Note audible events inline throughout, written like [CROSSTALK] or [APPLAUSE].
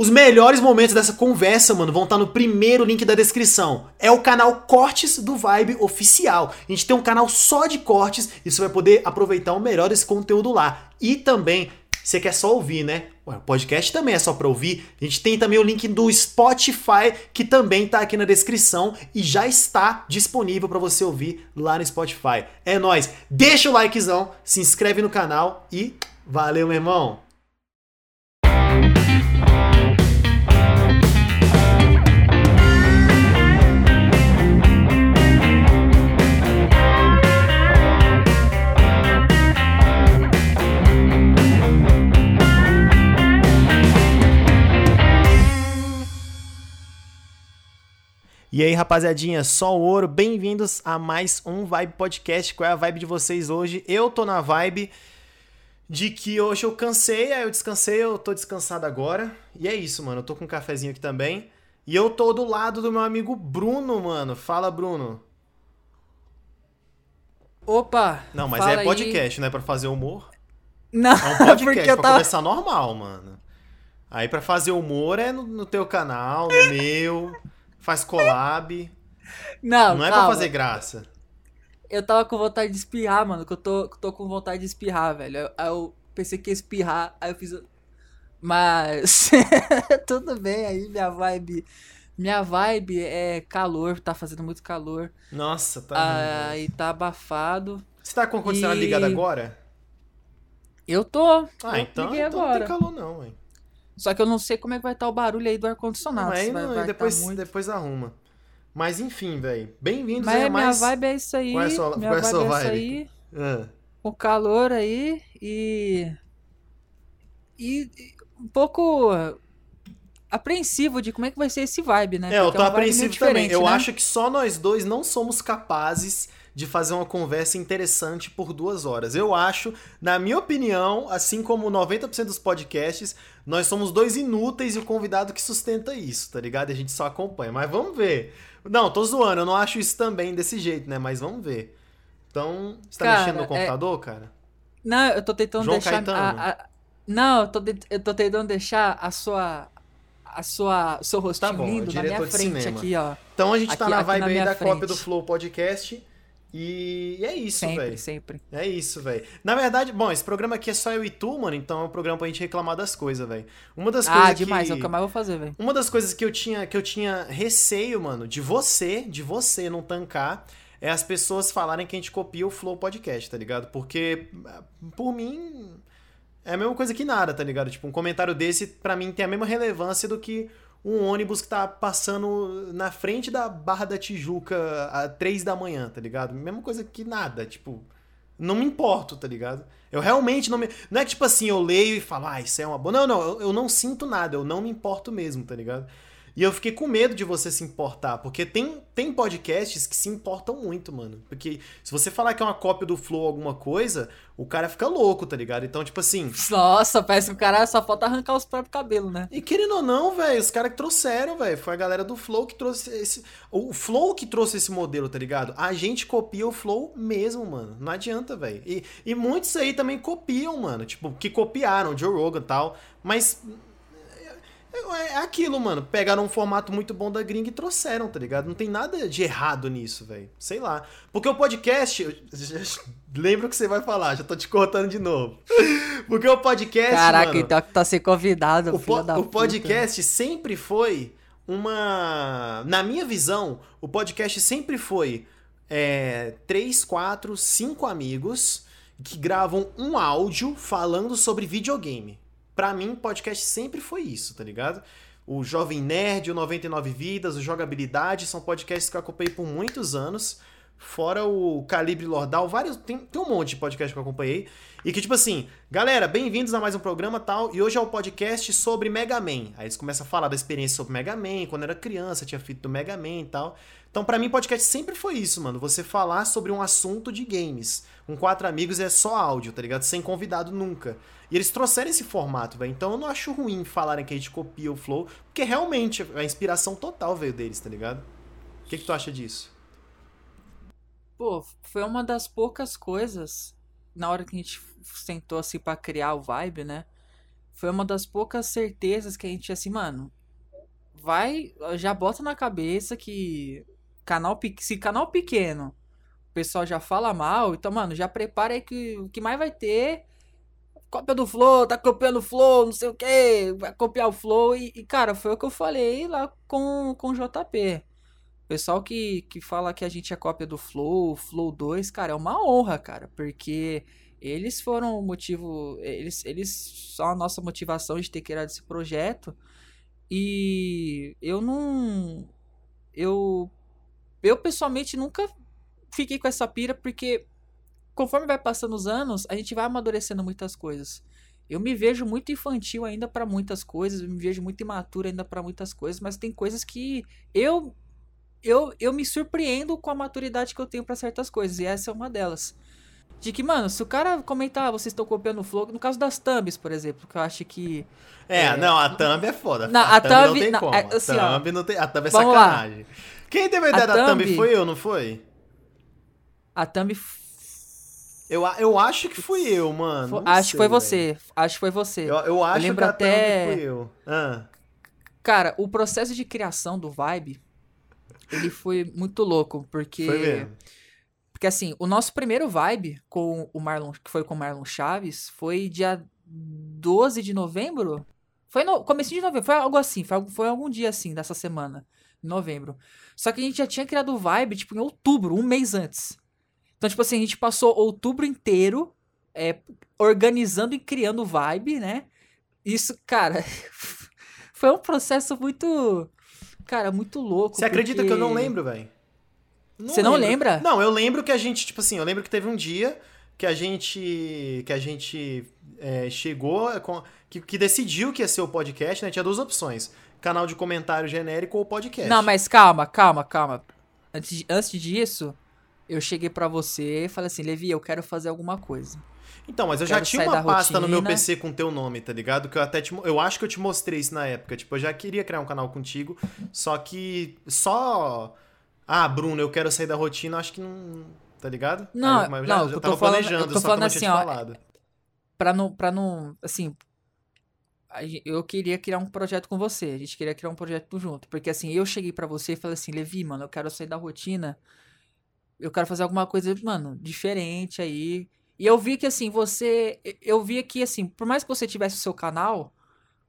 Os melhores momentos dessa conversa, mano, vão estar no primeiro link da descrição. É o canal Cortes do Vibe Oficial. A gente tem um canal só de cortes e você vai poder aproveitar o melhor desse conteúdo lá. E também, você quer só ouvir, né? O podcast também é só pra ouvir. A gente tem também o link do Spotify, que também tá aqui na descrição e já está disponível para você ouvir lá no Spotify. É nóis. Deixa o likezão, se inscreve no canal e valeu, meu irmão. E aí, rapaziadinha, só o ouro, bem-vindos a mais um Vibe Podcast. Qual é a vibe de vocês hoje? Eu tô na vibe de que hoje eu cansei, aí eu descansei, eu tô descansado agora. E é isso, mano, eu tô com um cafezinho aqui também. E eu tô do lado do meu amigo Bruno, mano. Fala, Bruno. Opa! Não, mas é podcast, aí. não é pra fazer humor? Não, é um podcast [LAUGHS] porque pra tava... conversar normal, mano. Aí pra fazer humor é no, no teu canal, no meu faz collab. Não, não é calma. pra fazer graça. Eu tava com vontade de espirrar, mano, que eu tô, tô com vontade de espirrar, velho. Aí eu pensei que ia espirrar, aí eu fiz. Mas. [LAUGHS] Tudo bem, aí minha vibe. Minha vibe é calor, tá fazendo muito calor. Nossa, tá. Aí tá abafado. Você tá com o condicionado e... ligado agora? Eu tô. Ah, eu então, então não tem calor não, hein. Só que eu não sei como é que vai estar o barulho aí do ar-condicionado. Aí vai, não, vai depois, muito... depois arruma. Mas enfim, velho. Bem-vindos Mas a minha mais... vibe é isso aí. Qual é a sua, minha qual é sua vibe? É isso aí. Ah. O calor aí e... e. E um pouco apreensivo de como é que vai ser esse vibe, né? É, eu Porque tô é uma vibe apreensivo também. Eu né? acho que só nós dois não somos capazes de fazer uma conversa interessante por duas horas. Eu acho, na minha opinião, assim como 90% dos podcasts, nós somos dois inúteis e o convidado que sustenta isso, tá ligado? E a gente só acompanha. Mas vamos ver. Não, tô zoando, eu não acho isso também desse jeito, né? Mas vamos ver. Então, você tá Cara, mexendo no é- computador, cara? Não, eu tô tentando João deixar. A- a- Não, eu tô, de- eu tô tentando deixar a sua. A sua. O seu rostinho Tá bom, lindo na minha frente cinema. aqui, ó. Então a gente tá Aqui- na aqui vibe na aí da frente. cópia do Flow Podcast. E é isso, Sempre, velho. sempre. É isso, velho. Na verdade, bom, esse programa aqui é só eu e tu, mano, então é um programa pra gente reclamar das coisas, velho. Uma das Ah, coisas demais, que... é o que eu mais vou fazer, velho. Uma das coisas que eu tinha que eu tinha receio, mano, de você, de você não tancar, é as pessoas falarem que a gente copia o Flow Podcast, tá ligado? Porque por mim é a mesma coisa que nada, tá ligado? Tipo, um comentário desse pra mim tem a mesma relevância do que um ônibus que tá passando na frente da Barra da Tijuca às três da manhã, tá ligado? Mesma coisa que nada, tipo, não me importo, tá ligado? Eu realmente não me. Não é que, tipo assim, eu leio e falo, ah, isso é uma boa. Não, não, eu, eu não sinto nada, eu não me importo mesmo, tá ligado? E eu fiquei com medo de você se importar, porque tem, tem podcasts que se importam muito, mano. Porque se você falar que é uma cópia do Flow alguma coisa, o cara fica louco, tá ligado? Então, tipo assim. Nossa, parece que o cara só falta arrancar os próprios cabelos, né? E querendo ou não, velho, os caras que trouxeram, velho, foi a galera do Flow que trouxe esse. O Flow que trouxe esse modelo, tá ligado? A gente copia o Flow mesmo, mano. Não adianta, velho. E, e muitos aí também copiam, mano. Tipo, que copiaram, Joe Rogan e tal. Mas. É aquilo, mano. Pegaram um formato muito bom da gringa e trouxeram, tá ligado? Não tem nada de errado nisso, velho. Sei lá. Porque o podcast. [LAUGHS] Lembra o que você vai falar, já tô te cortando de novo. [LAUGHS] Porque o podcast. Caraca, mano, então que tá sendo convidado, o, po- o podcast sempre foi uma. Na minha visão, o podcast sempre foi é, três, quatro, cinco amigos que gravam um áudio falando sobre videogame. Pra mim, podcast sempre foi isso, tá ligado? O Jovem Nerd, o 99 Vidas, o Jogabilidade são podcasts que eu acompanhei por muitos anos. Fora o Calibre Lordal, vários. Tem, tem um monte de podcast que eu acompanhei. E que, tipo assim, galera, bem-vindos a mais um programa tal. E hoje é o podcast sobre Mega Man. Aí eles começam a falar da experiência sobre Mega Man, quando era criança, tinha feito do Mega Man e tal. Então, pra mim, podcast sempre foi isso, mano. Você falar sobre um assunto de games. Com quatro amigos é só áudio, tá ligado? Sem convidado nunca. E eles trouxeram esse formato, velho. Então eu não acho ruim falarem que a gente copia o Flow, porque realmente a inspiração total veio deles, tá ligado? O que, que tu acha disso? Pô, foi uma das poucas coisas, na hora que a gente sentou assim pra criar o vibe, né? foi uma das poucas certezas que a gente, assim, mano, vai, já bota na cabeça que canal, se canal pequeno, o pessoal já fala mal, então, mano, já prepara aí que o que mais vai ter cópia do Flow, tá copiando o Flow, não sei o que, vai copiar o Flow. E, e, cara, foi o que eu falei lá com, com o JP. Pessoal que, que fala que a gente é cópia do Flow, Flow 2, cara, é uma honra, cara, porque eles foram o motivo, eles, eles são a nossa motivação de ter criado esse projeto. E eu não. Eu. Eu pessoalmente nunca fiquei com essa pira, porque conforme vai passando os anos, a gente vai amadurecendo muitas coisas. Eu me vejo muito infantil ainda para muitas coisas, eu me vejo muito imaturo ainda para muitas coisas, mas tem coisas que eu eu, eu me surpreendo com a maturidade que eu tenho para certas coisas, e essa é uma delas. De que, mano, se o cara comentar, ah, vocês estão copiando o flow, no caso das thumbs, por exemplo, que eu acho que. É, é... não, a thumb é foda. Não, a, a thumb, não tem como. Assim, a thumb não tem. A thumb é sacanagem. Lá. Quem teve a ideia a da thumb, thumb foi eu, não foi? A thumb eu, eu acho que fui eu, mano. acho que foi véio. você. Acho que foi você. Eu, eu acho eu lembro que até fui eu. Ah. Cara, o processo de criação do Vibe, ele foi muito louco, porque. Foi mesmo. Porque assim, o nosso primeiro Vibe com o Marlon, que foi com o Marlon Chaves, foi dia 12 de novembro? Foi no começo de novembro, foi algo assim, foi, foi algum dia assim dessa semana, em novembro. Só que a gente já tinha criado o Vibe, tipo, em outubro, um mês antes. Então, tipo assim, a gente passou outubro inteiro é, organizando e criando vibe, né? Isso, cara, [LAUGHS] foi um processo muito. Cara, muito louco. Você porque... acredita que eu não lembro, velho? Você não lembra? Não, eu lembro que a gente, tipo assim, eu lembro que teve um dia que a gente. que a gente é, chegou com. Que, que decidiu que ia ser o podcast, né? Tinha duas opções: canal de comentário genérico ou podcast. Não, mas calma, calma, calma. Antes, antes disso, eu cheguei para você e falei assim, Levi, eu quero fazer alguma coisa. Então, mas eu já tinha uma pasta rotina. no meu PC com teu nome, tá ligado? Que eu até te, eu acho que eu te mostrei isso na época. Tipo, eu já queria criar um canal contigo, só que só ah, Bruno, eu quero sair da rotina, acho que não, tá ligado? Não, eu, mas já, não, eu, eu tava falando, planejando, eu tô só falando assim, ó, falado. Pra não, pra não, assim, eu queria criar um projeto com você, a gente queria criar um projeto junto, porque assim, eu cheguei para você e falei assim, Levi, mano, eu quero sair da rotina, eu quero fazer alguma coisa, mano, diferente aí. E eu vi que, assim, você. Eu vi que, assim, por mais que você tivesse o seu canal,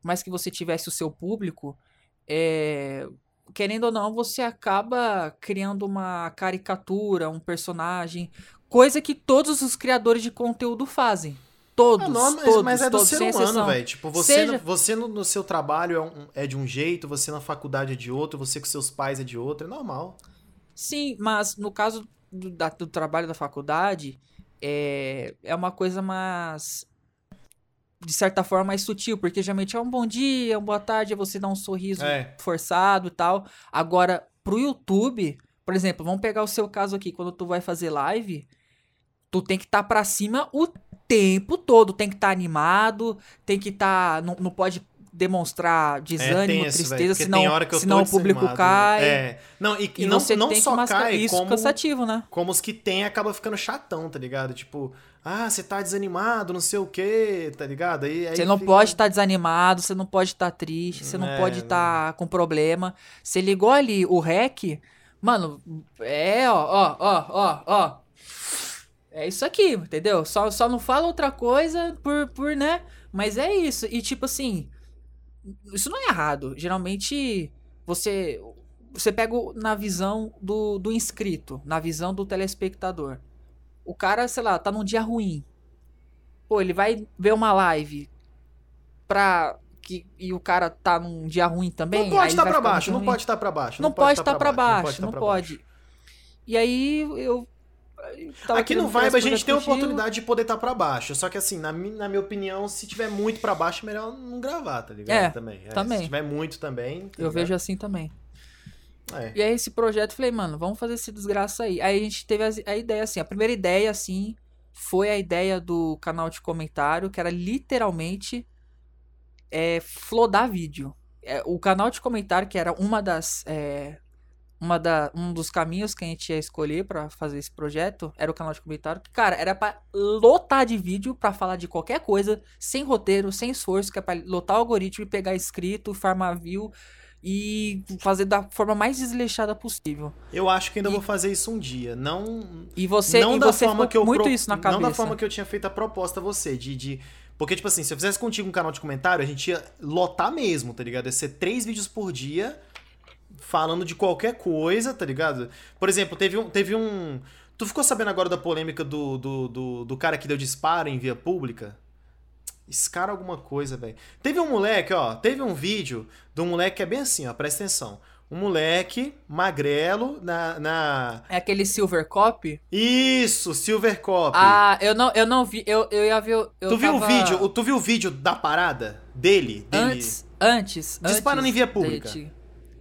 por mais que você tivesse o seu público, é, querendo ou não, você acaba criando uma caricatura, um personagem, coisa que todos os criadores de conteúdo fazem. Todos, ah, não, mas, todos, mas é do todos, ser humano, velho. Tipo, você, Seja... você no, no, seu trabalho é, um, é de um jeito, você na faculdade é de outro, você com seus pais é de outro, é normal. Sim, mas no caso do, da, do trabalho da faculdade é, é uma coisa mais. De certa forma, mais sutil, porque geralmente é um bom dia, uma boa tarde, é você dar um sorriso é. forçado e tal. Agora, pro YouTube, por exemplo, vamos pegar o seu caso aqui, quando tu vai fazer live, tu tem que estar tá pra cima o tempo todo, tem que estar tá animado, tem que estar. Tá, não, não pode demonstrar é desânimo, é tenso, tristeza, senão, senão o público cai. É. Não, e, e não, você não só cai, isso como, cansativo, né? Como os que tem acaba ficando chatão, tá ligado? Tipo, ah, você tá desanimado, não sei o quê, tá ligado? Aí, aí você não fica... pode estar tá desanimado, você não pode estar tá triste, você não é, pode estar tá com problema. Você ligou ali o REC, mano, é, ó, ó, ó, ó, ó. É isso aqui, entendeu? Só, só não fala outra coisa por, por, né? Mas é isso. E tipo assim, isso não é errado. Geralmente você você pega na visão do, do inscrito, na visão do telespectador. O cara, sei lá, tá num dia ruim. Pô, ele vai ver uma live pra. Que, e o cara tá num dia ruim também. Não pode estar tá pra baixo, não pode estar tá pra baixo. Não, não pode estar tá pra baixo, não pode. E aí eu Aqui no Vibe a gente tem a oportunidade de poder estar tá pra baixo. Só que assim, na, na minha opinião, se tiver muito pra baixo, é melhor não gravar, tá ligado? É, também. É, também. Se tiver muito também. Tá eu vejo assim também. É. E aí esse projeto, falei, mano, vamos fazer esse desgraça aí. Aí a gente teve a, a ideia assim, a primeira ideia assim, foi a ideia do canal de comentário, que era literalmente é, flodar vídeo. É, o canal de comentário, que era uma das, é, uma da, um dos caminhos que a gente ia escolher pra fazer esse projeto era o canal de comentário. Que, cara, era pra lotar de vídeo pra falar de qualquer coisa, sem roteiro, sem esforço, que é pra lotar o algoritmo e pegar inscrito, farmar view e fazer da forma mais desleixada possível. Eu acho que ainda E- vou fazer isso um dia. Não. E você, não e da você forma que eu muito pro- isso na cabeça. Não da forma que eu tinha feito a proposta a você, de, de. Porque, tipo assim, se eu fizesse contigo um canal de comentário, a gente ia lotar mesmo, tá ligado? Ia ser três vídeos por dia falando de qualquer coisa, tá ligado? Por exemplo, teve um. Teve um tu ficou sabendo agora da polêmica do, do, do, do cara que deu disparo em via pública? Esse cara alguma coisa, velho. Teve um moleque, ó. Teve um vídeo de um moleque que é bem assim, ó. Presta atenção. Um moleque magrelo na. na... É aquele Silver Cop? Isso, Silver Cop. Ah, eu não, eu não vi. Eu, eu ia ver. Eu tu viu o vídeo? Tu viu o vídeo da parada dele? dele? Antes, antes. Disparando antes em via pública.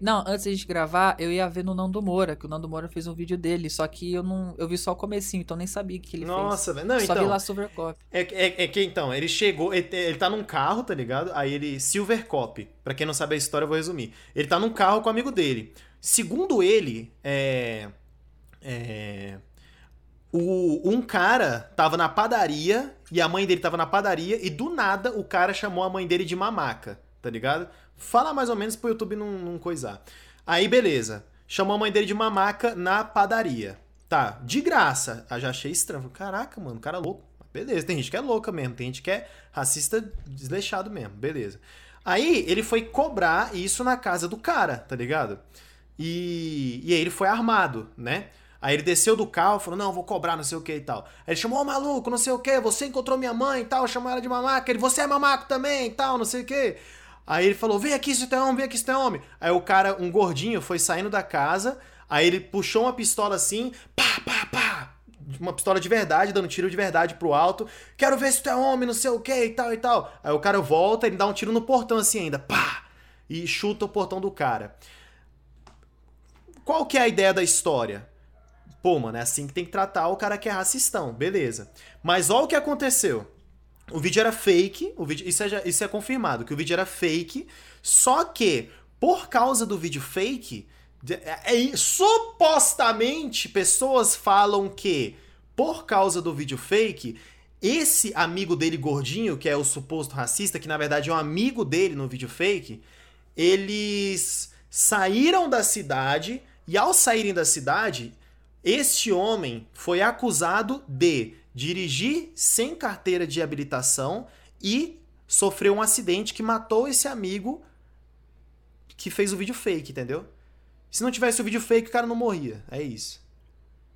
Não, antes de gente gravar, eu ia ver no Nando Moura, que o Nando Moura fez um vídeo dele, só que eu não. Eu vi só o comecinho, então nem sabia que ele Nossa, velho. Não, fez. Só vi então. lá Silver Cop. É, é, é que então, ele chegou, ele, ele tá num carro, tá ligado? Aí ele. Silver Cop. Pra quem não sabe a história, eu vou resumir. Ele tá num carro com o amigo dele. Segundo ele, é. É. O, um cara tava na padaria e a mãe dele tava na padaria e do nada o cara chamou a mãe dele de mamaca, tá ligado? Fala mais ou menos pro YouTube não, não coisar. Aí beleza. Chamou a mãe dele de mamaca na padaria. Tá, de graça. Eu já achei estranho. Caraca, mano, cara é louco. Beleza, tem gente que é louca mesmo, tem gente que é racista desleixado mesmo, beleza. Aí ele foi cobrar isso na casa do cara, tá ligado? E, e aí ele foi armado, né? Aí ele desceu do carro falou: Não, vou cobrar, não sei o que e tal. Aí ele chamou o maluco, não sei o que, você encontrou minha mãe e tal, chamou ela de mamaca. Ele, você é mamaco também e tal, não sei o que. Aí ele falou: Vem aqui, se tu é homem, vem aqui, se tu é homem. Aí o cara, um gordinho, foi saindo da casa. Aí ele puxou uma pistola assim, pá, pá, pá. Uma pistola de verdade, dando tiro de verdade pro alto. Quero ver se tu é homem, não sei o que e tal e tal. Aí o cara volta, ele dá um tiro no portão assim ainda, pá! E chuta o portão do cara. Qual que é a ideia da história? Pô, mano, é assim que tem que tratar o cara que é racistão, beleza. Mas olha o que aconteceu. O vídeo era fake, o vídeo, isso, é, isso é confirmado, que o vídeo era fake, só que, por causa do vídeo fake, é- é- supostamente pessoas falam que, por causa do vídeo fake, esse amigo dele gordinho, que é o suposto racista, que na verdade é um amigo dele no vídeo fake, eles saíram da cidade e ao saírem da cidade, este homem foi acusado de dirigir sem carteira de habilitação e sofreu um acidente que matou esse amigo que fez o vídeo fake, entendeu? Se não tivesse o vídeo fake, o cara não morria. É isso.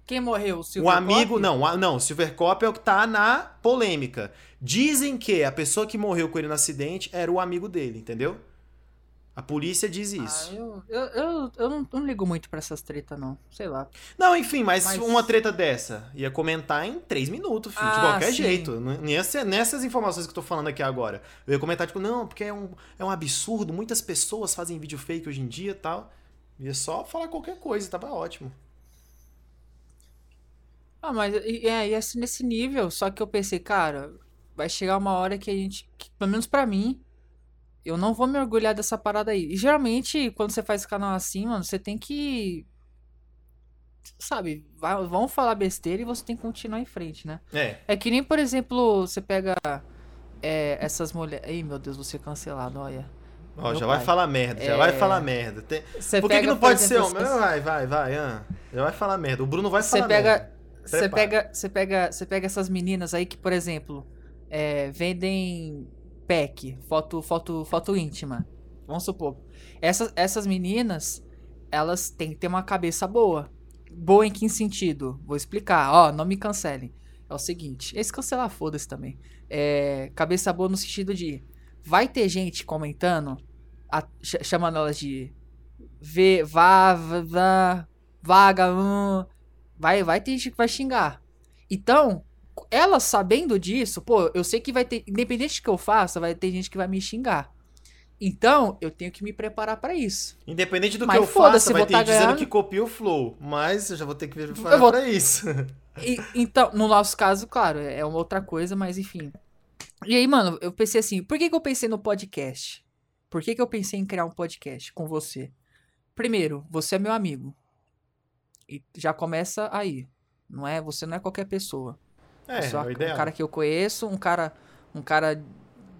Quem morreu? O O Silver amigo, Cop? não, o- não, o Silver Cop é o que tá na polêmica. Dizem que a pessoa que morreu com ele no acidente era o amigo dele, entendeu? A polícia diz Ah, isso. eu, eu, eu, eu não, não ligo muito pra essas tretas, não. Sei lá. Não, enfim, mas, Mas- uma treta dessa ia comentar em três minutos, filho, de Ah, qualquer sim. jeito. Nessa, nessas informações que eu tô falando aqui agora. Eu ia comentar, tipo, não, porque é um, é um absurdo, muitas pessoas fazem vídeo fake hoje em dia e tal. Ia só falar qualquer coisa, tava ótimo. Ah, mas é, e assim, nesse nível, só que eu pensei, cara, vai chegar uma hora que a gente, que, pelo menos pra mim, eu não vou me orgulhar dessa parada aí. E geralmente, quando você faz canal assim, mano, você tem que. Sabe, vão falar besteira e você tem que continuar em frente, né? É. É que nem, por exemplo, você pega é, essas mulheres. Ih, meu Deus, você cancelado, olha. Ó, já vai falar merda, já É. vai falar merda. Você Por que, que não pode ser exemplo, homem? essas- Vai, vai, vai, ah. Já vai falar merda. O Bruno vai Você falar pega, merda. você pega, você pega, você pega essas meninas aí que, por exemplo, é, vendem pack, foto, foto, foto íntima. Vamos supor. Essas, essas meninas, elas têm que ter uma cabeça boa. Boa em que sentido? Vou explicar. Ó, não me cancelem. É o seguinte, esse cancelar foda-se também. É, cabeça boa no sentido de vai ter gente comentando, a- ch- chamando elas de v, vá, vá, vá, vaga, hum, vai, vai ter gente que vai xingar. Então, elas sabendo disso, pô, eu sei que vai ter, independente do que eu faça, vai ter gente que vai me xingar. Então, eu tenho que me preparar pra isso. Independente do Mas que eu faça, vai vou ter tá dizendo ganhando. que copia o flow. Mas eu já vou ter que me preparar vou- pra isso. E- então, no nosso caso, claro, é uma outra coisa, mas enfim. E aí, mano, eu pensei assim, por que, que eu pensei no podcast? Por que, que eu pensei em criar um podcast com você? Primeiro, você é meu amigo. E já começa aí. Não é, você não é qualquer pessoa. É, Só é o um cara que eu conheço, um cara, um cara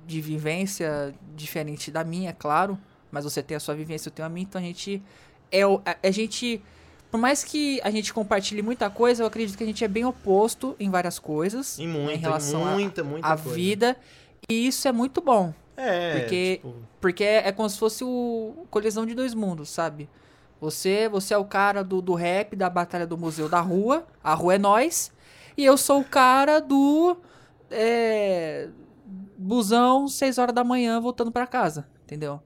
de vivência diferente da minha, é claro. Mas você tem a sua vivência, eu tenho a minha, então a gente é a, a gente por mais que a gente compartilhe muita coisa, eu acredito que a gente é bem oposto em várias coisas Em muita, em relação a- muita, muita à vida, e isso é muito bom, É, porque- tipo, porque é, é como se fosse o colisão de dois mundos, sabe? Você, você é o cara do, do rap, da batalha do museu da rua, a rua é nós, e eu sou o cara do é, busão, 6 horas da manhã, voltando pra casa, entendeu?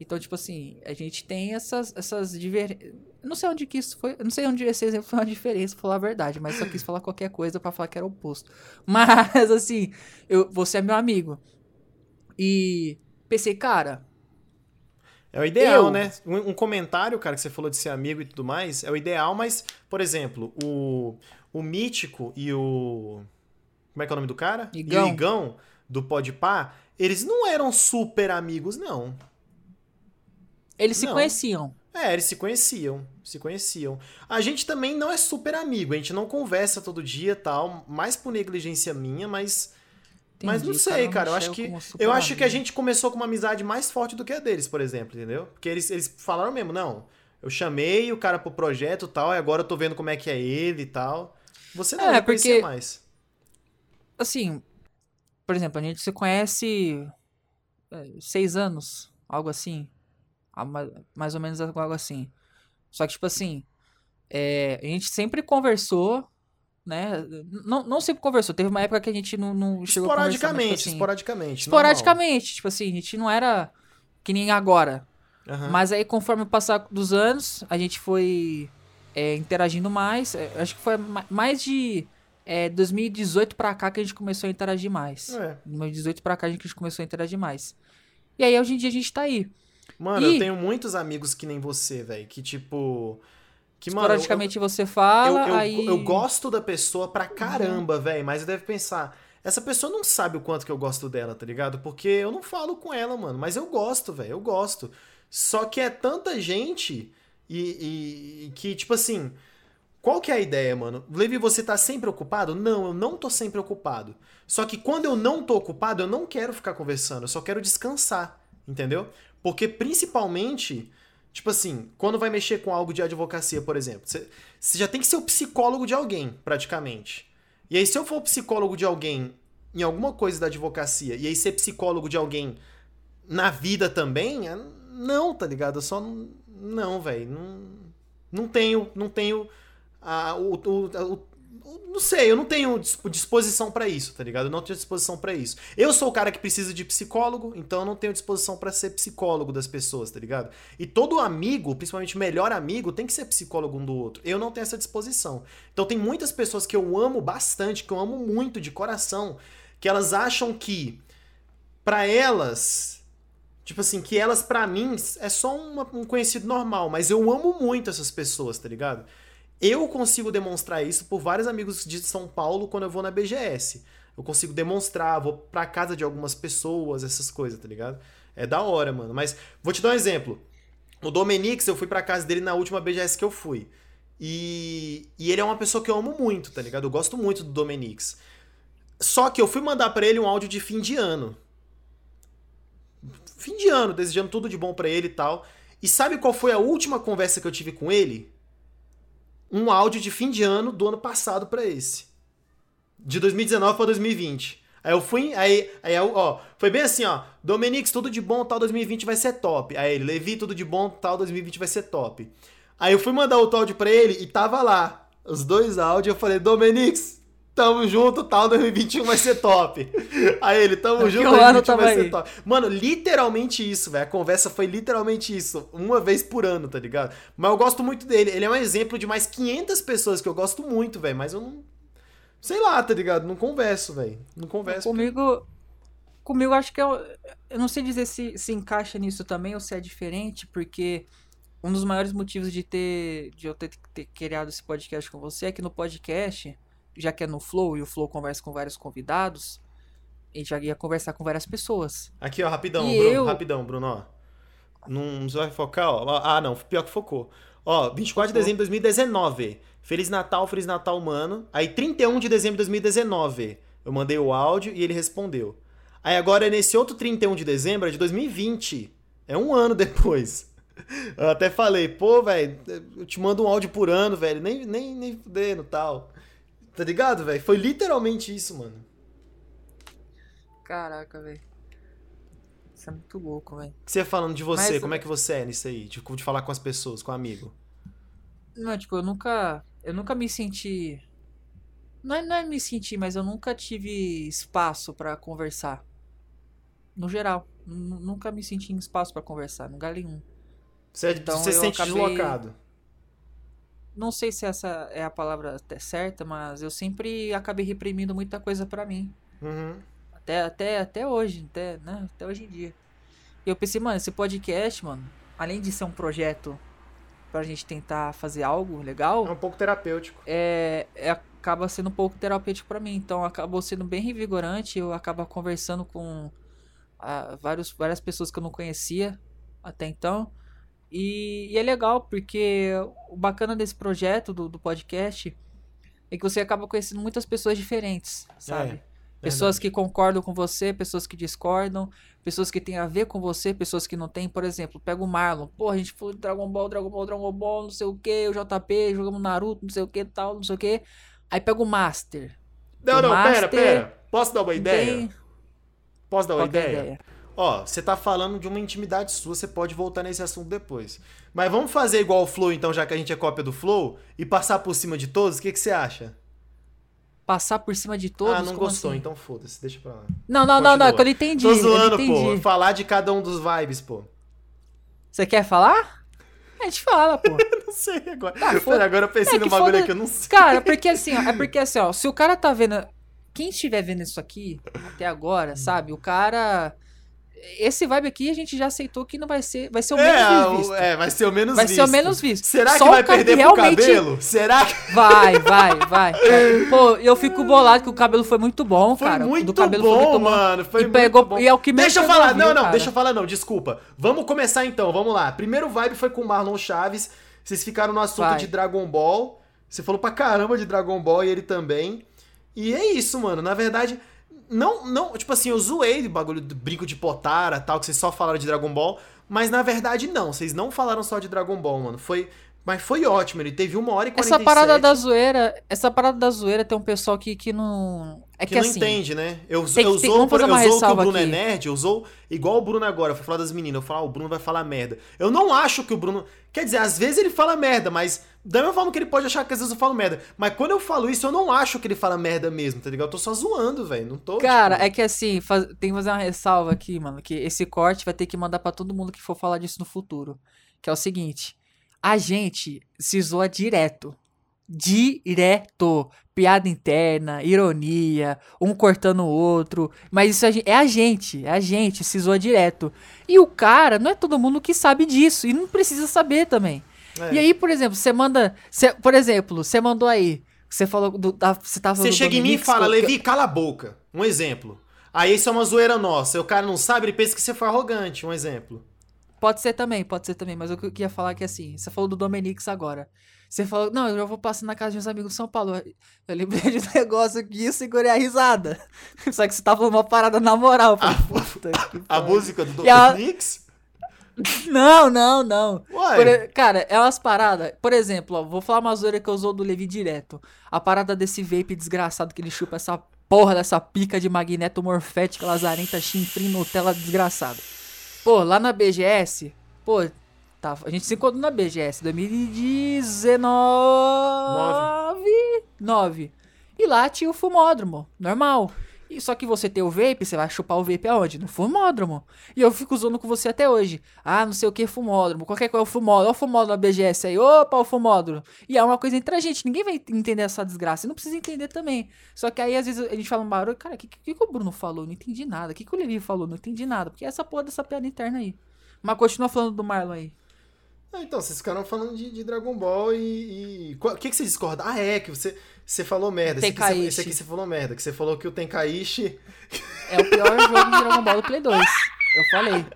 Então, tipo assim, a gente tem essas, essas diver... Eu não sei onde que isso foi, não sei onde esse exemplo foi uma diferença, pra falar a verdade, mas só quis falar qualquer coisa pra falar que era o oposto. [LAUGHS] Mas, assim, eu, você é meu amigo. E pensei, cara, É o ideal, Eu- né? Um, um comentário, cara, que você falou de ser amigo e tudo mais, é o ideal, mas, por exemplo, o, o Mítico e o. Como é que é o nome do cara? Igão. E o Igão, do Podpah, eles não eram super amigos, não. eles se Não. conheciam. É, eles se conheciam, se conheciam. A gente também não é super amigo, a gente não conversa todo dia e tal, mais por negligência minha, mas. mas não Entendi, sei, cara. Eu acho que. Eu acho que a amigo. gente começou com uma amizade mais forte do que a deles, por exemplo, entendeu? Porque eles, eles falaram mesmo, não. Eu chamei o cara pro projeto e tal, e agora eu tô vendo como é que é ele e tal. Você não, É, eu conhecia porque- mais. Assim, por exemplo, a gente se conhece é, seis anos, algo assim. Ma- Mais ou menos algo assim. Só que, tipo assim, é, a gente sempre conversou, né? Não, não sempre conversou. Teve uma época que a gente não, não chegou a conversar, mas, tipo Esporadicamente, assim, esporadicamente. normal. Esporadicamente, tipo assim, a gente não era que nem agora. Aham. Mas aí, conforme o passar dos anos, a gente foi é, interagindo mais. É, acho que foi ma- mais de é, 2018 pra cá que a gente começou a interagir mais. É. 2018 pra cá a gente começou a interagir mais. E aí, hoje em dia, a gente tá aí. Mano, E- eu tenho muitos amigos que nem você, velho, que tipo. Que, mano, eu- Esporadicamente você Eu, fala, eu, aí... eu gosto da pessoa pra caramba, velho, mas eu deve pensar, essa pessoa não sabe o quanto que eu gosto dela, tá ligado? Porque eu não falo com ela, mano, mas eu gosto, velho, eu gosto. Só que é tanta gente e, e- que, tipo assim, qual que é a ideia, mano? Levi, você tá sempre ocupado? Não, eu não tô sempre ocupado. Só que quando eu não tô ocupado, eu não quero ficar conversando, eu só quero descansar, entendeu? Porque principalmente, tipo assim, quando vai mexer com algo de advocacia, por exemplo, você você já tem que ser o psicólogo de alguém, praticamente. E aí, se eu for psicólogo de alguém em alguma coisa da advocacia, e aí ser psicólogo de alguém na vida também, é- não, tá ligado? Eu só não. Não, velho. Não, não tenho. Não tenho. A, o, o- o- não sei, eu não tenho dispo- disposição pra isso, tá ligado? Eu não tenho disposição pra isso. Eu sou o cara que precisa de psicólogo, então eu não tenho disposição pra ser psicólogo das pessoas, tá ligado? E todo amigo, principalmente melhor amigo, tem que ser psicólogo um do outro. Eu não tenho essa disposição. Então tem muitas pessoas que eu amo bastante, que eu amo muito de coração, que elas acham que pra elas, tipo assim, que elas pra mim é só uma- um conhecido normal, mas eu amo muito essas pessoas, tá ligado? Eu consigo demonstrar isso por vários amigos de São Paulo quando eu vou na BGS. Eu consigo demonstrar, vou pra casa de algumas pessoas, essas coisas, tá ligado? É da hora, mano. Mas vou te dar um exemplo. O Domenix, eu fui pra casa dele na última BGS que eu fui. E, e ele é uma pessoa que eu amo muito, tá ligado? Eu gosto muito do Domenix. Só que eu fui mandar pra ele um áudio de fim de ano. Fim de ano, desejando tudo de bom pra ele e tal. E sabe qual foi a última conversa que eu tive com ele? Um áudio de fim de ano do ano passado pra esse. De 2019 pra 2020. Aí eu fui, aí, aí ó, foi bem assim, ó. Domenix, tudo de bom, tal 2020 vai ser top. Aí ele, Levi, tudo de bom, tal 2020 vai ser top. Aí eu fui mandar outro áudio pra ele e tava lá. Os dois áudios, eu falei, Domenix, tamo junto, tal 2021 vai ser top. Aí ele, tamo Que junto, ano 2021 tava vai ser aí? top. Mano, literalmente isso, velho. A conversa foi literalmente isso. Uma vez por ano, tá ligado? Mas eu gosto muito dele. Ele é um exemplo de mais 500 pessoas que eu gosto muito, velho. Mas eu não. Sei lá, tá ligado? Não converso, velho. Não converso. Comigo, comigo acho que eu, eu não sei dizer se se encaixa nisso também ou se é diferente, porque um dos maiores motivos de ter de eu ter, ter criado esse podcast com você é que no podcast, já que é no Flow e o Flow conversa com vários convidados, a gente já ia conversar com várias pessoas. Aqui, ó, rapidão, E Bruno. eu- Rapidão, Bruno, ó. Não vai focar, ó. Ah, não, pior que focou. Ó, 24 de dezembro de 2019. Feliz Natal, Feliz Natal, mano. Aí 31 de dezembro de 2019. Eu mandei o áudio e ele respondeu. Aí agora nesse outro 31 de dezembro é de 2020. É um ano [LAUGHS] depois. Eu até falei, pô, velho, eu te mando um áudio por ano, velho. Nem, nem, nem fudendo tal. Tá ligado, velho? Foi literalmente isso, mano. Caraca, velho. Isso é muito louco, velho. Você falando de você? Mas- Como é que você é nisso aí? De, de falar com as pessoas, com amigo. Não, tipo, eu nunca. Eu nunca me senti. Não é, não é me sentir, mas eu nunca tive espaço pra conversar. No geral. Nu- Nunca me senti em espaço pra conversar, em lugar nenhum. Você, Então você se sente acabei- deslocado. Não sei se essa é a palavra até certa, mas eu sempre acabei reprimindo muita coisa pra mim. Uhum. Até, até, até hoje, até, né? Até hoje em dia. E eu pensei, mano, esse podcast, mano, além de ser um projeto pra gente tentar fazer algo legal, É um pouco terapêutico. é, é- acaba sendo um pouco terapêutico pra mim. Então acabou sendo bem revigorante. Eu acabo conversando com ah, vários, várias pessoas que eu não conhecia até então. E, e é legal, porque o bacana desse projeto, do, do podcast, é que você acaba conhecendo muitas pessoas diferentes, sabe? É, Pessoas que concordam com você, pessoas que discordam, pessoas que têm a ver com você, pessoas que não têm. Por exemplo, pega o Marlon. Pô, a gente falou de Dragon Ball, Dragon Ball, Dragon Ball, não sei o que, o JP, jogamos Naruto, não sei o que, tal, não sei o que. Aí pega o Master. Não, O não, pera, Master pera. Posso dar uma ideia? Tem... Posso dar uma ideia? ideia? Ó, você tá falando de uma intimidade sua, você pode voltar nesse assunto depois. Mas vamos fazer igual o Flow, então, já que a gente é cópia do Flow, e passar por cima de todos? O que, que você acha? Passar por cima de todos. ah, não gostou, assim? então foda-se, deixa pra lá. Não, não, não, não, é que eu não entendi. Tô eu não zoando, pô. entendi. Falar de cada um dos vibes, pô. Você quer falar? A gente fala, pô. [LAUGHS] Não sei agora. Tá, Pera, agora eu pensei É num que bagulho foda- aqui, eu não sei. Cara, porque assim, ó, é porque assim, ó, se o cara tá vendo. Quem estiver vendo isso aqui até agora, sabe? O cara. Esse vibe aqui a gente já aceitou que não vai ser. Vai ser o menos É, visto. o- é, vai ser o menos Vai visto. ser o menos visto. Será Só que vai o perder pro realmente- cabelo? Será que Vai, vai, vai. [LAUGHS] Pô, eu fico bolado que o cabelo foi muito bom, foi cara. muito do cabelo bom, foi muito bom. mano? Foi e muito pegou, bom. e é o que Deixa eu falar, não, não, cara. deixa eu falar não, desculpa. Vamos começar então, vamos lá. Primeiro vibe foi com o Marlon Chaves. Vocês ficaram no assunto Vai. de Dragon Ball. Você falou pra caramba de Dragon Ball e ele também. E é isso, mano. Na verdade, não, não, tipo assim, eu zoei do bagulho do brinco de Potara, tal, que vocês só falaram de Dragon Ball, mas na verdade não, vocês não falaram só de Dragon Ball, mano. Foi, mas foi ótimo, ele teve uma hora e 47. Essa parada da zoeira, essa parada da zoeira tem um pessoal que, que não. É que, que não assim. entende, né? Eu, tem eu usou, eu usou que o Bruno é aqui. nerd, eu usou igual o Bruno agora, eu fui falar das meninas, eu falo, ah, o Bruno vai falar merda. Eu não acho que o Bruno. Quer dizer, às vezes ele fala merda, mas da mesma forma que ele pode achar que às vezes eu falo merda. Mas quando eu falo isso, eu não acho que ele fala merda mesmo, tá ligado? Eu tô só zoando, velho. Não tô. Cara, tipo, é que assim, faz- tem que fazer uma ressalva aqui, mano, que esse corte vai ter que mandar pra todo mundo que for falar disso no futuro. Que é o seguinte: a gente se zoa direto. Direto. Piada interna, ironia, um cortando o outro. Mas isso gen- é a gente, é a gente, se zoa direto. E o cara, não é todo mundo que sabe disso. E não precisa saber também. é. E aí, por exemplo, você manda. você- por exemplo, você mandou aí. Você falou do. Da, você tava Você chega em mim e Dominix, fala, que Levi, cala a boca. Um exemplo. Aí isso é uma zoeira nossa. O cara não sabe, ele pensa que você foi arrogante. Um exemplo. Pode ser também, pode ser também, mas o que eu queria falar é que assim, você falou do Domenix agora. Você falou, não, eu já vou passar na casa de uns amigos de São Paulo. Eu lembrei de um [LAUGHS] negócio aqui e segurei a risada. [LAUGHS] Só que você tava falando uma parada na moral. Eu falei, puta [LAUGHS] que A pariu. música do a- Dominix? Não, não, não. Por cara, é umas paradas. Por exemplo, ó, vou falar uma zoeira que eu usou do Levi direto. A parada desse vape desgraçado que ele chupa essa porra dessa pica de magneto morfética, lazarenta, chinfrim, Nutella desgraçado. Pô, lá na BGS, pô, tá, a gente se encontrou na BGS 2019. 9. E lá tinha o fumódromo, normal. E só que você tem o vape, você vai chupar o vape aonde? No fumódromo. E eu fico usando com você até hoje. Ah, não sei o que, fumódromo. Qualquer coisa, é o fumódromo. Olha o fumódromo da BGS aí. Opa, o fumódromo. E é uma coisa entre a gente. Ninguém vai entender essa desgraça. E não precisa entender também. Só que aí, às vezes, a gente fala um barulho. Cara, o que, que, que o Bruno falou? Não entendi nada. O que, que o Levi falou? Não entendi nada. Porque é essa porra dessa piada interna aí. Mas continua falando do Marlon aí. Ah, então, vocês ficaram falando de, de Dragon Ball e. O que, que você discorda? Ah, é, que você, você falou merda. Esse aqui, você, esse aqui você falou merda. Que você falou que o Tenkaichi. É o pior jogo de Dragon Ball do Play 2. Eu falei.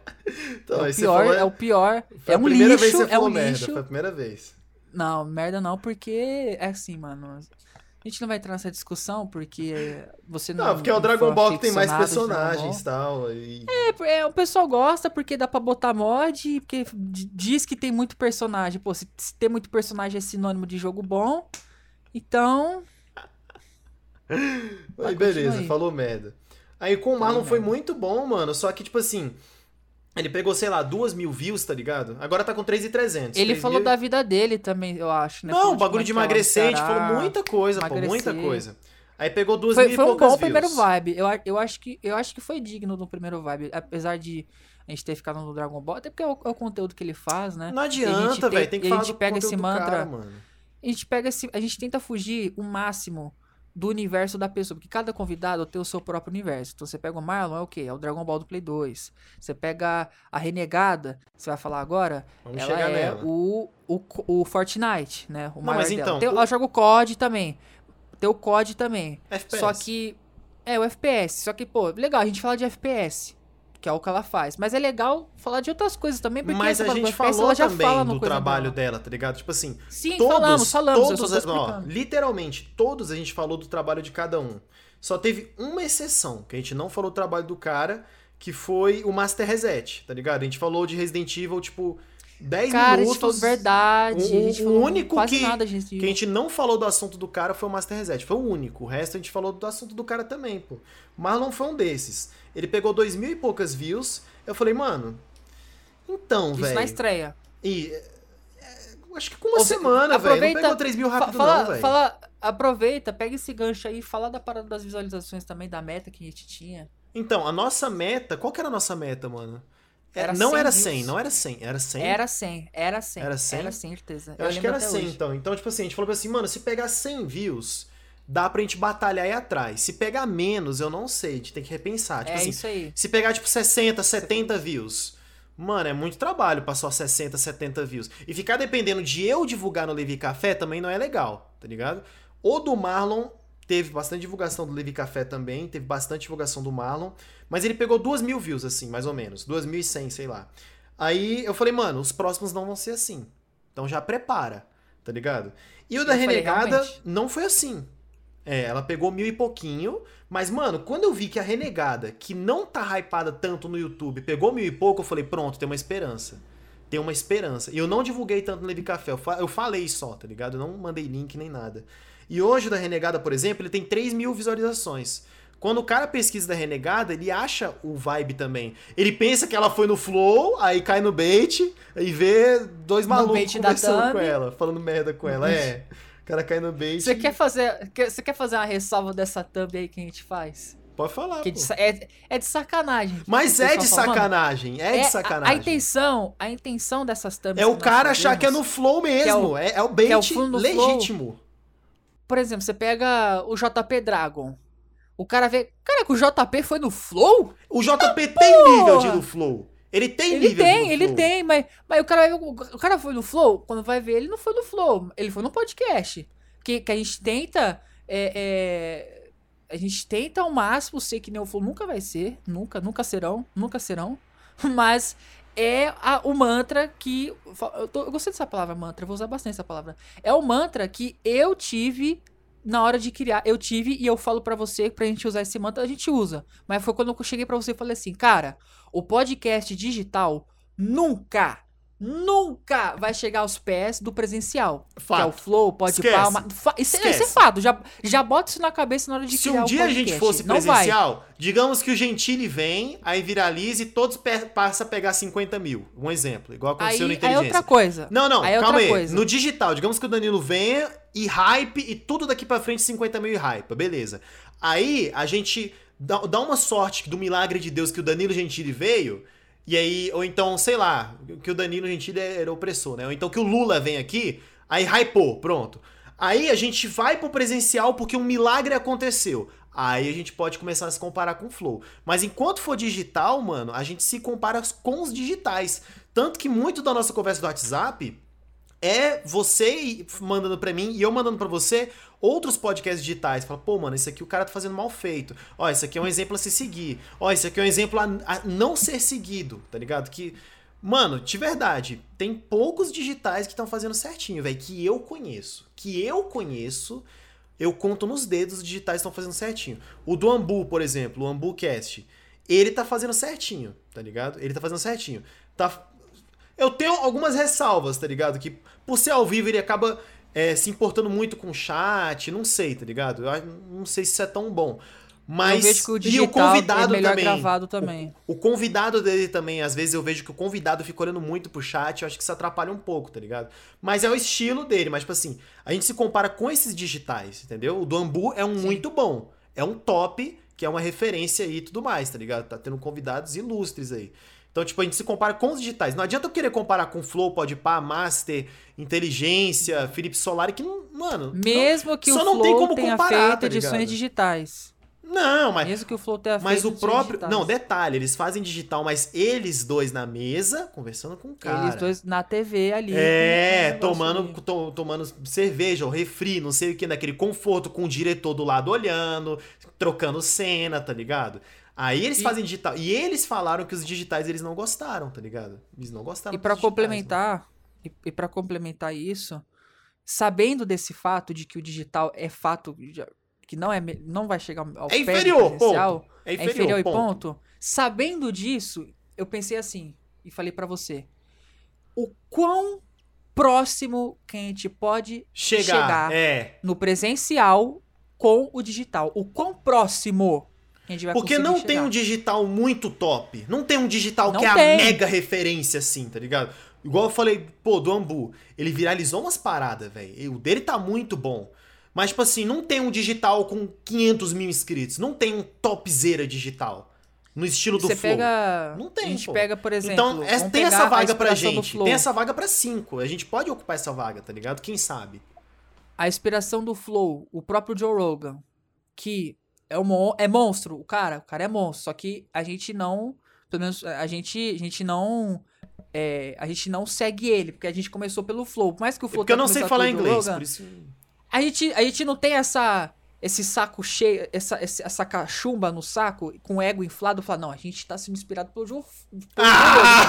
Então, é, o pior, falou- é o pior. Foi É a um primeira vez lixo, que você é falou um merda. lixo. Foi a primeira vez. Não, merda não, porque é assim, mano. A gente não vai entrar nessa discussão porque você não. Não, porque é o Dragon Ball que tem mais personagens e tal. E... Ball. É, o pessoal gosta porque dá pra botar mod, porque diz que tem muito personagem. Pô, se, se ter muito personagem é sinônimo de jogo bom, então. [LAUGHS] Aí, beleza, aí. falou merda. Aí com o Marlon foi muito bom, mano. Só que, tipo assim, ele pegou, sei lá, duas mil views, tá ligado? Agora tá com 3,300. Ele 3 falou mil- da vida dele também, eu acho, né? Não, o bagulho de é no emagrecer, a gente Ceará. falou muita coisa, pô, emagrecer. muita coisa. Aí pegou duas Foi, mil foi e um poucas bom views. primeiro vibe. Eu, eu, acho que, eu acho que foi digno do primeiro vibe. Apesar de a gente ter ficado no Dragon Ball, até porque é o, é o conteúdo que ele faz, né? Não adianta, velho. Tem que e a falar gente pega esse mantra- cara. A gente pega esse. A gente tenta fugir o máximo do universo da pessoa. Porque cada convidado tem o seu próprio universo. Então você pega o Marlon, é o quê? É o Dragon Ball do Play 2. Você pega a Renegada, você vai falar agora. Vamos ela é nela. o, o, o Fortnite, né? O Não, mas dela. então, Tem- o- Ela joga o COD também. Tem o COD também. FPS. Só que. É, o FPS. Só que, pô, legal a gente falar de FPS. Que é o que ela faz. Mas é legal falar de outras coisas também. Porque Mas a gente falou ela também fala do trabalho dela. dela, tá ligado? Tipo assim, Sim, todos, falamos, falamos. todos, ó, literalmente, todos a gente falou do trabalho de cada um. Só teve uma exceção, que a gente não falou do trabalho do cara, que foi o Master Reset, tá ligado? A gente falou de Resident Evil, tipo, 10 Cara, minutos. verdade. O- o único que- nada, gente. Que a gente não falou do assunto do cara foi o Master Reset. Foi o único. O resto a gente falou do assunto do cara também, pô. Marlon foi um desses. Ele pegou dois mil e poucas views. Eu falei, mano. Então, Isso na velho. estreia. E. é, acho que com uma Ou se- semana, velho. Não pegou 3 mil rápido, fala, não, velho. fala, aproveita, pega esse gancho aí, fala da parada das visualizações também, da meta que a gente tinha. Então, a nossa meta. Qual que era a nossa meta, mano? É, Era não 100 era views. 100, não era 100. Era 100. Era 100, era 100. Era 100? Era 100, certeza. Eu, acho que era até 100, hoje. então. Então, tipo assim, a gente falou assim, mano, se pegar 100 views, dá pra gente batalhar aí atrás. Se pegar menos, eu não sei. A gente tem que repensar. Tipo É assim, isso aí. Se pegar, tipo, 60, 70 views. Mano, é muito trabalho pra só 60, 70 views. E ficar dependendo de eu divulgar no Levi Café também não é legal, tá ligado? O do Marlon teve bastante divulgação do Levi Café também, teve bastante divulgação do Marlon, mas ele pegou 2 mil views, assim, mais ou menos. 2.100, sei lá. Aí eu falei, mano, os próximos não vão ser assim. Então já prepara, tá ligado? E o da Eu falei, Renegada realmente. não foi assim. É, ela pegou mil e pouquinho, mas, mano, quando eu vi que a Renegada, que não tá hypada tanto no YouTube, pegou mil e pouco, eu falei, pronto, tem uma esperança. Tem uma esperança. E eu não divulguei tanto no Levi Café, eu, fa- eu falei só, tá ligado? Eu não mandei link nem nada. E hoje da Renegada, por exemplo, ele tem 3 mil visualizações. Quando o cara pesquisa da Renegada, ele acha o vibe também. Ele pensa que ela foi no Flow, aí cai no bait, e vê dois malucos conversando com ela, falando merda com ela. É, [LAUGHS] cara cai no bait. Você quer fazer, você quer fazer uma ressalva dessa thumb aí que a gente faz? Pode falar, Que é de é, é de sacanagem. Mas O é pessoal de fala, sacanagem, é, é de a- sacanagem. A, intenção, a intenção dessas thumbs é o cara achar que é no flow mesmo, é, é o bait é o do flow. legítimo. Por exemplo, você pega o JP Dragon. O cara vê. Cara, que o JP foi no Flow? O JP tem nível de no flow. Ele tem Ele nível tem, ele flow. tem, mas, mas o cara. O cara foi no Flow? Quando vai ver, ele não foi no Flow. Ele foi no podcast. Que, que a gente tenta. é, é, a gente tenta ao máximo ser que nem o Flow nunca vai ser. Nunca, nunca serão. Nunca serão. [LAUGHS] Mas é a- o mantra que. Eu, tô- eu gostei dessa palavra, mantra. Eu vou usar bastante essa palavra. É o mantra que eu tive na hora de criar. Eu tive e eu falo pra você, pra gente usar esse mantra, a gente usa. Mas foi quando eu cheguei pra você e falei assim, cara, o podcast digital nunca, nunca vai chegar aos pés do presencial. Que é o Fato. Flow, pode palma. Fa isso, é- isso é fato. Já, já bota isso na cabeça na hora de Se criar um o dia a podcast. gente fosse presencial, digamos que o Gentili vem, aí viraliza e todos passa a pegar 50 mil. Um exemplo, igual aconteceu Aí, no aí é Inteligência. outra coisa. Não, não, Aí é calma aí. coisa. No digital, digamos que o Danilo venha e hype e tudo daqui pra frente 50 mil e hype, beleza. Aí a gente dá, dá uma sorte do milagre de Deus que o Danilo Gentili veio, e aí, ou então, sei lá, que o Danilo Gentili era opressor, né? Ou então que o Lula vem aqui, aí hypou, pronto. Aí a gente vai pro presencial porque um milagre aconteceu. Aí a gente pode começar a se comparar com o Flow. Mas enquanto for digital, mano, a gente se compara com os digitais. Tanto que muito da nossa conversa do WhatsApp é você mandando para mim e eu mandando para você outros podcasts digitais. Fala, pô, mano, isso aqui o cara tá fazendo mal feito. Ó, isso aqui é um exemplo a se seguir. Ó, isso aqui é um exemplo a, a não ser seguido, tá ligado? Que, mano, de verdade, tem poucos digitais que estão fazendo certinho, velho, que eu conheço. Que eu conheço, eu conto nos dedos os digitais estão fazendo certinho. O do Ambu, por exemplo, o AmbuCast, ele tá fazendo certinho, tá ligado? Ele tá fazendo certinho. Tá eu tenho algumas ressalvas, tá ligado? Que por ser ao vivo ele acaba é, se importando muito com o chat, não sei, tá ligado? Eu não sei se isso é tão bom. Mas eu vejo que o digital e o convidado é melhor também, gravado também. O, o, convidado dele também, às vezes eu vejo que o convidado fica olhando muito pro chat, eu acho que isso atrapalha um pouco, tá ligado? Mas é o estilo dele, mas tipo assim, a gente se compara com esses digitais, entendeu? O do Ambu é um Sim. muito bom, é um top, que é uma referência aí e tudo mais, tá ligado? Tá tendo convidados ilustres aí. Então, tipo, a gente se compara com os digitais. Não adianta eu querer comparar com Flow, Podpah, Master, Inteligência, Felipe Solari, que não, mano... Mesmo não, que o Flow tenha comparar, feito tá edições digitais. Não, mas. Mesmo que o Flow tenha Mas o próprio. Digitais. Não, detalhe, eles fazem digital, mas eles dois na mesa, conversando com o cara. Eles dois na TV ali. É, tomando, to, tomando cerveja ou refri, não sei o que, naquele conforto, com o diretor do lado olhando, trocando cena, tá ligado? Aí eles e... fazem digital. E eles falaram que os digitais eles não gostaram, tá ligado? Eles não gostaram. E para complementar, e, e para complementar isso, sabendo desse fato de que o digital é fato que não é não vai chegar ao é inferior, ponto. É inferior, é inferior ponto. e ponto. Sabendo disso, eu pensei assim e falei para você: o quão próximo que a gente pode chegar, chegar é. no presencial com o digital. O quão próximo porque não chegar. tem um digital muito top. Não tem um digital não que tem. é a mega referência, assim, tá ligado? Igual eu falei, pô, do Ambu. Ele viralizou umas paradas, velho. O dele tá muito bom. Mas, tipo assim, não tem um digital com 500 mil inscritos. Não tem um topzera digital. No estilo do Você Flow. Pega... Não tem, A gente pô. pega, por exemplo... Então, essa, tem essa vaga pra gente. Tem essa vaga pra cinco. A gente pode ocupar essa vaga, tá ligado? Quem sabe? A inspiração do Flow, o próprio Joe Rogan, que é, um, é monstro, o cara, o cara é monstro. Só que a gente não. Pelo menos a gente, a gente não. É, a gente não segue ele, porque a gente começou pelo Flow. Por mais que o Flow é Porque eu não sei falar inglês, Logan, por isso. A gente, a gente não tem essa. Esse saco cheio, essa, essa cachumba no saco, com ego inflado, falar, não, a gente tá sendo inspirado pelo Joe. Ah!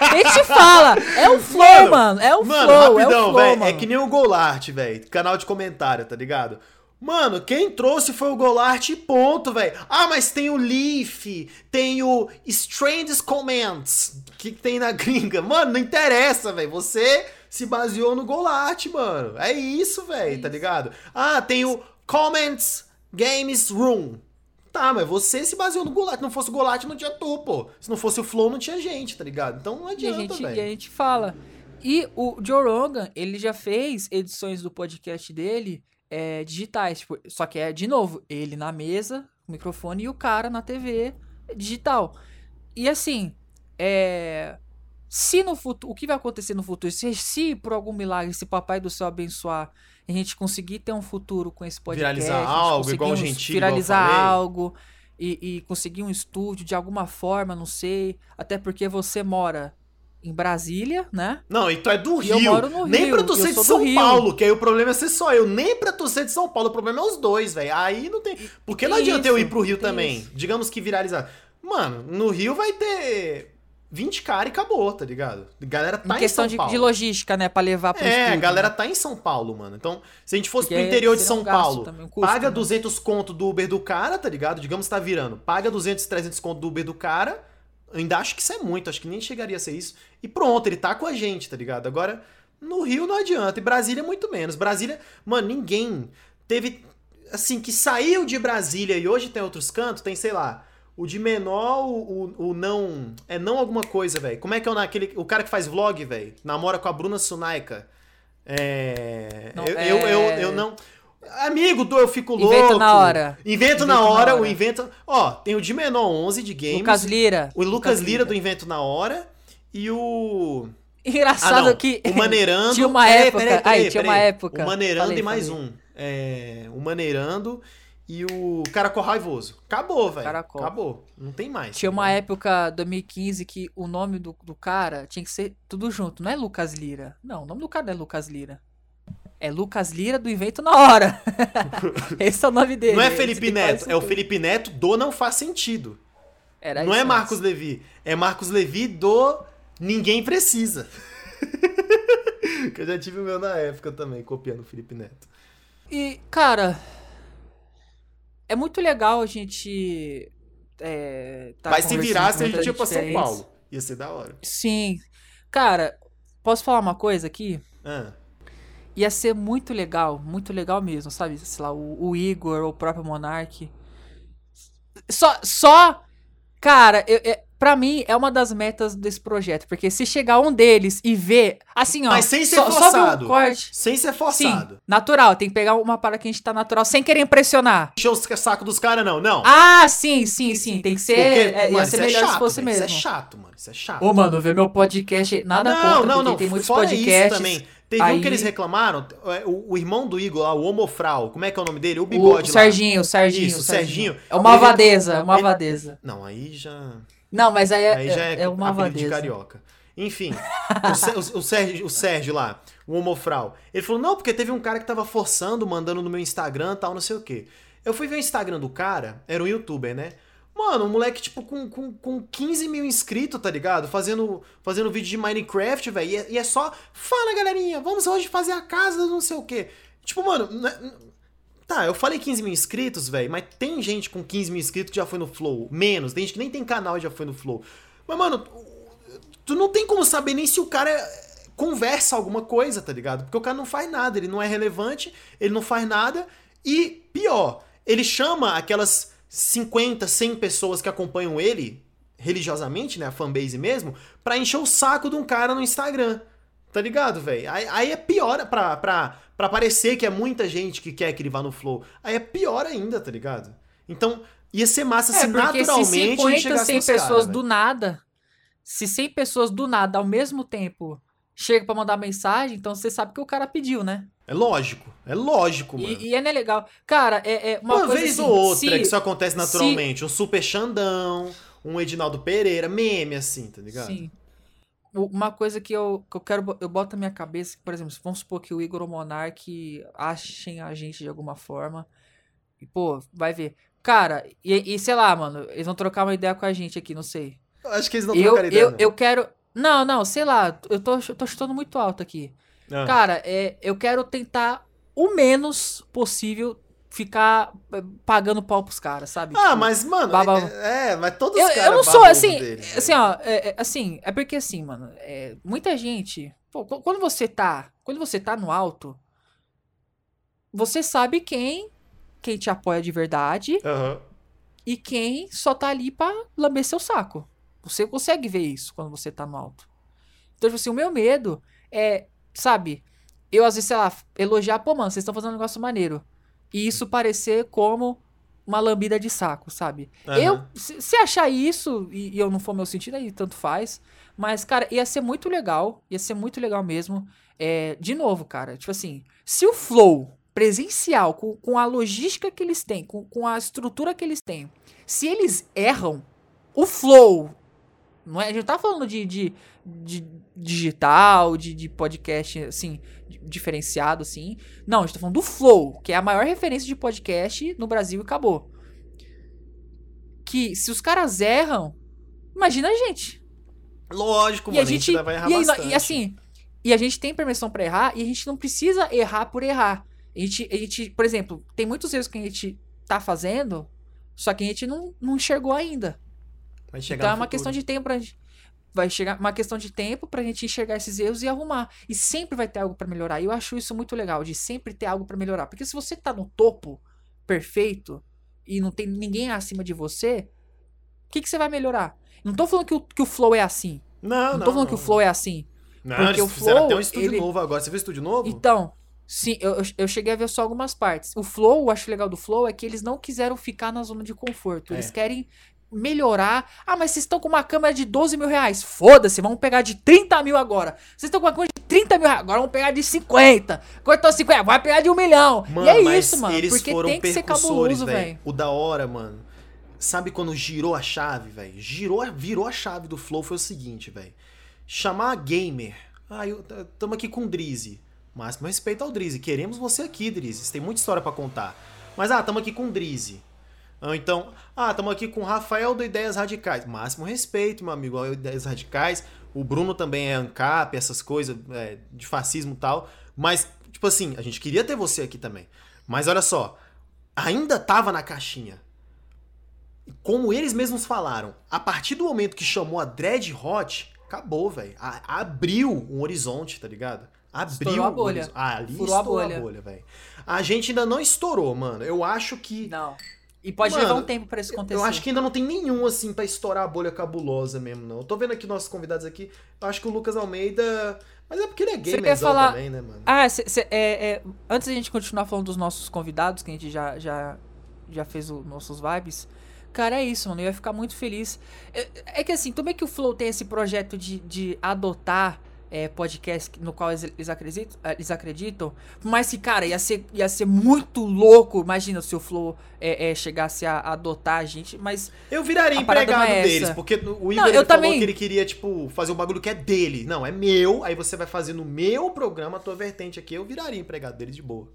a, gente, a, gente, fala, é o flow, mano, mano é o mano, flow, rapidão, é o flow, É que nem o Golart, velho, canal de comentário, tá ligado? Mano, quem trouxe foi o Golart e ponto, velho. Ah, mas tem o Leaf, tem o Strange Comments, que tem na [LAUGHS] gringa. Mano, não interessa, velho. Você se baseou no Golart, mano. É isso, velho, tá ligado? Ah, tem o Comments Games Room. Tá, mas você se baseou no Golart. Se não fosse o Golart, não tinha tu, pô. Se não fosse o Flow, não tinha gente, tá ligado? Então não adianta, velho. E a gente fala. E o Joe Rogan, ele já fez edições do podcast dele é, digitais. Tipo, só que é, de novo, ele na mesa, o microfone, e o cara na TV digital. E assim, é, se no futuro, o que vai acontecer no futuro? Se, se por algum milagre, se papai do céu abençoar, a gente conseguir ter um futuro com esse podcast, viralizar algo, igual o Gentil, viralizar algo e, e conseguir um estúdio de alguma forma, não sei, até porque você mora em Brasília, né? Não, e tu é do e Rio. Eu moro no Nem Rio. pra tu ser de São Paulo, que aí o problema é ser só eu. Nem pra tu ser de São Paulo, o problema é os dois, velho. Aí não tem. Porque não adianta eu ir pro Rio também. Isso. Digamos que viralizar. Mano, no Rio vai ter 20 caras e acabou, tá ligado? A galera tá em, questão em São Paulo. De, de logística, né? Pra levar pro É, estúdio, a galera né? tá em São Paulo, mano. Então, se a gente fosse Porque pro interior de São um Paulo, também, um custo, paga né? 200 conto do Uber do cara, tá ligado? Digamos que tá virando. Paga 200, 300 conto do Uber do cara ainda acho que isso é muito, acho que nem chegaria a ser isso. E pronto, ele tá com a gente, tá ligado? Agora, no Rio não adianta, e Brasília muito menos. Brasília, mano, ninguém teve. Assim, que saiu de Brasília e hoje tem outros cantos, tem, sei lá, o de menor, o, o, o não. É não alguma coisa, velho. Como é que é o, naquele, o cara que faz vlog, velho? Namora com a Bruna Sunaika. É. Não, eu, é- eu, eu, eu não. Amigo do Eu Fico Louco. Invento na hora. Invento, na, hora, o invento. Ó, tem o de menor 11 de games. Lucas Lira. O Lucas, Lira, do Invento na Hora. E o. Engraçado Ah, que. O Maneirando. [LAUGHS] Tinha uma Peraí, época. peraí, peraí, aí, tinha peraí. uma época. O Maneirando Falei, e mais falei. um. É, o Maneirando e o Caracol Raivoso. Acabou, velho. Caracol. Acabou. Não tem mais. Tinha uma época, 2015, que o nome do, do cara tinha que ser tudo junto. Não é Lucas Lira. Não, o nome do cara não é Lucas Lira. É Lucas Lira do Invento na Hora. [LAUGHS] Esse é o nome dele. Não é Felipe Neto, é o. Felipe Neto do Não Faz Sentido. Era não é isso Marcos mesmo. Levi, é Marcos Levi do Ninguém Precisa. [LAUGHS] que eu já tive o meu na época também, copiando o Felipe Neto. E, cara, é muito legal a gente. É, tá Mas se virasse, com a gente ia pra São. Paulo. Ia ser da hora. Sim. Cara, posso falar uma coisa aqui? Ah, Ia ser muito legal, muito legal mesmo, sabe? Sei lá, o, o Igor o próprio Monark. Só, só, cara, eu, é, pra mim é uma das metas desse projeto, porque se chegar um deles e ver, assim, ó, Mas sem ser ver forçado. um corte. sem ser Sim, forçado. natural, tem que pegar uma para que a gente tá natural, sem querer impressionar. Encher o saco dos caras, não. Não. Ah, sim, sim, sim, tem que ser, Porque, é, ia mano, ser isso é melhor chato, se fosse velho, mesmo. Isso é chato, mano. Isso é chato. Ô, mano, ver meu podcast, nada não, contra, não, não. tem muitos Fora podcasts. isso também. Teve um aí- que eles reclamaram, é, o, o irmão do Igor lá, o Homofral, como é que é o nome dele? O O, bigode lá. Serginho, o Serginho. Isso, o o Serginho. É uma Ele- vadeza, é uma ele- vadeza. Não, aí já... Não, mas aí é, Aí já é, é, é uma de carioca. Enfim, o, o- o Sérgio, o Sérgio lá, o Homofral, ele falou, não, porque teve um cara que tava forçando, mandando no meu Instagram tal, não sei o quê. Eu fui ver o Instagram do cara, era um youtuber, né? Mano, um moleque, tipo, com, com, com 15 mil inscritos, tá ligado? Fazendo, fazendo vídeo de Minecraft, velho. E, é- e é só, fala, galerinha, vamos hoje fazer a casa do não sei o quê. Tipo, mano, é- Tá, eu falei 15 mil inscritos, velho, mas tem gente com 15 mil inscritos que já foi no Flow. Menos, tem gente que nem tem canal e já foi no Flow. Mas, mano, tu não tem como saber nem se o cara conversa alguma coisa, tá ligado? Porque o cara não faz nada, ele não é relevante, ele não faz nada. E, pior, ele chama aquelas 50, 100 pessoas que acompanham ele, religiosamente, né, a fanbase mesmo, pra encher o saco de um cara no Instagram. Tá ligado, velho? Aí, aí é pior pra, pra, pra parecer que é muita gente que quer que ele vá no flow. Aí é pior ainda, tá ligado? Então, ia ser massa se É, se naturalmente ele 50, chegasse 100 nos pessoas cara, do velho. nada, se 100 pessoas do nada ao mesmo tempo chegam pra mandar mensagem, então você sabe que o cara pediu, né? É lógico, é lógico, mano. E, e é né, legal. Cara, é, é uma, Uma, coisa vez assim, ou outra se- que isso acontece naturalmente. Um Super Xandão, um Edinaldo Pereira, meme assim, tá ligado? Sim. Uma coisa que eu, que eu quero, eu boto na minha cabeça, por exemplo, vamos supor que o Igor ou o Monark achem a gente de alguma forma. E, pô, vai ver. Cara, e, e sei lá, mano, eles vão trocar uma ideia com a gente aqui, não sei. Eu Acho que eles não Eu, trocaram ideia, eu, eu quero. Não, não, sei lá, eu tô, eu tô chutando muito alto aqui. Ah. Cara, é, eu quero tentar o menos possível ficar eh, pagando pau pros caras, sabe? Ah, Tipo, mas, mano, baba- é, é, mas todos eu, os eu caras não sou assim, deles, velho. assim, ó, é, é, assim, é porque assim, mano, é, muita gente, pô, qu- quando você tá, quando você tá no alto, você sabe quem, quem te apoia de verdade Aham. e quem só tá ali pra lamber seu saco. Você consegue ver isso quando você tá no alto. Então, tipo assim, o meu medo é, sabe, eu às vezes, sei lá, elogiar, pô, mano, vocês estão fazendo um negócio maneiro. E isso parecer como uma lambida de saco, sabe? Aham. Eu, se, se achar isso e, e eu não for meu sentido, aí tanto faz. Mas, cara, ia ser muito legal. Ia ser muito legal mesmo. É, de novo, cara, tipo assim, se o flow presencial, com, com a logística que eles têm, com, com a estrutura que eles têm, se eles erram, o flow. Não é, a gente tá falando de, de, de digital, de, de podcast, assim, di- diferenciado, assim. Não, a gente tá falando do Flow, que é a maior referência de podcast no Brasil e acabou. Que se os caras erram, imagina a gente. Lógico, E mano, a gente. vai errar e, bastante. e assim, e a gente tem permissão pra errar e a gente não precisa errar por errar. A gente, a gente, por exemplo, tem muitos erros que a gente tá fazendo, só que a gente não, não enxergou ainda. Vai chegar Então é uma futuro. questão de tempo pra gente. Vai chegar uma questão de tempo pra gente enxergar esses erros e arrumar. E sempre vai ter algo pra melhorar. E eu acho isso muito legal, de sempre ter algo pra melhorar. Porque se você tá no topo perfeito e não tem ninguém acima de você, o que, que você vai melhorar? Não tô falando que o, que o flow é assim. Não, Não, não. tô falando que o flow é assim. Não, porque eles o fizeram até Flow, um estúdio ele- novo agora. Você viu o estúdio novo? Então, sim, eu, eu- cheguei a ver só algumas partes. O Flow, eu acho legal do Flow é que eles não quiseram ficar na zona de conforto. Eles É. querem melhorar. Ah, mas vocês estão com uma câmera de 12 mil reais. Foda-se, vamos pegar de 30 mil agora. Vocês estão com uma câmera de 30 mil reais, agora vamos pegar de 50. Cortou 50, vai pegar de um milhão. Mano, e é mas isso, mano. Eles Porque foram tem que ser percussores, cabuloso, velho. O da hora, mano. Sabe quando girou a chave, velho? Girou, virou a chave do Flow foi o seguinte, velho. Chamar a gamer. Ah, eu, tamo aqui com o Drizzy. Máximo respeito ao Drizzy. Queremos você aqui, Drizzy. Você tem muita história pra contar. Mas, ah, tamo aqui com o Drizzy. Ou então, ah, tamo aqui com o Rafael do Ideias Radicais. Máximo respeito, meu amigo, ao Ideias Radicais. O Bruno também é ANCAP, essas coisas é, de fascismo e tal. Mas, tipo assim, a gente queria ter você aqui também. Mas olha só, ainda tava na caixinha. Como eles mesmos falaram, a partir do momento que chamou a Dread Hot, acabou, velho. Abriu um horizonte, tá ligado? Abriu Estourou a um bolha. horiz- Ah, ali Furou a estourou a bolha. bolha, velho. A gente ainda não estourou, mano. Eu acho que. Não. E pode Mano, levar um tempo pra isso acontecer. Eu acho que ainda não tem nenhum, assim, pra estourar a bolha cabulosa mesmo, não. Eu tô vendo aqui nossos convidados aqui. Eu acho que o Lucas Almeida. Mas é porque ele é quer gamerzão falar- também, né, mano? Ah, cê- cê- é, é, antes da gente continuar falando dos nossos convidados, que a gente já, já, já fez os nossos vibes, cara, é isso, mano. Eu ia ficar muito feliz. É, é que assim, como é que o Flow tem esse projeto de, de adotar é, podcast no qual eles, acreditam, eh, eles acreditam? Mas que, cara, ia ser, ia ser muito louco. Imagina se o Flow é, é, chegasse a adotar a gente, mas Eu viraria empregado é deles, porque o Igor Não, falou também- que ele queria, tipo, fazer um bagulho que é dele. Não, é meu, aí você vai fazer no meu programa a tua vertente aqui, eu viraria empregado deles de boa.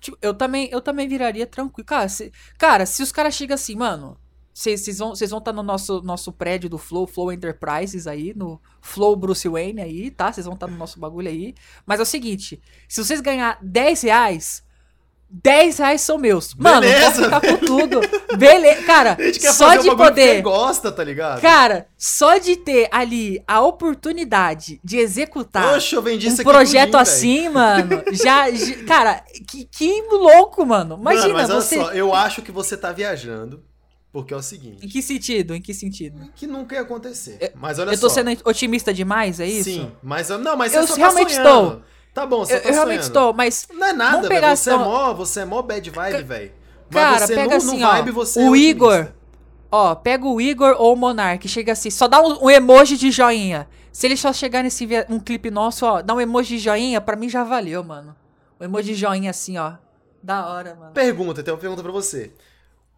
Tipo, eu também, eu também viraria tranquilo. Cara, se, cara, se os caras chegam assim, mano, vocês vão vocês vão estar no nosso, nosso prédio do Flow, Flow Enterprises aí, no Flow Bruce Wayne aí, tá? Vocês vão estar no nosso bagulho aí. Mas é o seguinte, se vocês ganhar 10 reais, 10 reais são meus. Mano, eu Beleza, vou ficar com tudo. Beleza. Cara, [LAUGHS] só de que poder... quem gosta, tá ligado? Cara, só de ter ali a oportunidade de executar Poxa, um projeto mim, assim, mano, [LAUGHS] já, Cara, que, que louco, mano. Imagina, Mano, mas olha você. só, eu acho que você tá viajando, porque é o seguinte, Em que sentido? Em que sentido? que nunca ia acontecer. mas olha eu tô só. sendo otimista demais, é isso? Sim, mas não, mas Eu só tá realmente sonhando. estou. Tá bom, você Eu, tá eu realmente estou, mas. Não é nada, velho. Você, é só- mó, você é mó bad vibe, velho. Mas Cara, você pega no, assim, no ó. vibe, você o é. Igor. Ó, pega o Igor ou o Monark, chega assim, só dá um, um emoji de joinha. Se ele só chegar nesse um clipe nosso, ó, dá um emoji de joinha, pra mim já valeu, mano. Um emoji de joinha assim, ó. Da hora, mano. Pergunta, tem uma pergunta pra você.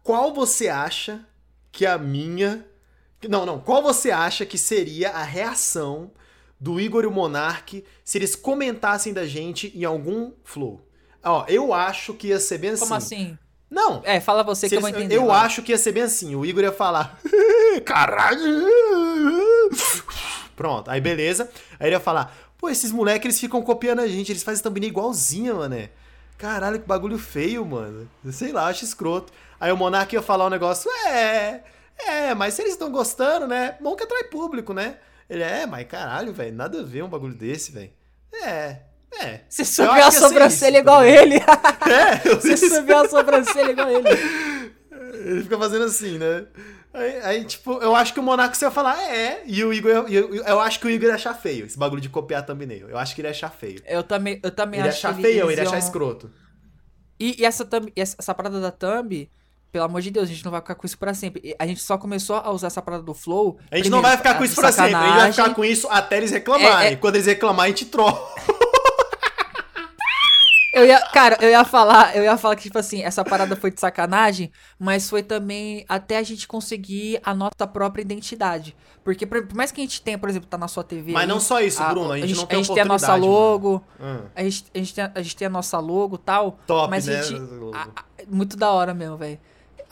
Qual você acha que a minha. Não, não. Qual você acha que seria a reação do Igor e o Monark se eles comentassem da gente em algum flow? Ó, eu acho que ia ser bem assim. Como assim? Não. É, fala você que eu vou eles- entender. eu vai. acho que ia ser bem assim. O Igor ia falar. [LAUGHS] Caralho! Pronto, aí beleza. Aí ele ia falar: pô, esses moleques eles ficam copiando a gente, eles fazem thumbnail igualzinha, mané. Caralho, que bagulho feio, mano. Sei lá, acho escroto. Aí o Monark ia falar um negócio: é, é, mas se eles estão gostando, né? Bom que atrai público, né? Ele é, mas caralho, velho, nada a ver um bagulho desse, velho. É, é. Você subiu a ia ser sobrancelha isso, tá igual ele. [LAUGHS] É, eu Você subiu a sobrancelha igual ele. [LAUGHS] Ele fica fazendo assim, né? Aí, aí, tipo, eu acho que o Monarca ia falar, é, e o Igor, eu, eu, eu acho que o Igor ia achar feio, esse bagulho de copiar thumbnail. Eu acho que ele ia achar feio. Eu também, eu também Ele ia acho achar que feio ou eles ele ia achar escroto? E, e essa, thumb- essa, essa parada da thumb, pelo amor de Deus, a gente não vai ficar com isso pra sempre. E A gente só começou a usar essa parada do Flow. A gente não vai ficar com isso pra sempre, a gente vai ficar com isso até eles reclamarem. É, é- Quando eles reclamarem, a gente troca. Eu ia, cara, eu ia falar, eu ia falar que, tipo assim, essa parada foi de sacanagem, mas foi também até a gente conseguir a nossa própria identidade. Porque, por, mais que a gente tenha, por exemplo, tá na sua TV. Mas aí, não só isso, Bruno, a gente não tem a gente tem a nossa logo, Hum. a gente, a, gente tem, a gente tem a nossa logo e tal. Top, mas né? a gente. a- a- muito da hora mesmo, velho.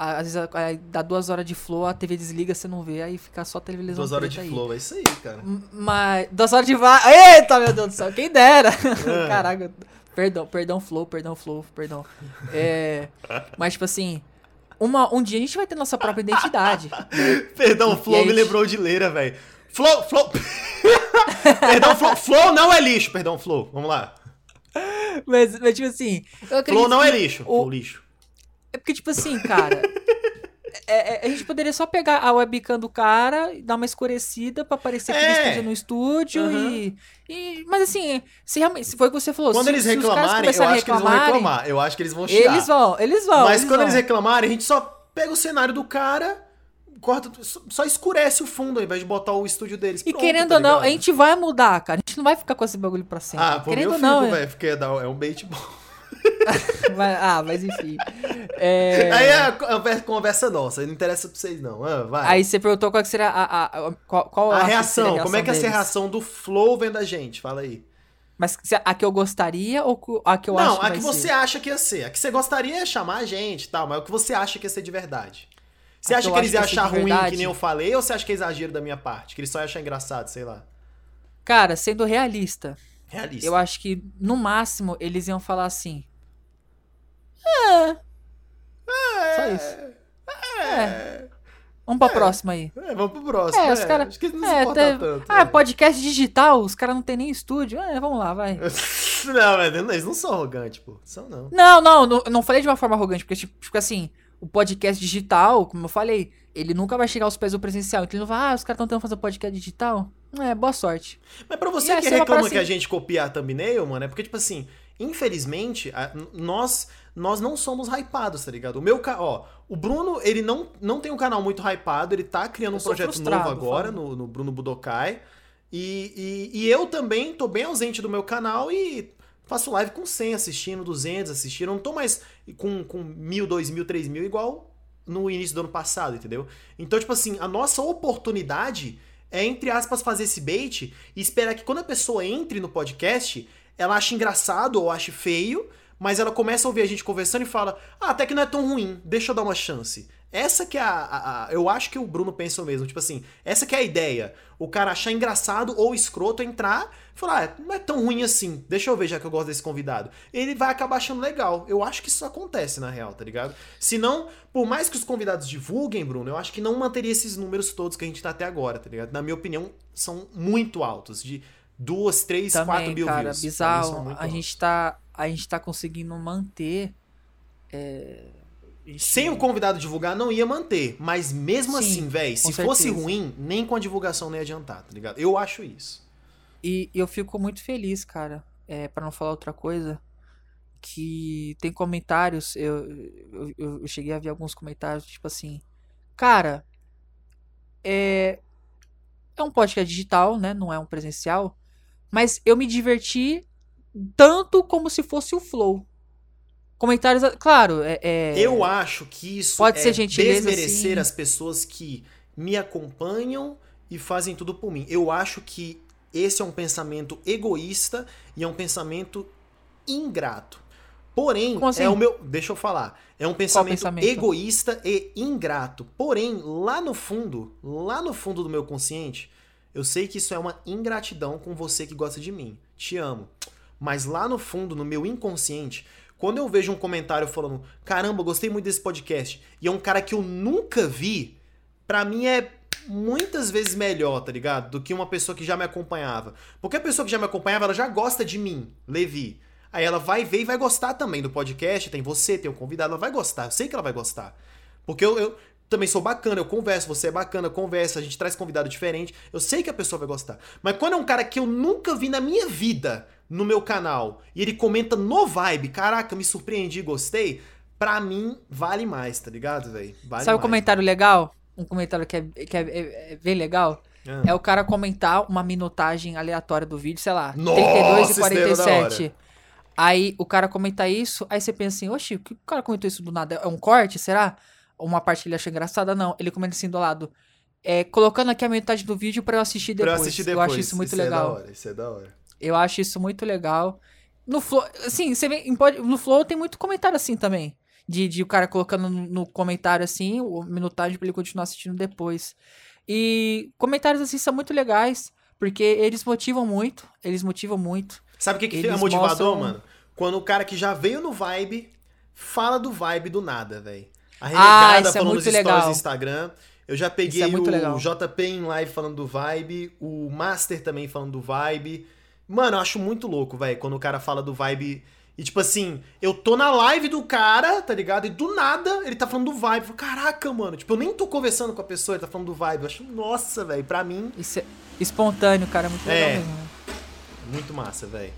Às vezes a- a- dá duas horas de flow, a TV desliga, você não vê, aí fica só a televisão. Duas horas de aí. flow, é isso aí, cara. Mas. Duas horas de va... Eita, meu Deus do céu, quem dera! É. [LAUGHS] Caraca. Perdão, perdão, flow, perdão, flow, perdão. É. Mas, tipo assim. Uma, um dia a gente vai ter nossa própria identidade. [LAUGHS] Perdão, Flow me lembrou de Leira, velho. Flow, Flow. [LAUGHS] Perdão, Flow. Flow não é lixo. Perdão, Flow. Vamos lá. Mas, mas tipo assim. Flow não é lixo. o- Flow lixo. É porque, tipo assim, cara. é- é- a gente poderia só pegar a webcam do cara e dar uma escurecida pra parecer que É. ele esteja no estúdio Uhum. e, e. Mas assim, se realmente. Se foi o que você falou. Quando se, eles se reclamarem, eu acho que eles vão reclamarem, reclamar. Eu acho que eles vão chiar. Eles vão, eles vão. Mas eles quando vão. eles reclamarem, a gente só pega o cenário do cara, corta, só- escurece o fundo ao invés de botar o estúdio deles. E Pronto, querendo tá ou não, a gente vai mudar, cara. A gente não vai ficar com esse bagulho pra sempre. Ah, por mim querendo eu ou não, fico, é- velho, porque dá- é um bait bom. [LAUGHS] vai- Ah, mas enfim. É, Aí é a conversa, conversa nossa, não interessa pra vocês não. Ah, vai. Aí você perguntou qual que seria a, a, a- qual, qual a que reação, como é que é essa deles. reação do Flow vendo a gente? Fala aí. Mas a que eu gostaria ou a que eu acho não, que a vai que você ser? acha que ia ser. A que você gostaria é chamar a gente e tal, mas o que você acha que ia ser de verdade. Você A que acha eu que eles acho iam que achar ruim, verdade? que nem eu falei, ou você acha que é exagero da minha parte? Que eles só iam achar engraçado, sei lá. Cara, sendo realista, Realista. eu acho que no máximo eles iam falar assim. É. Só isso. É. Vamos pra próxima aí. É, vamos pro próximo. É, os caras. Acho que eles não é, se importam até- tanto. Ah, né? podcast digital, os caras não tem nem estúdio. É, vamos lá, vai. [LAUGHS] Não, mas eles não são arrogantes, pô. São não. Não, não, não, não falei de uma forma arrogante, porque, tipo, tipo assim, o podcast digital, como eu falei, ele nunca vai chegar aos pés do presencial. Então ele não vai, ah, os caras estão tentando fazer podcast digital. É, boa sorte. Mas pra você E que reclama que a assim- gente copia a thumbnail, mano, é porque, tipo assim, infelizmente, nós nós não somos hypados, tá ligado? O meu, ó, o Bruno, ele não, não tem um canal muito hypado, ele tá criando um projeto novo agora, no, no Bruno Budokai, e, e, e eu também tô bem ausente do meu canal e faço live com 100 assistindo, 200 assistindo, não tô mais com, com mil, dois mil, três mil, igual no início do ano passado, entendeu? Então, tipo assim, a nossa oportunidade é, entre aspas, fazer esse bait e esperar que quando a pessoa entre no podcast, ela ache engraçado ou ache feio, mas ela começa a ouvir a gente conversando e fala: Ah, até que não é tão ruim, deixa eu dar uma chance. Essa que é a, a- a- Eu acho que o Bruno pensa o mesmo. Tipo assim, essa que é a ideia. O cara achar engraçado ou escroto entrar e falar: ah, não é tão ruim assim, deixa eu ver já que eu gosto desse convidado. Ele vai acabar achando legal. Eu acho que isso acontece na real, tá ligado? Se não, por mais que os convidados divulguem, Bruno, eu acho que não manteria esses números todos que a gente tá até agora, tá ligado? Na minha opinião, são muito altos. De duas, três, quatro Também, mil cara, views. Bizarro. muito A gente, tá, a gente tá conseguindo manter. é, gente- Sem o convidado divulgar, não ia manter. Mas mesmo Sim, assim, velho, se com fosse certeza. ruim, nem com a divulgação não ia adiantar, tá ligado? Eu acho isso. E eu fico muito feliz, cara, é, para não falar outra coisa, que tem comentários, eu, eu, eu- eu cheguei a ver alguns comentários, tipo assim, cara, é, é um podcast digital, né, não é um presencial, mas eu me diverti tanto como se fosse o Flow. Comentários, claro, é... é- Eu acho que isso Pode é ser gentileza, desmerecer sim. as pessoas que me acompanham e fazem tudo por mim. Eu acho que esse é um pensamento egoísta e é um pensamento ingrato. Porém, assim? é o meu. Deixa eu falar. É um pensamento, pensamento? egoísta e ingrato. Porém, lá no fundo, lá no fundo do meu consciente, eu sei que isso é uma ingratidão com você que gosta de mim. Te amo. Mas lá no fundo, no meu inconsciente, quando eu vejo um comentário falando, caramba, gostei muito desse podcast, e é um cara que eu nunca vi, pra mim é muitas vezes melhor, tá ligado? Do que uma pessoa que já me acompanhava. Porque a pessoa que já me acompanhava, ela já gosta de mim, Levi. Aí ela vai ver e vai gostar também do podcast, tem você, tem o convidado, ela vai gostar, eu sei que ela vai gostar. Porque eu, eu também sou bacana, eu converso, você é bacana, conversa, a gente traz convidado diferente, eu sei que a pessoa vai gostar. Mas quando é um cara que eu nunca vi na minha vida no meu canal e ele comenta no vibe, caraca, me surpreendi, gostei, pra mim vale mais, tá ligado, velho? Vale Sabe o mais. comentário legal? Um comentário que é, que é, é- é bem legal? Ah. É o cara comentar uma minutagem aleatória do vídeo, sei lá, Nossa, 32 e esse daí era da 47. Aí o cara comenta isso, aí você pensa assim, oxi, o que o cara comentou isso do nada? É um corte, será? Uma parte que ele achou engraçada? Não, ele comenta assim do lado. É, colocando aqui a metade do vídeo pra eu assistir Pra depois. eu assistir depois. Eu acho isso muito É da legal. hora, isso é da hora. Eu acho isso muito legal. No Flow, assim, você vê, no Flow tem muito comentário assim também. De, de o cara colocando no, comentário assim, o minutagem pra ele continuar assistindo depois. E comentários assim são muito legais, porque eles motivam muito, eles motivam muito. Sabe o que, que é motivador, mostram- mano? Quando o cara que já veio no vibe fala do vibe do nada, velho. A Ah, renegada isso é falando muito nos stories legal. do Instagram. Eu já peguei Isso é o legal. JP em live falando do vibe, o Master também falando do vibe. Mano, eu acho muito louco, velho, quando o cara fala do vibe. E tipo assim, eu tô na live do cara, tá ligado? E do nada ele tá falando do vibe. Eu falo, Caraca, mano, tipo, eu nem tô conversando com a pessoa, ele tá falando do vibe. Eu acho, nossa, velho, pra mim, Isso é espontâneo, cara, é muito legal É. mesmo. né? muito massa, velho.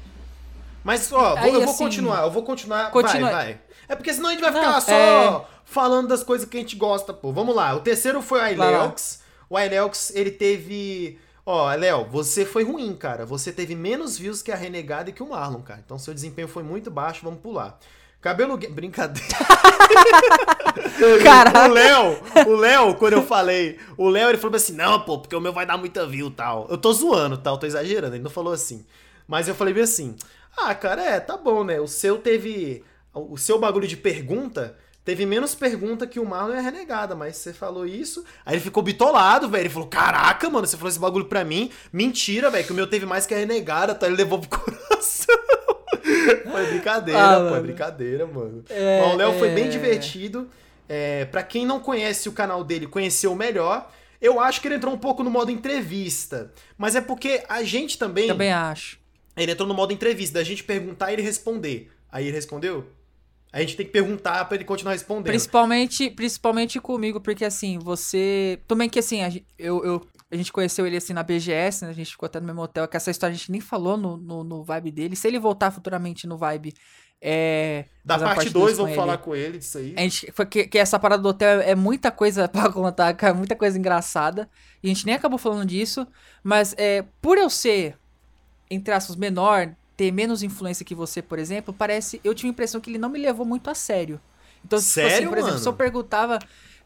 Mas, ó, vou- Aí, eu vou assim, continuar, eu vou continuar. continua- Vai, vai. É porque senão a gente vai Não, ficar só é- falando das coisas que a gente gosta, pô. Vamos lá. O terceiro foi o Aileux. O Aileux, ele teve. Ó, Léo, você foi ruim, cara. Você teve menos views que a Renegada e que o Marlon, cara. Então seu desempenho foi muito baixo, vamos pular. Cabelo. Brincadeira. [LAUGHS] Caraca. O Léo, o Léo, quando eu falei, o Léo ele falou assim: não, pô, porque o meu vai dar muita view e tal. Eu tô zoando, tal, tô exagerando, ele não falou assim. Mas eu falei bem assim: ah, cara, é, tá bom, né? O seu teve. O seu bagulho de pergunta teve menos pergunta que o Marlon e a Renegada, mas você falou isso. Aí ele ficou bitolado, velho. Ele falou: Caraca, mano, você falou esse bagulho pra mim. Mentira, velho, que o meu teve mais que a Renegada, tá? Ele levou pro [LAUGHS] coração. foi brincadeira, Ah, pô, é mano. brincadeira, mano. É, Mas o Léo foi é. bem divertido. É, para quem não conhece o canal dele, conheceu melhor. Eu acho que ele entrou um pouco no modo entrevista. Mas é porque a gente também. Também acho. Ele entrou no modo entrevista, da gente perguntar e ele responder. Aí ele respondeu? A gente tem que perguntar pra ele continuar respondendo. Principalmente, principalmente comigo, porque assim, você. Também que assim, a gente, eu, eu- a gente conheceu ele assim na BGS, né? A gente ficou até no mesmo hotel, que essa história a gente nem falou no, no, no vibe dele. Se ele voltar futuramente no vibe, é. Da parte dois 2, com vamos falar com ele disso aí. A gente, foi que, que essa parada do hotel é muita coisa [LAUGHS] pra contar, cara, muita coisa engraçada. E a gente nem acabou falando disso, mas é, por eu ser, entre aspas, menor, ter menos influência que você, por exemplo, parece. Eu tive a impressão que ele não me levou muito a sério. Então, tipo assim, Sério, por exemplo, se eu mano? perguntava.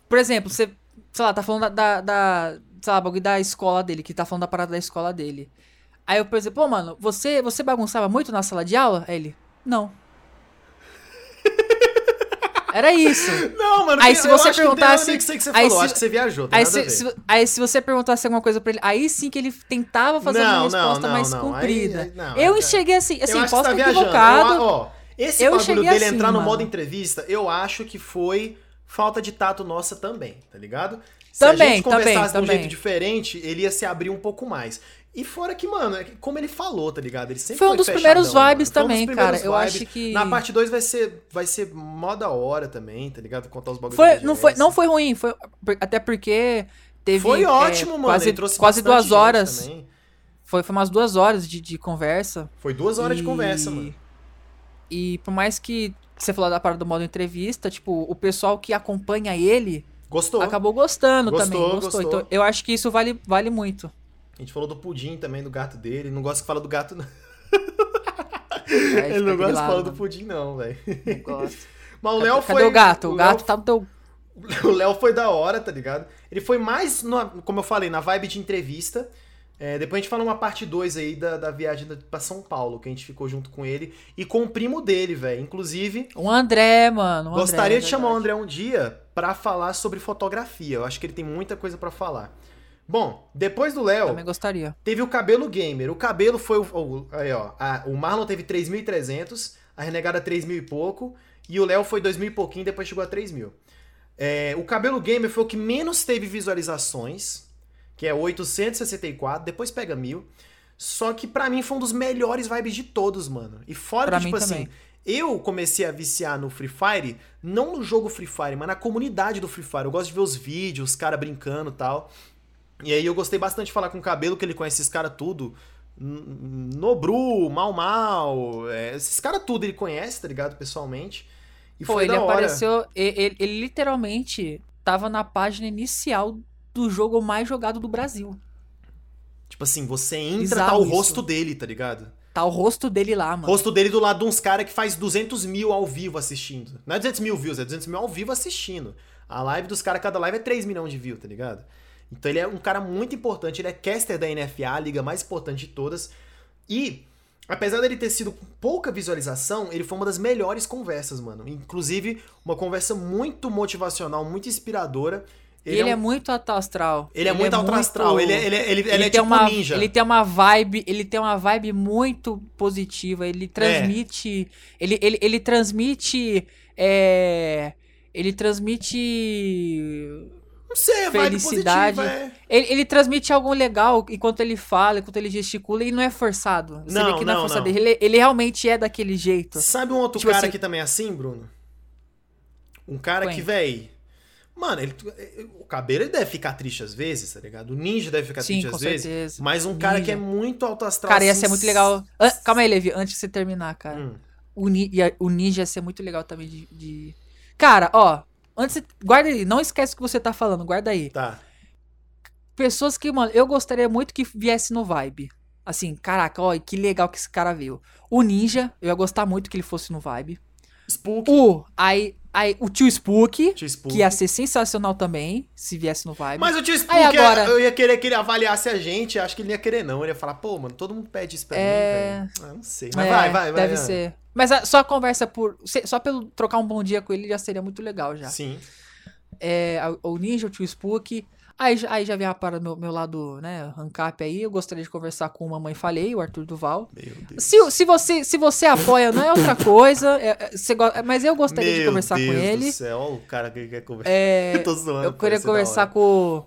Por exemplo, você, sei lá, tá falando da. da, da sei lá, bagulho da escola dele, que tá falando da parada da escola dele. Aí eu pensei, pô, mano, você, você bagunçava muito na sala de aula? Aí ele, não. Era isso. [LAUGHS] Não, mano, Aí se você que perguntasse- a aí que você aí falou. se- Acho que você viajou, tem Aí a se, se- aí se você perguntasse alguma coisa pra ele, aí sim que ele tentava fazer uma Não, não, resposta não, mais não. comprida. Aí- eu aí- enxerguei assim, assim, posso que estar tá equivocado. Eu, ó, esse Eu bagulho dele assim, entrar no mano. modo entrevista, eu acho que foi falta de tato nossa também, tá ligado? Se a Também, gente conversasse também, de um também. jeito diferente, ele ia se abrir um pouco mais. E fora que, mano, é que como ele falou, tá ligado? Ele sempre Foi um dos fechadão, primeiros mano. vibes um dos também, primeiros cara. Eu vibes. acho que- Na parte 2 vai ser, vai ser mó da hora também, tá ligado? Contar os bagulhos Foi, não, foi, não foi ruim, foi, até porque teve. Foi é, ótimo, mano. Quase, quase duas horas. também. Foi, foi umas duas horas de, de conversa. Foi duas horas de E- conversa, mano. E por mais que você falou da parada do modo entrevista, tipo, o pessoal que acompanha ele Gostou. acabou gostando Gostou, também. Gostou. gostou. Então, eu acho que isso vale, vale muito. A gente falou do pudim também, do gato dele. Não gosta que fala do gato, não. Aí Ele não gosta de falar do pudim, não, velho. Não gosto. Mas o Cadê, Léo cadê foi. o gato? O Léo- gato tá no teu. [LAUGHS] O Léo foi da hora, tá ligado? Ele foi mais, na- como eu falei, na vibe de entrevista. É, depois a gente fala uma parte 2 aí da, da viagem pra São Paulo, que a gente ficou junto com ele. E com o primo dele, velho. Inclusive, O André, mano. o André, gostaria de é chamar o. André um dia pra falar sobre fotografia. Eu acho que ele tem muita coisa pra falar. Bom, depois do Léo, Também gostaria. Teve o cabelo gamer. O cabelo foi o. o- aí, ó. a- o Marlon teve 3.300, a Renegada 3.000 e pouco, e o Léo foi 2.000 e pouquinho, depois chegou a 3.000. É, o cabelo gamer foi o que menos teve visualizações, que é 864, depois pega 1.000. Só que pra mim foi um dos melhores vibes de todos, mano. E fora Pra que, tipo assim, também. eu comecei a viciar no Free Fire, não no jogo Free Fire, mas na comunidade do Free Fire. Eu gosto de ver os vídeos, os caras brincando e tal. E aí eu gostei bastante de falar com o Cabelo, que ele conhece esses caras tudo. Nobru, Mal Mal, é, esses caras tudo ele conhece, tá ligado? Pessoalmente. E Pô, foi ele apareceu. Ele, ele literalmente tava na página inicial do jogo mais jogado do Brasil. Tipo assim, você entra, Bizarro tá o isso. rosto dele, tá ligado? Tá o rosto dele lá, mano. Rosto dele do lado de uns caras que faz 200 mil ao vivo assistindo. Não é 200 mil views, é 200 mil ao vivo assistindo. A live dos caras, cada live é 3 milhões de views, tá ligado? Então ele é um cara muito importante, ele é caster da NFA, a liga mais importante de todas. E, apesar dele ter sido com pouca visualização, ele foi uma das melhores conversas, mano. Inclusive, uma conversa muito motivacional, muito inspiradora. E ele, é, um- muito alto astral. ele é muito alto astral, ele é, ele é, ele, ele é tem tipo uma, ninja. Ele tem uma vibe, ele tem uma vibe muito positiva. Ele transmite, ele, ele, ele transmite, é, ele transmite, Não sei, vibe felicidade. positiva, é. ele, ele transmite algo legal enquanto ele fala, enquanto ele gesticula e não é forçado. Você Não, vê que não, é não, forçado. não. Ele, ele realmente é daquele jeito. Sabe um outro Tipo cara assim- que também é assim, Bruno? Um cara Quem? que, véi. Mano, ele, o cabelo ele deve ficar triste às vezes, tá ligado? O ninja deve ficar Sim, triste às vezes. certeza. Mas um cara Ninja. que é muito alto astral. Cara, ia assim, ser muito legal. An- calma aí, Levi, antes de você terminar, cara. Hum. O, ni- o Ninja ia ser muito legal também de, de- Cara, ó. Antes, guarda aí, não esquece o que você tá falando, guarda aí. Tá. Pessoas que, mano, eu gostaria muito que viesse no Vibe. Assim, caraca, ó, que legal que esse cara veio. O Ninja, eu ia gostar muito que ele fosse no Vibe. Spook. O, aí, aí, o Tio Spook, Tio Spook. que ia ser sensacional também, se viesse no Vibe. Mas o tio Spook, Aí agora- eu ia querer que ele avaliasse a gente. Acho que ele não ia querer, não. Ele ia falar, pô, mano, todo mundo pede isso pra É. mim, velho. Ah, não sei. Mas É, vai, vai, vai. Deve vai. ser. Mas a- só a conversa por. Só pelo trocar um bom dia com ele já seria muito legal já. Sim. É, o Ninja, o Tio Spook. Aí, já- aí já vem para o meu, meu lado, né, Ancap aí. Eu gostaria de conversar com o Mamãe Falei, o Arthur Duval. Meu Deus. Se, se, você, se você apoia, não é outra coisa. é- é- você mas eu gostaria de Meu conversar Deus com ele. do céu, olha o cara que quer conversar. É, [LAUGHS] Eu tô zoando. eu queria conversar com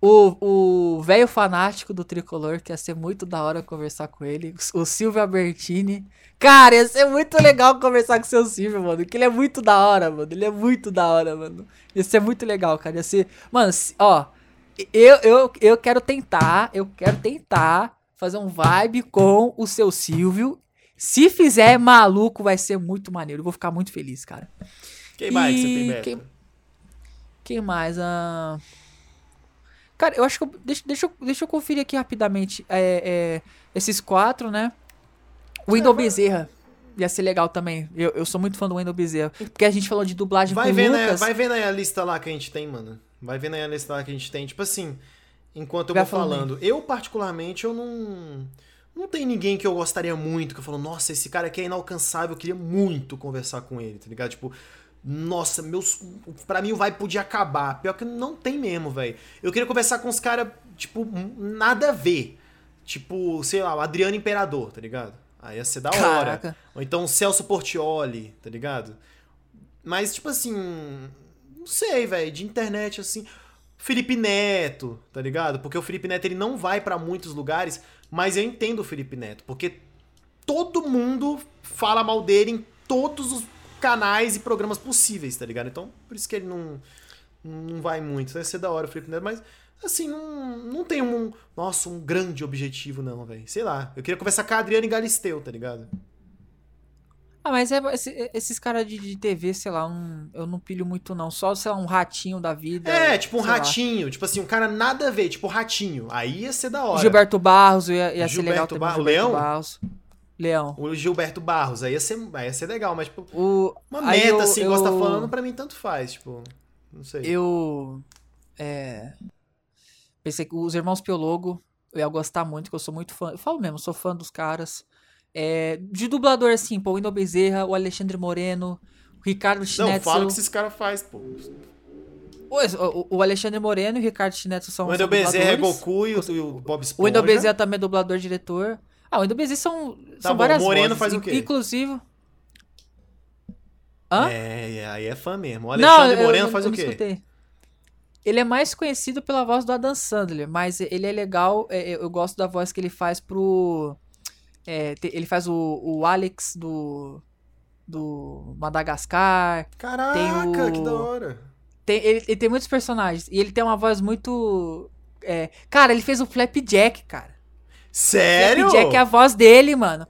o o velho fanático do tricolor, que ia ser muito da hora conversar com ele. O Silvio Albertini. Cara, ia ser muito legal conversar com o seu Silvio, mano. Que ele é muito da hora, mano. Ele é muito da hora, mano. Ia ser muito legal, cara. Ia ser. Mano, ó. Eu, eu, eu quero tentar. Eu quero tentar fazer um vibe com o seu Silvio. Se fizer maluco, vai ser muito maneiro. Eu vou ficar muito feliz, cara. Quem mais você tem, Beto? quem- Quem mais? Ah, Cara, eu acho que. Eu... Deixa, deixa, eu, deixa eu conferir aqui rapidamente. É, é, esses quatro, né? O Wendel Bezerra. Ia ser legal também. Eu, eu sou muito fã do Wendel Bezerra. Porque a gente falou de dublagem Vai com vendo, Lucas. vai vendo aí a lista lá que a gente tem, mano. Vai vendo aí a lista que a gente tem. Tipo assim, enquanto eu Vai vou falando falando, eu particularmente, eu não. Não tem ninguém que eu gostaria muito, que eu falo, nossa, esse cara aqui é inalcançável, eu queria muito conversar com ele, tá ligado? Tipo, nossa, meus. Pra mim o vibe podia acabar. Pior que não tem mesmo, velho. Eu queria conversar com os caras, tipo, nada a ver. Tipo, sei lá, o Adriano Imperador, tá ligado? Aí ia ser da hora. Caraca. Ou então o Celso Portioli, tá ligado? Mas, tipo assim. Sei, velho. De internet, assim. Felipe Neto, tá ligado? Porque o Felipe Neto ele não vai pra muitos lugares, mas eu entendo o Felipe Neto. Porque todo mundo fala mal dele em todos os canais e programas possíveis, tá ligado? Então, por isso que ele não, não vai muito. Vai ser da hora o Felipe Neto, mas. Assim, não, não tem um. Nossa, um grande objetivo, não, velho. Sei lá. Eu queria conversar com a Adriana Galisteu, tá ligado? Ah, mas é, esse- esses caras de, de TV, sei lá, um- eu não pilho muito não. Só, sei lá, um ratinho da vida. É, tipo um sei lá. ratinho. Tipo assim, um cara nada a ver, tipo ratinho. Aí ia ser da O hora. Gilberto Barros ia, ia ser Gilberto legal também. Bar- o Gilberto Leão? Barros. Leão. O Gilberto Barros, aí ia ser, aí ia ser legal, mas tipo, O, uma meta eu- assim, igual você tá eu- falando, pra mim tanto faz, tipo, não sei. Eu. É. Pensei que os irmãos Piologo eu ia gostar muito, que eu sou muito fã. Eu falo mesmo, sou fã dos caras. É, de dublador, assim, pô, o Wendel Bezerra, o Alexandre Moreno, o Ricardo não, Schnetzel. fala o que esses caras faz, pô. O, o- Alexandre Moreno e o Ricardo Schnetzel são O Wendel Bezerra é. Goku e o, e o Bob Esponja. O Wendel Bezerra também é dublador diretor. Ah, o Wendel Bezerra são, são bom, várias Moreno vozes. faz o quê? Inclusive... Hã? É, é, aí é fã mesmo. O Não, Alexandre eu- Moreno eu- faz eu o não quê? escutei. Ele é mais conhecido pela voz do Adam Sandler, mas ele é legal. é, Eu gosto da voz que ele faz pro. É, te- ele faz o, o Alex do. Do Madagascar. Caraca, Tem o- que da hora. Tem, ele, ele tem muitos personagens. E ele tem uma voz muito. é, cara, ele fez o Flapjack, cara. Sério? Flapjack é a voz dele, mano.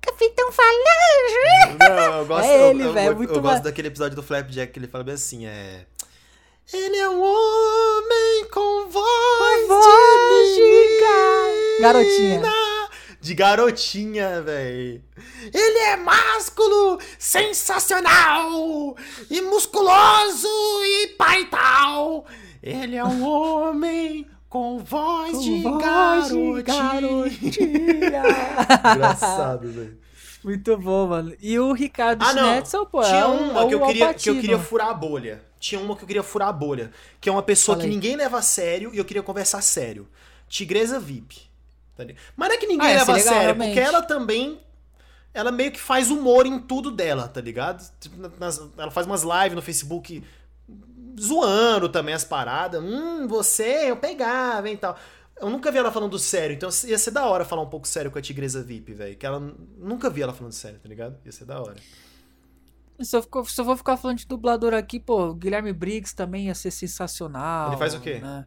Capitão Falange! Não, eu gosto, É ele, eu, velho, eu, muito eu gosto daquele episódio do Flapjack que ele fala bem assim, é... Ele é um homem com voz, voz de de. Garotinha. De garotinha, velho. Ele é másculo, sensacional, e musculoso e paital. Ele é um homem com voz Com de voz de garotinha. Engraçado, velho. Muito bom, mano. E o Ricardo Ah. Schnetzel, pô, Tinha é um, uma é que eu, queria, que eu queria furar a bolha. Tinha uma que eu queria furar a bolha. Que é uma pessoa Fala que ninguém leva a sério e eu queria conversar sério. Tigresa VIP. tá? Mas não é que ninguém Ah, leva a legal, sério, realmente. porque ela também. Ela meio que faz humor em tudo dela, tá ligado? Tipo, nas- ela faz umas lives no Facebook zoando também as paradas. Hum, você, eu pegava e tal. Eu nunca vi ela falando sério, então ia ser da hora falar um pouco sério com a Tigresa VIP, velho. Que ela nunca vi ela falando sério, tá ligado? Ia ser da hora. Se eu, se eu vou ficar falando de dublador aqui, pô, Guilherme Briggs também ia ser sensacional. Ele faz o quê? né?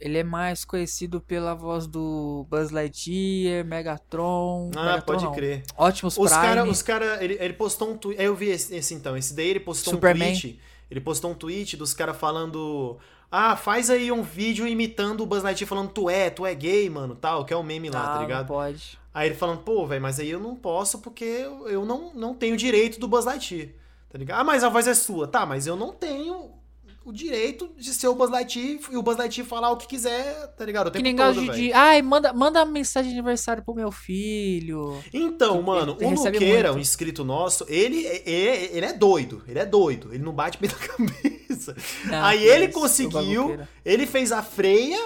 Ele é mais conhecido pela voz do Buzz Lightyear, Megatron. Ah, Megatron pode não. crer. Optimus Os Prime. cara, os cara, ele, ele postou um tweet. Eu vi esse, esse então. Esse daí ele postou Superman. um tweet. Ele postou um tweet dos caras falando. Ah, faz aí um vídeo imitando o Buzz Lightyear falando tu é, tu é gay, mano, tal, que é o meme lá, Ah, tá não ligado? pode. Aí ele falando, pô, velho, mas aí eu não posso porque eu não, não tenho direito do Buzz Lightyear, tá ligado? Ah, mas a voz é sua. Tá, mas eu não tenho o direito de ser o Buzz Lightyear e o Buzz Lightyear falar o que quiser, tá ligado? O Que nem todo, de, de. Ai, manda, manda mensagem de aniversário pro meu filho. Então, Que mano, o Luqueira, um inscrito nosso, ele, ele, ele é doido. Ele é doido. Ele não bate [LAUGHS] bem na cabeça. Não, Aí que ele conseguiu, ele fez a Freia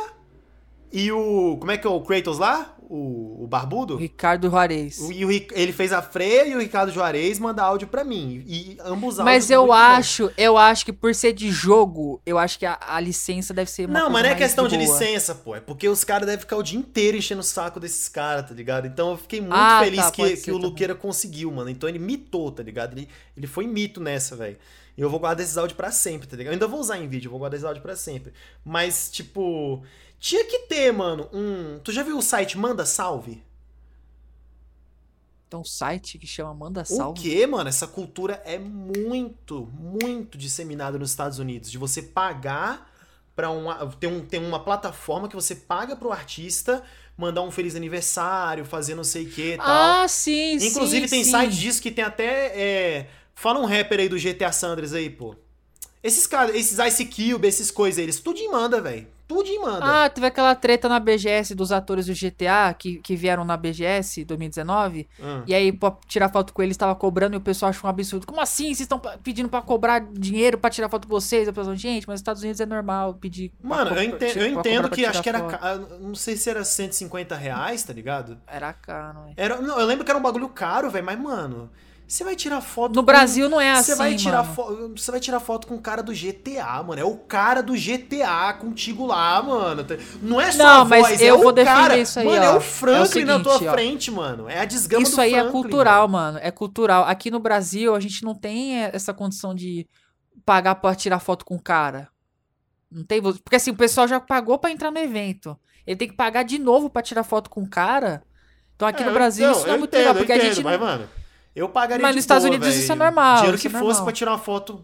e o. Como é que é o Kratos lá? O, o Barbudo? Ricardo Juarez. O- E o ele fez a Freia e o Ricardo Juarez manda áudio pra mim. E ambos Mas eu acho, eu acho que por ser de jogo, eu acho que a, a licença deve ser uma Não, mas não é questão de licença, pô. É porque os caras devem ficar o dia inteiro enchendo o saco desses caras, tá ligado? Então eu fiquei muito Ah, feliz tá, que, que o. Luqueira conseguiu, mano. Então ele mitou, tá ligado? Ele, ele foi mito nessa, velho. E eu vou guardar esses áudios pra sempre, tá ligado? Eu ainda vou usar em vídeo, eu vou guardar esses áudios pra sempre. Mas, tipo, tinha que ter, mano, um. Tu já viu o site Manda Salve? Tem um site que chama Manda O Salve. que, mano? Essa cultura é muito, muito disseminada nos Estados Unidos. De você pagar pra uma. Tem, um, tem uma plataforma que você paga pro artista mandar um feliz aniversário, fazer não sei o que e tal. Ah, sim, sim. Inclusive tem sim. site disso que tem até. é, Fala um rapper aí do GTA Sanders aí, pô. Esses caras, esses Ice Cube, esses coisas aí, eles tudo manda, velho. Tudo manda. Ah, teve aquela treta na BGS dos atores do GTA que, que vieram na BGS 2019. Hum. E aí, pra tirar foto com eles, tava cobrando e o pessoal achou um absurdo. Como assim? Vocês estão pedindo pra cobrar dinheiro pra tirar foto com vocês? Eu falei, gente, mas nos Estados Unidos é normal pedir. pra Mano, co- eu entendo, pra eu entendo pra que acho que era. ca- Não sei se era 150 reais, tá ligado? Era caro? Era, não, eu lembro que era um bagulho caro, velho, mas, mano, você vai tirar foto. No com- Brasil não é assim, Você vai tirar mano. foto. Você vai tirar foto com o cara do GTA, mano. É o cara do GTA contigo lá, mano. Não é só Não, a mas voz, é eu o vou defender cara. isso aí, Mano, ó. é É o o Franklin na tua seguinte, ó. frente, mano. É a desgama Isso do aí é Franklin, cultural, mano. É cultural. Aqui no Brasil, a gente não tem essa condição de pagar pra tirar foto com o cara. Não tem. Porque assim, o pessoal já pagou pra entrar no evento. Ele tem que pagar de novo pra tirar foto com o cara. Então aqui É, no Brasil então, isso não é muito entendo, legal, porque eu a entendo, gente. Mas, não- mano, eu pagaria Mas de nos Estados boa, Unidos velho. isso é normal, Dinheiro que é fosse normal. pra tirar uma foto,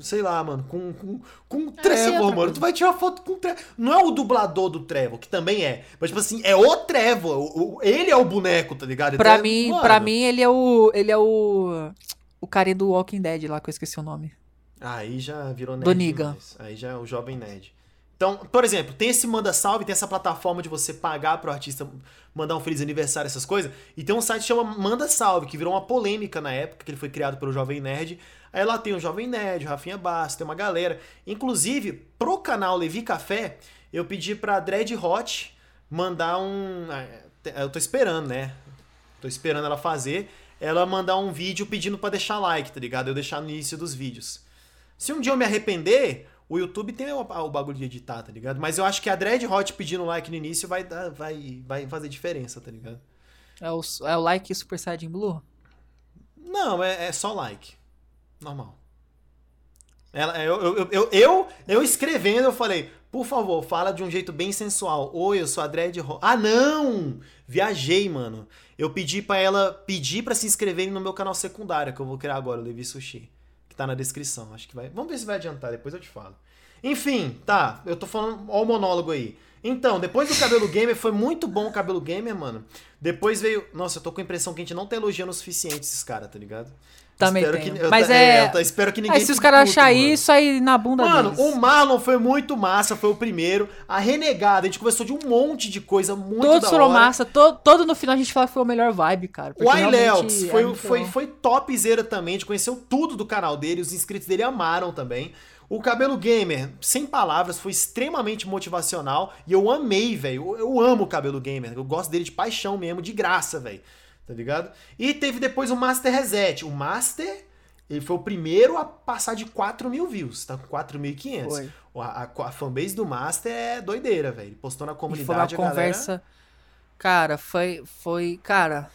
sei lá, mano, com, com, com o sim, Trevor, outra mano. coisa. Tu vai tirar foto com o Trevor. Não é o dublador do Trevor, que também é. Mas, tipo assim, é o Trevor. o- o- ele é o boneco, tá ligado? Pra Então, mim, mano, pra mim, ele é o. Ele é o. O carinha do Walking Dead lá, que eu esqueci o nome. Aí já virou nerd. Do Negan. demais. Aí já é o jovem nerd. Então, por exemplo, tem esse Manda Salve, tem essa plataforma de você pagar pro artista mandar um feliz aniversário, essas coisas. E tem um site que chama Manda Salve, que virou uma polêmica na época, que ele foi criado pelo Jovem Nerd. Aí lá tem o Jovem Nerd, o Rafinha Bastos, tem uma galera. Inclusive, pro canal Levi Café, eu pedi pra Dread Hot mandar um. ah, Eu tô esperando, né? Tô esperando ela fazer. Ela mandar um vídeo pedindo pra deixar like, tá ligado? Eu deixar no início dos vídeos. Se um dia eu me arrepender, o YouTube tem o, o bagulho de editar, tá ligado? Mas eu acho que a Dread Hot pedindo like no início vai, dar, vai, vai fazer diferença, tá ligado? É o, é o like Super Saiyajin Blue? Não, é, é só like. Normal. Ela, eu, eu, eu, eu, eu, eu escrevendo, eu falei, por favor, fala de um jeito bem sensual. Oi, eu sou a Dread Hot. Ah, não! Viajei, mano. Eu pedi pra ela pedir pra se inscreverem no meu canal secundário, que eu vou criar agora, o Levi Sushi. Que tá na descrição. Acho que vai. Vamos ver se vai adiantar, depois eu te falo. Enfim, tá. Eu tô falando. Ó, o monólogo aí. Então, depois do Cabelo Gamer, foi muito bom o Cabelo Gamer, mano. Depois veio. Nossa, eu tô com a impressão que a gente não tá elogiando o suficiente esses caras, tá ligado? Também espero que, Mas ta- é- eu espero que ninguém. Aí se os caras acharem isso aí na bunda Mano, deles. o Marlon foi muito massa, foi o primeiro. A Renegada, a gente conversou de um monte de coisa muito Todos da foram hora. massa, todo, todo no final a gente fala que foi o melhor vibe, cara. O iLeox é foi, muito foi, bom. foi topzera também, a gente conheceu tudo do canal dele, os inscritos dele amaram também. O Cabelo Gamer, sem palavras, foi extremamente motivacional e eu amei, velho. Eu, eu amo o Cabelo Gamer, eu gosto dele de paixão mesmo, de graça, velho. Tá ligado? E teve depois o Master Reset. O Master, ele foi o primeiro a passar de 4 mil views, tá com 4.500. Foi. A, a, a fanbase do Master é doideira, velho. Ele postou na E foi uma comunidade, a galera... conversa. Cara, foi. Foi. Cara.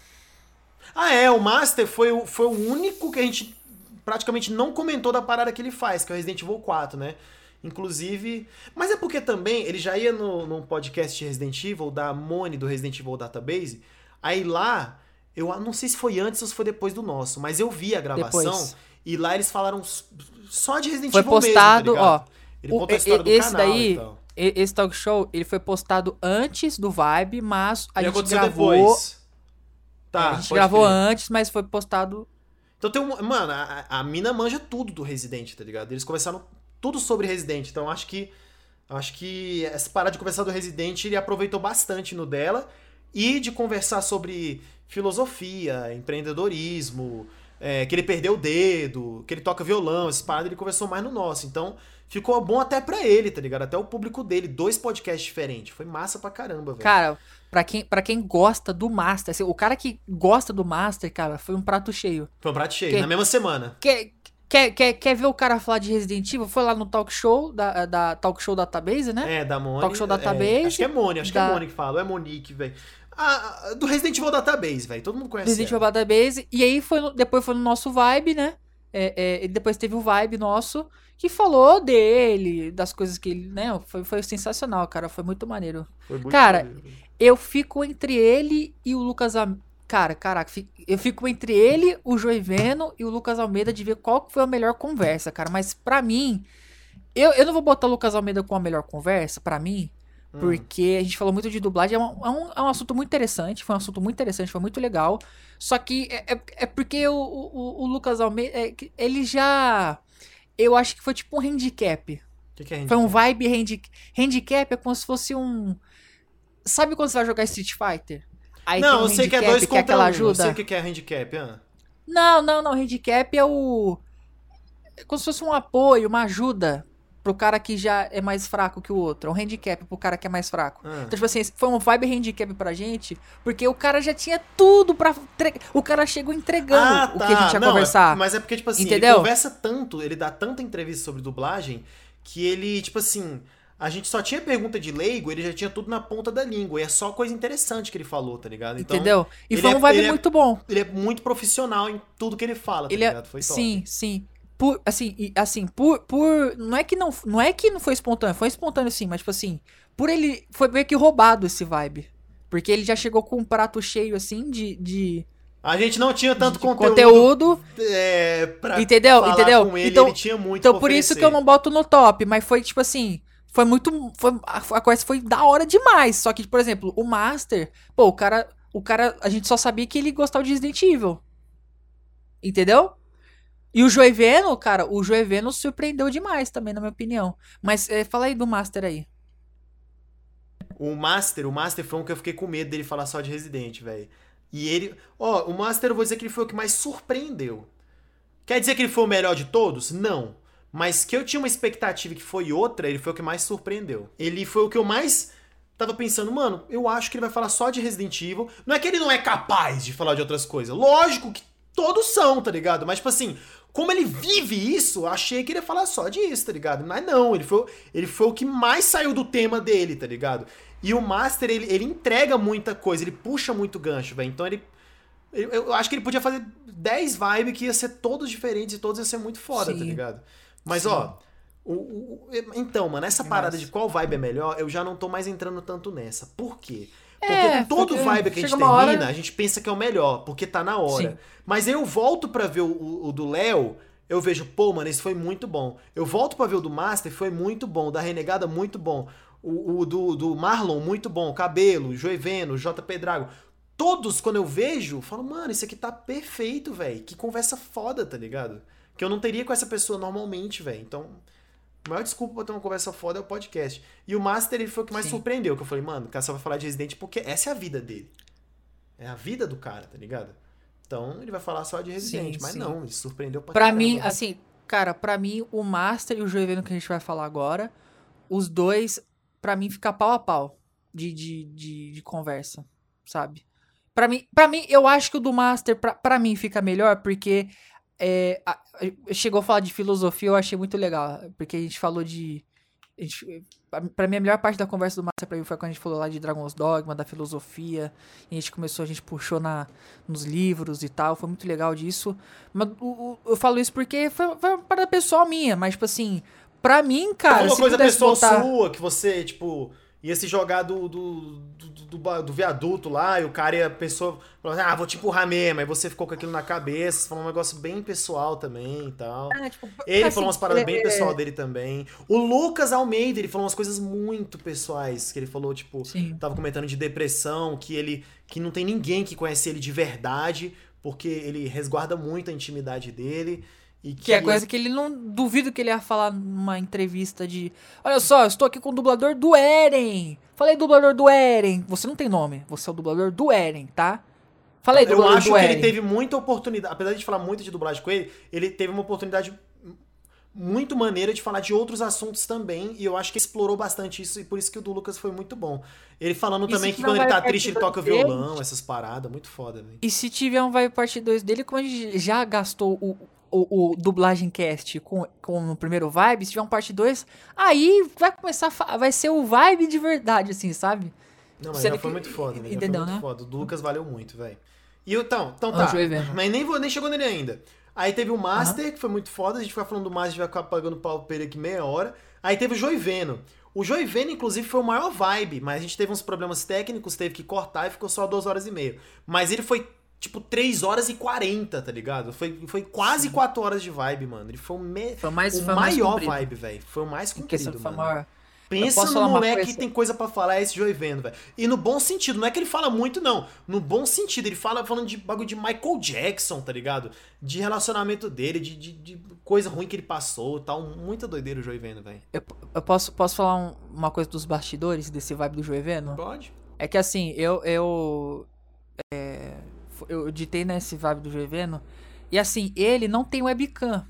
Ah, é, o Master foi, o- foi o único que a gente praticamente não comentou da parada que ele faz, que é o Resident Evil 4, né? Inclusive. Mas é porque também ele já ia no, no podcast de Resident Evil, da Mone do Resident Evil Database. Aí lá, eu não sei se foi antes ou se foi depois do nosso, mas eu vi a gravação Depois. e lá eles falaram só de Resident Foi Evil mesmo, postado, tá ligado? ó, Ele o- conta a e- história do esse canal daí, e tal. E- Esse talk show, ele foi postado antes do Vibe, mas a Ele gente aconteceu gravou. depois. Tá, a gente gravou crer. antes, mas foi postado. Então tem um. Mano, a, a mina manja tudo do Resident, tá ligado? Eles conversaram tudo sobre Resident. Então acho que. Acho que essa parada de conversar do Resident ele aproveitou bastante no dela. E de conversar sobre filosofia, empreendedorismo, é, que ele perdeu o dedo, que ele toca violão, essas paradas, ele conversou mais no nosso. Então ficou bom até pra ele, tá ligado? Até o público dele. Dois podcasts diferentes. Foi massa pra caramba, velho. Cara, pra quem, pra quem gosta do Master, assim, o cara que gosta do Master, cara, foi um prato cheio. Foi um prato cheio, Quem- na mesma semana. Quer, quer, quer, quer ver o cara falar de Resident Evil? Foi lá no talk show da, da Talk Show Database, né? É, da Moni. Talk Show é, Database, acho que é Moni, acho que da- é Moni que fala, ou é Monique, velho. Ah, do Resident Evil Database, velho. Todo mundo conhece. Resident Evil. Database. E aí foi no- depois foi no nosso Vibe, né? É, é, depois teve o Vibe nosso, que falou dele, das coisas que ele. Né? Foi, foi sensacional, cara. Foi muito maneiro. Foi muito Cara, maneiro. Eu fico entre ele e o Lucas Almeida. Cara, caraca, eu fico entre ele, o Joiveno e o Lucas Almeida de ver qual foi a melhor conversa, cara. Mas pra mim, eu, eu não vou botar o Lucas Almeida com a melhor conversa, pra mim, Hum. porque a gente falou muito de dublagem, é um, é, um, é um assunto muito interessante, foi um assunto muito interessante, foi muito legal. Só que é, é, é porque o, o, o Lucas Almeida, é ele já. Eu acho que foi tipo um handicap. O que, que é Foi um handicap? vibe handi handicap, é como se fosse um. Sabe quando você vai jogar Street Fighter? Aí Não, um eu sei que é handicap, dois que é contra aquela um. Eu ajuda. sei o que que é handicap, ah. Não, não, não. Handicap é o. É como se fosse um apoio, uma ajuda pro cara que já é mais fraco que o outro. É um handicap pro cara que é mais fraco. Ah. Então, tipo assim, foi um vibe handicap pra gente, porque o cara já tinha tudo pra. entre- O cara chegou entregando Ah, o que a gente ia Não, é- conversar. mas é porque, tipo assim, Entendeu? ele conversa tanto, ele dá tanta entrevista sobre dublagem, que ele, tipo assim, a gente só tinha pergunta de leigo, ele já tinha tudo na ponta da língua. E é só coisa interessante que ele falou, tá ligado? Então, Entendeu? E foi é- um vibe é- muito bom. Ele é muito profissional em tudo que ele fala, tá Ele é, ligado? Foi top. sim, sim. Por, assim, e, assim, por, por, não é que não, não é que não foi espontâneo, foi espontâneo sim, mas tipo assim, por ele, foi meio que roubado esse vibe. Porque ele já chegou com um prato cheio, assim, de, de, A gente não tinha tanto de conteúdo, conteúdo, é, pra entendeu? entendeu? com ele, então, ele tinha muito então por isso que eu não boto no top, mas foi tipo assim, foi muito, foi, a, a conversa foi da hora demais, só que, por exemplo, o Master, pô, o cara, o cara, a gente só sabia que ele gostava de Resident Evil. Entendeu? E o Joeveno, cara, o Joeveno surpreendeu demais também, na minha opinião. Mas é, fala aí do Master aí. O Master, o Master foi um que eu fiquei com medo dele falar só de Resident, velho. E ele. Ó, o Master eu vou dizer que ele foi o que mais surpreendeu. Quer dizer que ele foi o melhor de todos? Não. Mas que eu tinha uma expectativa que foi outra, ele foi o que mais surpreendeu. Ele foi o que eu mais tava pensando, mano, eu acho que ele vai falar só de Resident Evil. Não é que ele não é capaz de falar de outras coisas. Lógico que todos são, tá ligado? Mas, tipo assim, como ele vive isso, achei que ele ia falar só disso, tá ligado? Mas não, ele foi, ele foi o que mais saiu do tema dele, tá ligado? E o Master, ele, ele entrega muita coisa, ele puxa muito gancho, velho. Então ele. Eu, eu acho que ele podia fazer 10 vibes que ia ser todos diferentes e todos ia ser muito foda, tá Sim. ligado? Mas, Sim. ó. o- o- então, mano, essa parada de qual vibe é melhor, eu já não tô mais entrando tanto nessa. Por quê? Porque É, com todo porque vibe que a gente termina, hora- a gente pensa que é o melhor, porque tá na hora. Sim. Mas eu volto pra ver o, o- o do Léo, eu vejo, pô, mano, esse foi muito bom. Eu volto pra ver o do Master, foi muito bom. O Da Renegada, muito bom. O, o do, do Marlon, muito bom. Cabelo, Joeveno, JP Drago. Todos, quando eu vejo, eu falo, mano, isso aqui tá perfeito, velho. Que conversa foda, tá ligado? Que eu não teria com essa pessoa normalmente, velho. Então, a maior desculpa pra ter uma conversa foda é o podcast. E o Master, ele foi o que mais Sim. surpreendeu. Que eu falei, mano, o cara só vai falar de Resident porque essa é a vida dele. É a vida do cara, tá ligado? Então, ele vai falar só de Resident. Sim, mas sim. não, ele surpreendeu pra Pra caramba. mim, assim, cara, pra mim, o Master e o Joeveno que a gente vai falar agora, os dois, pra mim, fica pau a pau de, de, de, de conversa, sabe? Pra mim, pra mim, eu acho que o do Master, pra, pra mim, fica melhor, porque é, a- a- chegou a falar de filosofia, eu achei muito legal, porque a gente falou de... a gente- pra- mim, a melhor parte da conversa do Master pra mim foi quando a gente falou lá de Dragon's Dogma, da filosofia, e a gente começou, a gente puxou na, nos livros e tal, foi muito legal disso. Mas o- o- eu falo isso porque foi, foi uma parada pessoal minha, mas, tipo assim, Pra mim, cara. Se coisa pessoal botar- sua, que você, tipo, ia se jogar do, do, do, do, do- viaduto lá, e o cara ia, a pessoa falou assim, ah, vou te empurrar mesmo. Aí você ficou com aquilo na cabeça, falou um negócio bem pessoal também e tal. É, tipo, Ele assim, falou umas paradas é- bem pessoal dele também. O Lucas Almeida, ele falou umas coisas muito pessoais, que ele falou, tipo, Sim. tava comentando de depressão, que ele que não tem ninguém que conhece ele de verdade, porque ele resguarda muito a intimidade dele. E que, Que é coisa que ele não duvido que ele ia falar numa entrevista de. Olha só, eu estou aqui com o dublador do Eren. Falei dublador do Eren. Você não tem nome, você é o dublador do Eren, tá? Falei Eu dublador acho do que Eren. ele teve muita oportunidade, apesar de falar muito de dublagem com ele, ele teve uma oportunidade muito maneira de falar de outros assuntos também, e eu acho que explorou bastante isso, e por isso que o do Lucas foi muito bom. Ele falando E também que quando ele vai tá triste ele toca violão, essas paradas, muito foda, velho. E se tiver um Vibe Parte 2 dele, como a gente já gastou o, o, o dublagem cast com, com o primeiro Vibe, se tiver um parte 2, aí vai começar vai ser o Vibe de verdade, assim, sabe? Não, mas Sendo já foi que- muito foda, foi entendeu, muito né? foda. O do Lucas valeu muito, velho. E o- então, então tá. Mas nem, vou, nem chegou nele ainda. Aí teve o Master, que foi muito foda. A gente ficar falando do Master, a gente vai ficar pagando pau pra ele aqui meia hora. Aí teve o Joiveno. O Joiveno, inclusive, foi o maior vibe, mas a gente teve uns problemas técnicos, teve que cortar e ficou só duas horas e meia. Mas ele foi, tipo, 3 horas e 40, tá ligado? Foi, foi quase 4 horas de vibe, mano. Ele foi o, me... Foi mais, o foi mais maior comprido. vibe, velho. Foi o mais comprido, mano. maior. Pensa no moleque que tem coisa pra falar, é esse Joivendo, velho. E no bom sentido, não é que ele fala muito, não. No bom sentido, ele fala falando de bagulho de Michael Jackson, tá ligado? De relacionamento dele, de, de, de coisa ruim que ele passou e tal. Muita doideira o Joivendo, velho. Eu, eu posso, posso falar um- uma coisa dos bastidores desse vibe do Joeveno? Pode? É que assim, eu. Eu, é, eu editei nesse vibe do Joeveno. E assim, ele não tem webcam.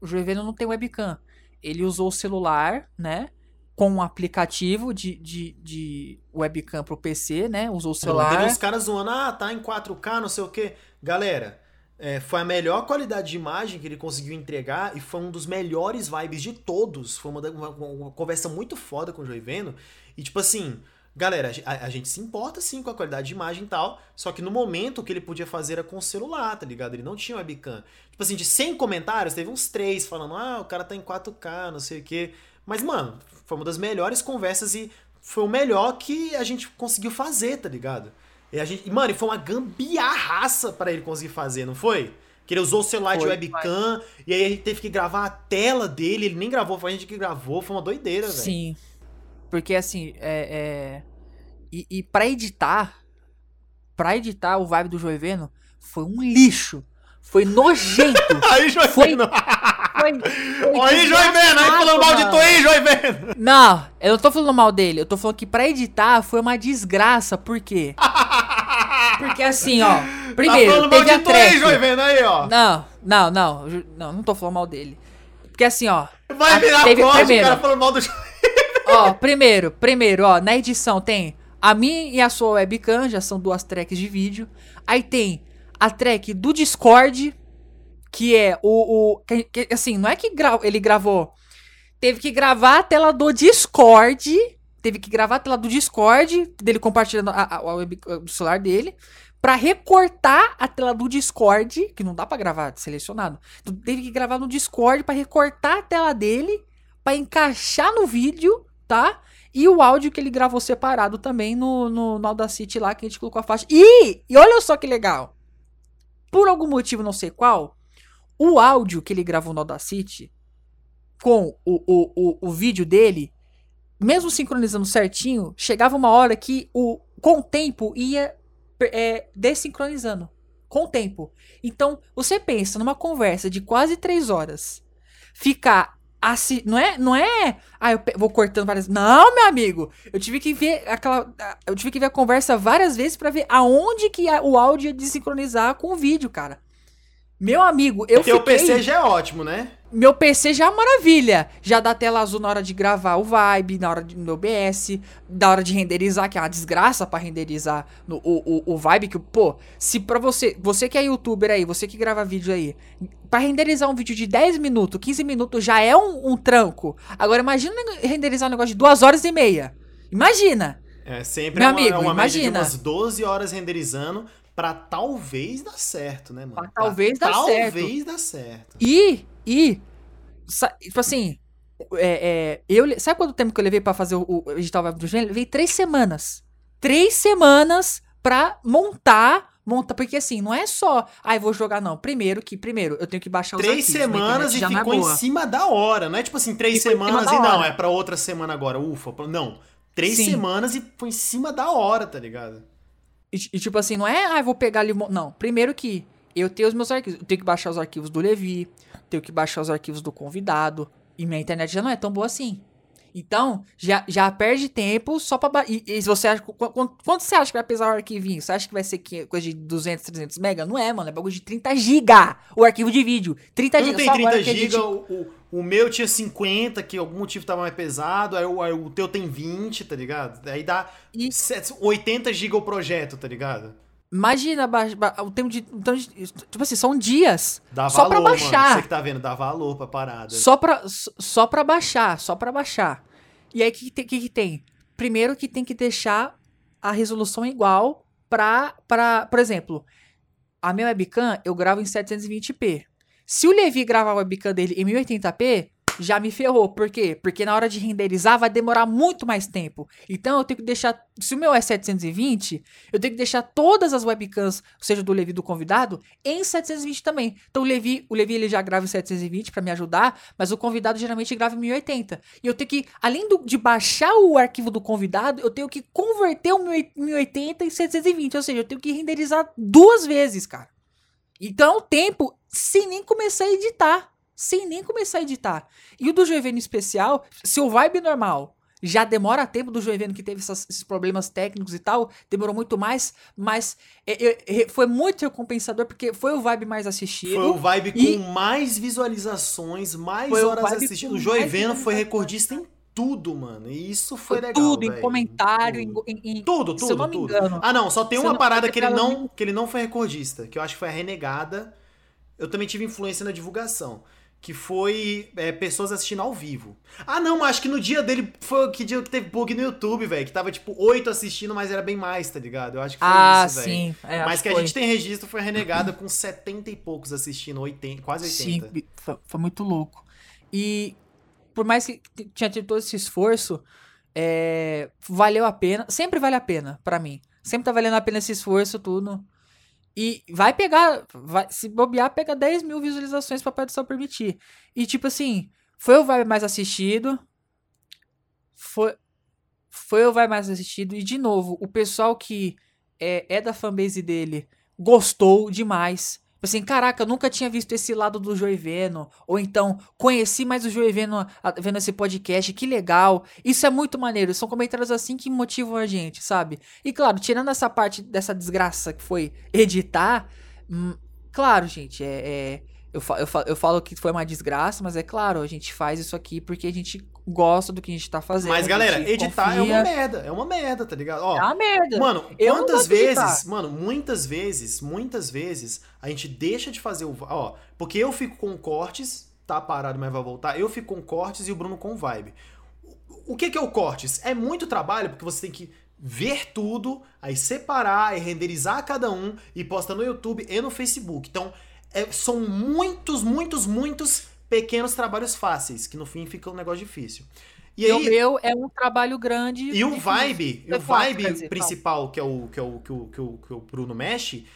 O Joeveno não tem webcam. Ele usou o celular, né? Com um aplicativo de, de, de webcam pro PC, né? Usou o Teve celular. uns caras zoando, ah, tá em 4K, não sei o quê. Galera, é, foi a melhor qualidade de imagem que ele conseguiu entregar e foi um dos melhores vibes de todos. Foi uma, uma- uma conversa muito foda com o Joiveno. E tipo assim, galera, a, a gente se importa sim com a qualidade de imagem e tal, só que no momento o que ele podia fazer era com o celular, tá ligado? Ele não tinha webcam. Tipo assim, de 100 comentários, teve uns 3 falando, ah, o cara tá em 4K, não sei o quê. Mas, mano, foi uma das melhores conversas e foi o melhor que a gente conseguiu fazer, tá ligado? E a gente, mano, e foi uma gambiarraça pra ele conseguir fazer, não foi? Que ele usou o celular de Foi, webcam e aí a gente teve que gravar a tela dele, ele nem gravou, foi a gente que gravou, foi uma doideira, velho. Sim. Porque assim, é. é... E, e pra editar, pra editar o vibe do Joeveno, foi um lixo. Foi nojento. [LAUGHS] Aí, Joiveno! Foi- foi, foi aí, Joiveno! Aí falando mal de tu aí, Joiveno! Não, eu não tô falando mal dele. Eu tô falando que pra editar foi uma desgraça. Por quê? [LAUGHS] Porque assim, ó. Primeiro, tá falando mal teve a de tu aí, track. Joiveno, aí, ó. Não, não, não. Não, não tô falando mal dele. Porque assim, ó. Vai virar teve- o primeiro. cara falando mal do Joiveno. Ó, primeiro, primeiro, ó, na edição tem a minha e a sua webcam, já são duas tracks de vídeo. Aí tem a track do Discord, que é o. o que- que- assim, não é que gra ele gravou. Teve que gravar a tela do Discord. Teve que gravar a tela do Discord, dele compartilhando a, a, web, o celular dele. Pra recortar a tela do Discord, que não dá pra gravar selecionado. Então, teve que gravar no Discord pra recortar a tela dele, pra encaixar no vídeo, tá? E o áudio que ele gravou separado também no, no, no Audacity lá, que a gente colocou a faixa. E, e olha só que legal. Por algum motivo, não sei qual, o áudio que ele gravou no Audacity com o, o, o, o vídeo dele, mesmo sincronizando certinho, chegava uma hora que o, com o tempo ia é, desincronizando. Com o tempo. Então, você pensa numa conversa de quase três horas, ficar assim, não é, não é, ah, eu vou cortando várias, não, meu amigo, eu tive que ver aquela, eu tive que ver a conversa várias vezes pra ver aonde que o áudio ia desincronizar com o vídeo, cara. Meu amigo, eu Teu fiquei... PC já é ótimo, né? Meu PC já é uma maravilha. Já dá tela azul na hora de gravar o Vibe, na hora de, no OBS, na hora de renderizar, que é uma desgraça pra renderizar no, o, o, o Vibe. Que, pô, se pra você, você que é youtuber aí, você que grava vídeo aí, pra renderizar um vídeo de 10 minutos, 15 minutos já é um, um tranco. Agora imagina renderizar um negócio de 2 horas e meia. Imagina! É sempre Meu uma, amigo, é uma média de imagina. umas 12 horas renderizando pra talvez dar certo, né, mano? Pra talvez dar certo. Talvez dar certo. E, e, tipo assim, É, é, eu, sabe quanto tempo que eu levei pra fazer o, o edital web do Gênero? Levei três semanas. Três semanas pra montar monta, porque assim, não é só, ai, ah, vou jogar, não. Primeiro que, primeiro, eu tenho que baixar três os Três semanas e é ficou é em cima da hora, não é tipo assim, três ficou semanas e não, é pra outra semana agora, ufa. Não, três Sim. semanas e foi em cima da hora, tá ligado? E, e, tipo assim, não é, ai, ah, vou pegar ali, não. Primeiro que eu tenho os meus arquivos, eu tenho que baixar os arquivos do Levi, tenho que baixar os arquivos do convidado, e minha internet já não é tão boa assim. Então, já, já perde tempo só pra. E, e você acha. Quanto, quanto, você acha que vai pesar o arquivinho? Você acha que vai ser coisa de 200, 300 mega? Não é, mano. É bagulho de 30 giga o arquivo de vídeo. 30 GB. Não tem 30 GB, gente... o, o, o, meu tinha 50, que algum motivo tava mais pesado. Aí, o, aí o teu tem 20, tá ligado? Aí dá e... 80 GB o projeto, tá ligado? Imagina o tempo de, então, Tipo assim, são dias. Dá só valor, pra baixar. Mano. Você que tá vendo, dá valor pra parada. Só pra, só pra baixar, só pra baixar. E aí, o que, que, que tem? Primeiro que tem que deixar a resolução igual pra, pra... Por exemplo, a minha webcam eu gravo em 720p. Se o Levi gravar a webcam dele em 1080p, já me ferrou. Por quê? Porque na hora de renderizar vai demorar muito mais tempo. Então eu tenho que deixar. Se o meu é 720, eu tenho que deixar todas as webcams, seja do Levi do convidado, em 720 também. Então o Levi, o Levi ele já grava em 720 para me ajudar, mas o convidado geralmente grava em 1080. E eu tenho que, além do, de baixar o arquivo do convidado, eu tenho que converter o 1080 em 720. Ou seja, eu tenho que renderizar duas vezes, cara. Então o tempo, sem nem começar a editar sem nem começar a editar. E o do Joeveno especial, se o vibe normal já demora tempo do Joeveno que teve essas, esses problemas técnicos e tal, demorou muito mais, mas é, é, foi muito recompensador porque foi o vibe mais assistido. Foi o vibe com mais visualizações, mais horas assistidas. O Joeveno foi recordista em tudo, mano. E isso foi, foi legal. Tudo, véio. em comentário, tudo. Em, em, tudo, tudo, tudo. Engano, ah, não, só tem uma parada que ele não, que ele não foi recordista, que eu acho que foi a renegada. Eu também tive influência na divulgação que foi é, pessoas assistindo ao vivo. Ah, não, acho que no dia dele foi que dia que teve bug no YouTube, velho. Que tava tipo oito assistindo, mas era bem mais, tá ligado? Eu acho que foi ah, isso, velho. sim. É, mas que, que a gente tem registro foi renegada com 70 e poucos assistindo, 80, quase 80. Sim, foi, foi muito louco. E por mais que tinha tido todo esse esforço, é, valeu a pena. Sempre vale a pena para mim. Sempre tá valendo a pena esse esforço, tudo. E vai pegar, vai, se bobear, pega 10 mil visualizações pra produção permitir. E tipo assim, foi o Vai mais assistido. Foi, foi o Vai mais assistido. E de novo, o pessoal que é, é da fanbase dele gostou demais. Tipo assim, caraca, eu nunca tinha visto esse lado do Joiveno. Ou então, conheci mais o Joiveno vendo esse podcast, que legal. Isso é muito maneiro. São comentários assim que motivam a gente, sabe? E claro, tirando essa parte dessa desgraça que foi editar, hum, claro, gente, é, é eu, eu, falo, eu falo que foi uma desgraça, mas é claro, a gente faz isso aqui porque a gente gosta do que a gente tá fazendo. Mas, galera, editar confia. é uma merda. É uma merda, tá ligado? Ó, é uma merda. Mano, quantas vezes, mano, muitas vezes, muitas vezes, a gente deixa de fazer o. Ó, porque eu fico com cortes, tá parado, mas vai voltar. Eu fico com cortes e o Bruno com vibe. O que, que é o cortes? É muito trabalho, porque você tem que ver tudo, aí separar e renderizar cada um e posta no YouTube e no Facebook. Então, é, são muitos, muitos, muitos pequenos trabalhos fáceis, que no fim fica um negócio difícil. E, aí, o meu é um trabalho grande. E o vibe, o vibe dizer, principal, que é o que, é o, que, o, que, o, que o Bruno mexe,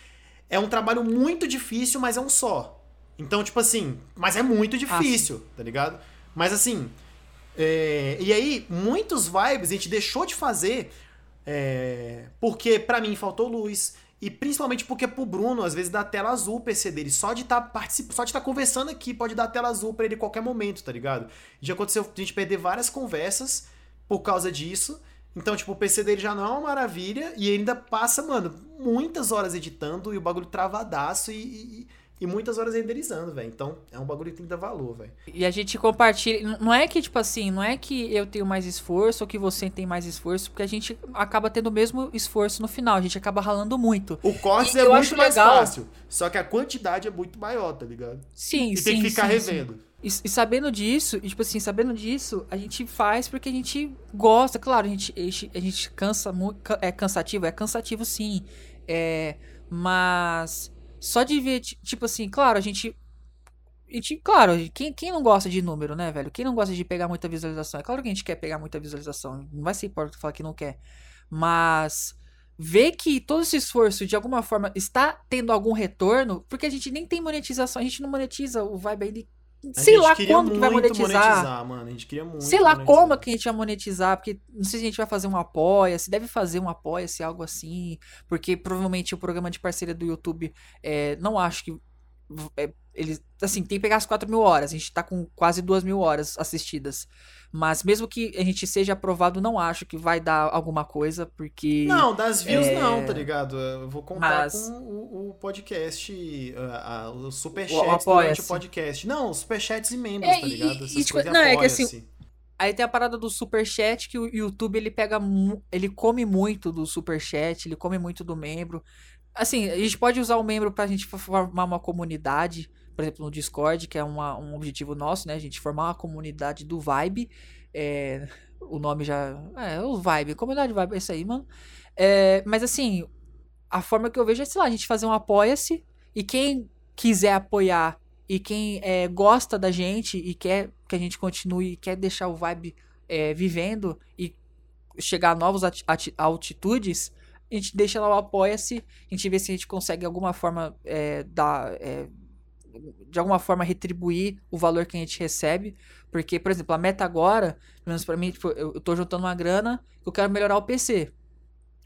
é um trabalho muito difícil, mas é um só. Então, tipo assim, mas é muito difícil, ah, tá ligado? Mas assim, é, e aí, muitos vibes a gente deixou de fazer é, porque para mim faltou luz, e principalmente porque pro Bruno, às vezes, dá tela azul o PC dele. Só de tá participando, só de estar tá conversando aqui, pode dar tela azul para ele em qualquer momento, tá ligado? Já aconteceu a gente perder várias conversas por causa disso. Então, tipo, o PC dele já não é uma maravilha. E ele ainda passa, mano, muitas horas editando e o bagulho travadaço e, e e muitas horas renderizando, velho. Então, é um bagulho que tem que dar valor, velho. E a gente compartilha. Não é que, tipo assim, não é que eu tenho mais esforço ou que você tem mais esforço, porque a gente acaba tendo o mesmo esforço no final. A gente acaba ralando muito. O corte é muito mais legal. fácil. Só que a quantidade é muito maior, tá ligado? Sim, e sim. tem que ficar sim, revendo. Sim. E, e, sabendo disso, e, tipo assim, sabendo disso, a gente faz porque a gente gosta. Claro, a gente, a gente, a gente cansa muito. É cansativo? É cansativo sim. É, mas só de ver, tipo assim, claro, a gente. a gente, claro, quem, quem não gosta de número, né, velho? Quem não gosta de pegar muita visualização? É claro que a gente quer pegar muita visualização. Não vai ser importa falar que não quer. Mas ver que todo esse esforço de alguma forma está tendo algum retorno, porque a gente nem tem monetização, a gente não monetiza o Vibe ainda. Sei lá quando que vai monetizar. monetizar mano. A gente queria muito sei lá monetizar. como que a gente vai monetizar, porque não sei se a gente vai fazer um apoia, se deve fazer um apoia, se algo assim, porque provavelmente o programa de parceria do YouTube, é, não acho que é, ele, assim, tem que pegar as 4 mil horas. A gente tá com quase 2 mil horas assistidas. Mas mesmo que a gente seja aprovado, não acho que vai dar alguma coisa, porque. Não, das views é... não, tá ligado? Eu vou contar Mas... com o, o podcast, uh, uh, o superchat durante o podcast. Não, os superchats e membros, é, tá ligado? Essas e, tipo, não, é que assim. Aí tem a parada do superchat que o YouTube ele pega. Ele come muito do superchat, ele come muito do membro. Assim, a gente pode usar o membro pra gente formar uma comunidade, por exemplo, no Discord, que é uma, um objetivo nosso, né? A gente formar uma comunidade do Vibe. É, o nome já. É, o Vibe, comunidade Vibe, é isso aí, mano. É, mas assim, a forma que eu vejo é, sei lá, a gente fazer um apoia-se e quem quiser apoiar e quem é, gosta da gente e quer que a gente continue, quer deixar o Vibe é, vivendo e chegar a novas altitudes, a gente deixa lá o apoia-se, a gente vê se a gente consegue alguma forma é, dar. É, de alguma forma retribuir o valor que a gente recebe. Porque, por exemplo, a meta agora, pelo menos pra mim, tipo, eu, eu tô juntando uma grana, eu quero melhorar o PC.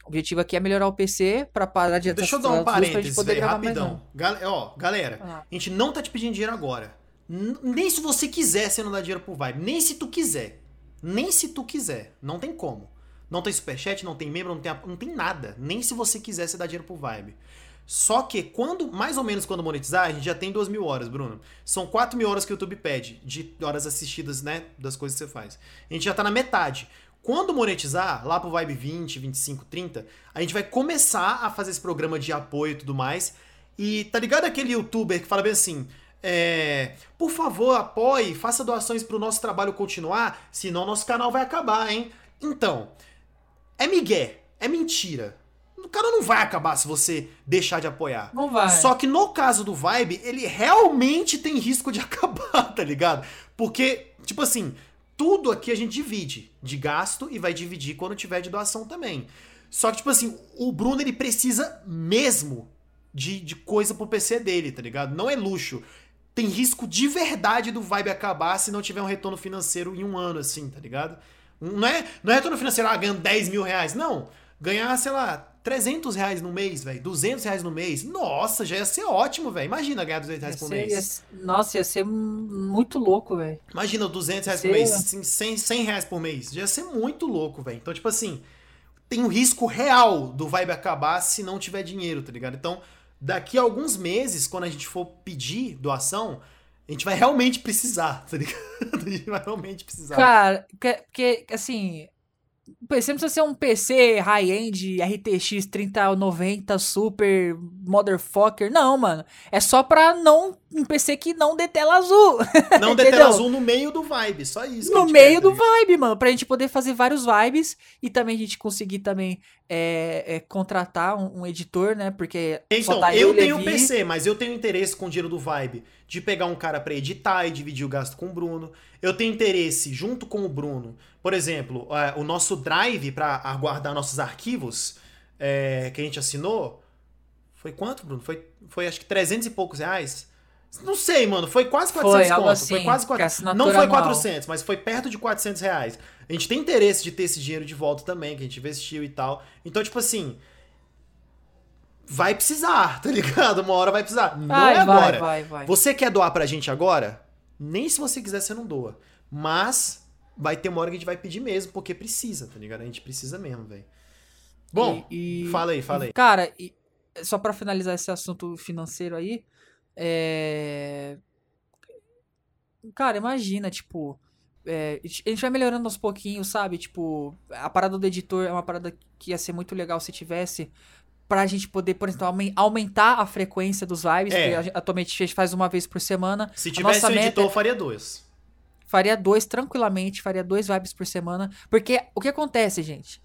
O objetivo aqui é melhorar o PC para parar de Deixa eu dar um parênteses aí, rapidão. Gal ó, galera, ah. a gente não tá te pedindo dinheiro agora. Nem se você quiser, você não dá dinheiro pro Vibe. Nem se tu quiser. Nem se tu quiser. Não tem como. Não tem superchat, não tem membro, não tem, não tem nada. Nem se você quiser você dá dinheiro pro Vibe. Só que quando, mais ou menos quando monetizar, a gente já tem 2 mil horas, Bruno. São 4 mil horas que o YouTube pede de horas assistidas, né? Das coisas que você faz. A gente já tá na metade. Quando monetizar, lá pro Vibe 20, 25, 30, a gente vai começar a fazer esse programa de apoio e tudo mais. E tá ligado aquele youtuber que fala bem assim: é, por favor, apoie, faça doações pro nosso trabalho continuar, senão nosso canal vai acabar, hein? Então, é migué, é mentira. O cara não vai acabar se você deixar de apoiar. Não vai. Só que no caso do Vibe, ele realmente tem risco de [LAUGHS] acabar, tá ligado? Porque, tipo assim, tudo aqui a gente divide de gasto e vai dividir quando tiver de doação também. Só que, tipo assim, o Bruno ele precisa mesmo de, de coisa pro PC dele, tá ligado? Não é luxo. Tem risco de verdade do Vibe acabar se não tiver um retorno financeiro em um ano, assim, tá ligado? Não é, não é retorno financeiro ah, ganhando 10 mil reais. Não. Ganhar, sei lá, 300 reais no mês, velho. 200 reais no mês. Nossa, já ia ser ótimo, velho. Imagina ganhar 200 reais por mês. Ia, nossa, ia ser muito louco, velho. Imagina 200 reais por mês. 100, 100 reais por mês. Já ia ser muito louco, velho. Então, tipo assim, tem um risco real do Vibe acabar se não tiver dinheiro, tá ligado? Então, daqui a alguns meses, quando a gente for pedir doação, a gente vai realmente precisar, tá ligado? [LAUGHS] A gente vai realmente precisar. Cara, porque, assim, PC não precisa ser um PC high-end, RTX 3090 super motherfucker. Não, mano. É só pra não. Um PC que não dê tela azul. Não [LAUGHS] dê tela azul no meio do vibe, só isso. No meio do vibe, mano. Pra gente poder fazer vários vibes e também a gente conseguir também é, é, contratar um, um, editor, né? Porque. Então, tá eu, eu tenho Levi... PC, mas eu tenho interesse com o dinheiro do vibe de pegar um cara pra editar e dividir o gasto com o Bruno. Eu tenho interesse, junto com o Bruno, por exemplo, o nosso drive para guardar nossos arquivos é, que a gente assinou. Foi quanto, Bruno? Foi, foi acho que 300 e poucos reais. Não sei, mano. Foi quase 400 foi, conto. Assim, foi quase 400. Não foi 400, mas foi perto de 400 reais. A gente tem interesse de ter esse dinheiro de volta também, que a gente investiu e tal. Então, tipo assim. Vai precisar, tá ligado? Uma hora vai precisar. Não vai, é agora. Vai, vai, vai. Você quer doar pra gente agora? Nem se você quiser, você não doa. Mas vai ter uma hora que a gente vai pedir mesmo, porque precisa, tá ligado? A gente precisa mesmo, velho. Bom, e, e, fala aí, fala aí. Cara, e, só para finalizar esse assunto financeiro aí, é... Cara, imagina, tipo, é, a gente vai melhorando aos pouquinhos, sabe? Tipo, a parada do editor é uma parada que ia ser muito legal se tivesse pra gente poder, por exemplo, aumentar a frequência dos lives, é. que atualmente a gente faz uma vez por semana. Se tivesse um editor, eu faria dois. Faria dois tranquilamente, faria dois vibes por semana. Porque o que acontece, gente?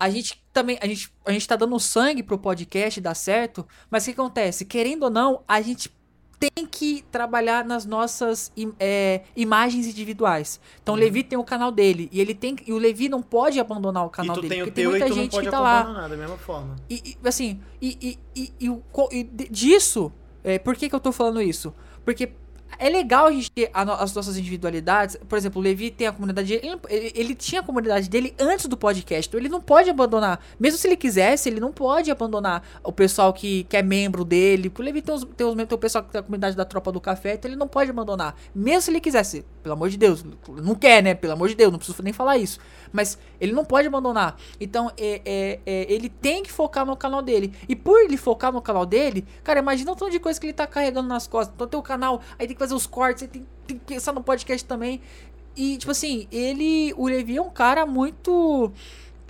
A gente também, a gente, a gente tá dando sangue pro podcast dar certo, mas o que acontece? Querendo ou não, a gente tem que trabalhar nas nossas é, imagens individuais. Então o Levi tem o canal dele e ele tem e o Levi não pode abandonar o canal dele, tem porque tem muita gente que tá lá. da mesma forma. E, e, assim, e, e, e, e e disso, é, por que, que eu tô falando isso? Porque é legal a gente ter as nossas individualidades. Por exemplo, o Levi tem a comunidade ele- ele tinha a comunidade dele antes do podcast. Então ele não pode abandonar. Mesmo se ele quisesse, ele não pode abandonar o pessoal que, que é membro dele. Porque o Levi tem, os, tem, os, tem o pessoal que tem a comunidade da Tropa do Café. Então ele não pode abandonar. Mesmo se ele quisesse. Pelo amor de Deus. Não quer, né? Pelo amor de Deus. Não preciso nem falar isso. Mas ele não pode abandonar. Então, é, é, é, ele tem que focar no canal dele. E por ele focar no canal dele, cara, imagina o tanto de coisa que ele tá carregando nas costas. Então tem o canal, aí tem que fazer os cortes, tem, tem que pensar no podcast também. E, tipo assim, ele. O Levi é um cara muito.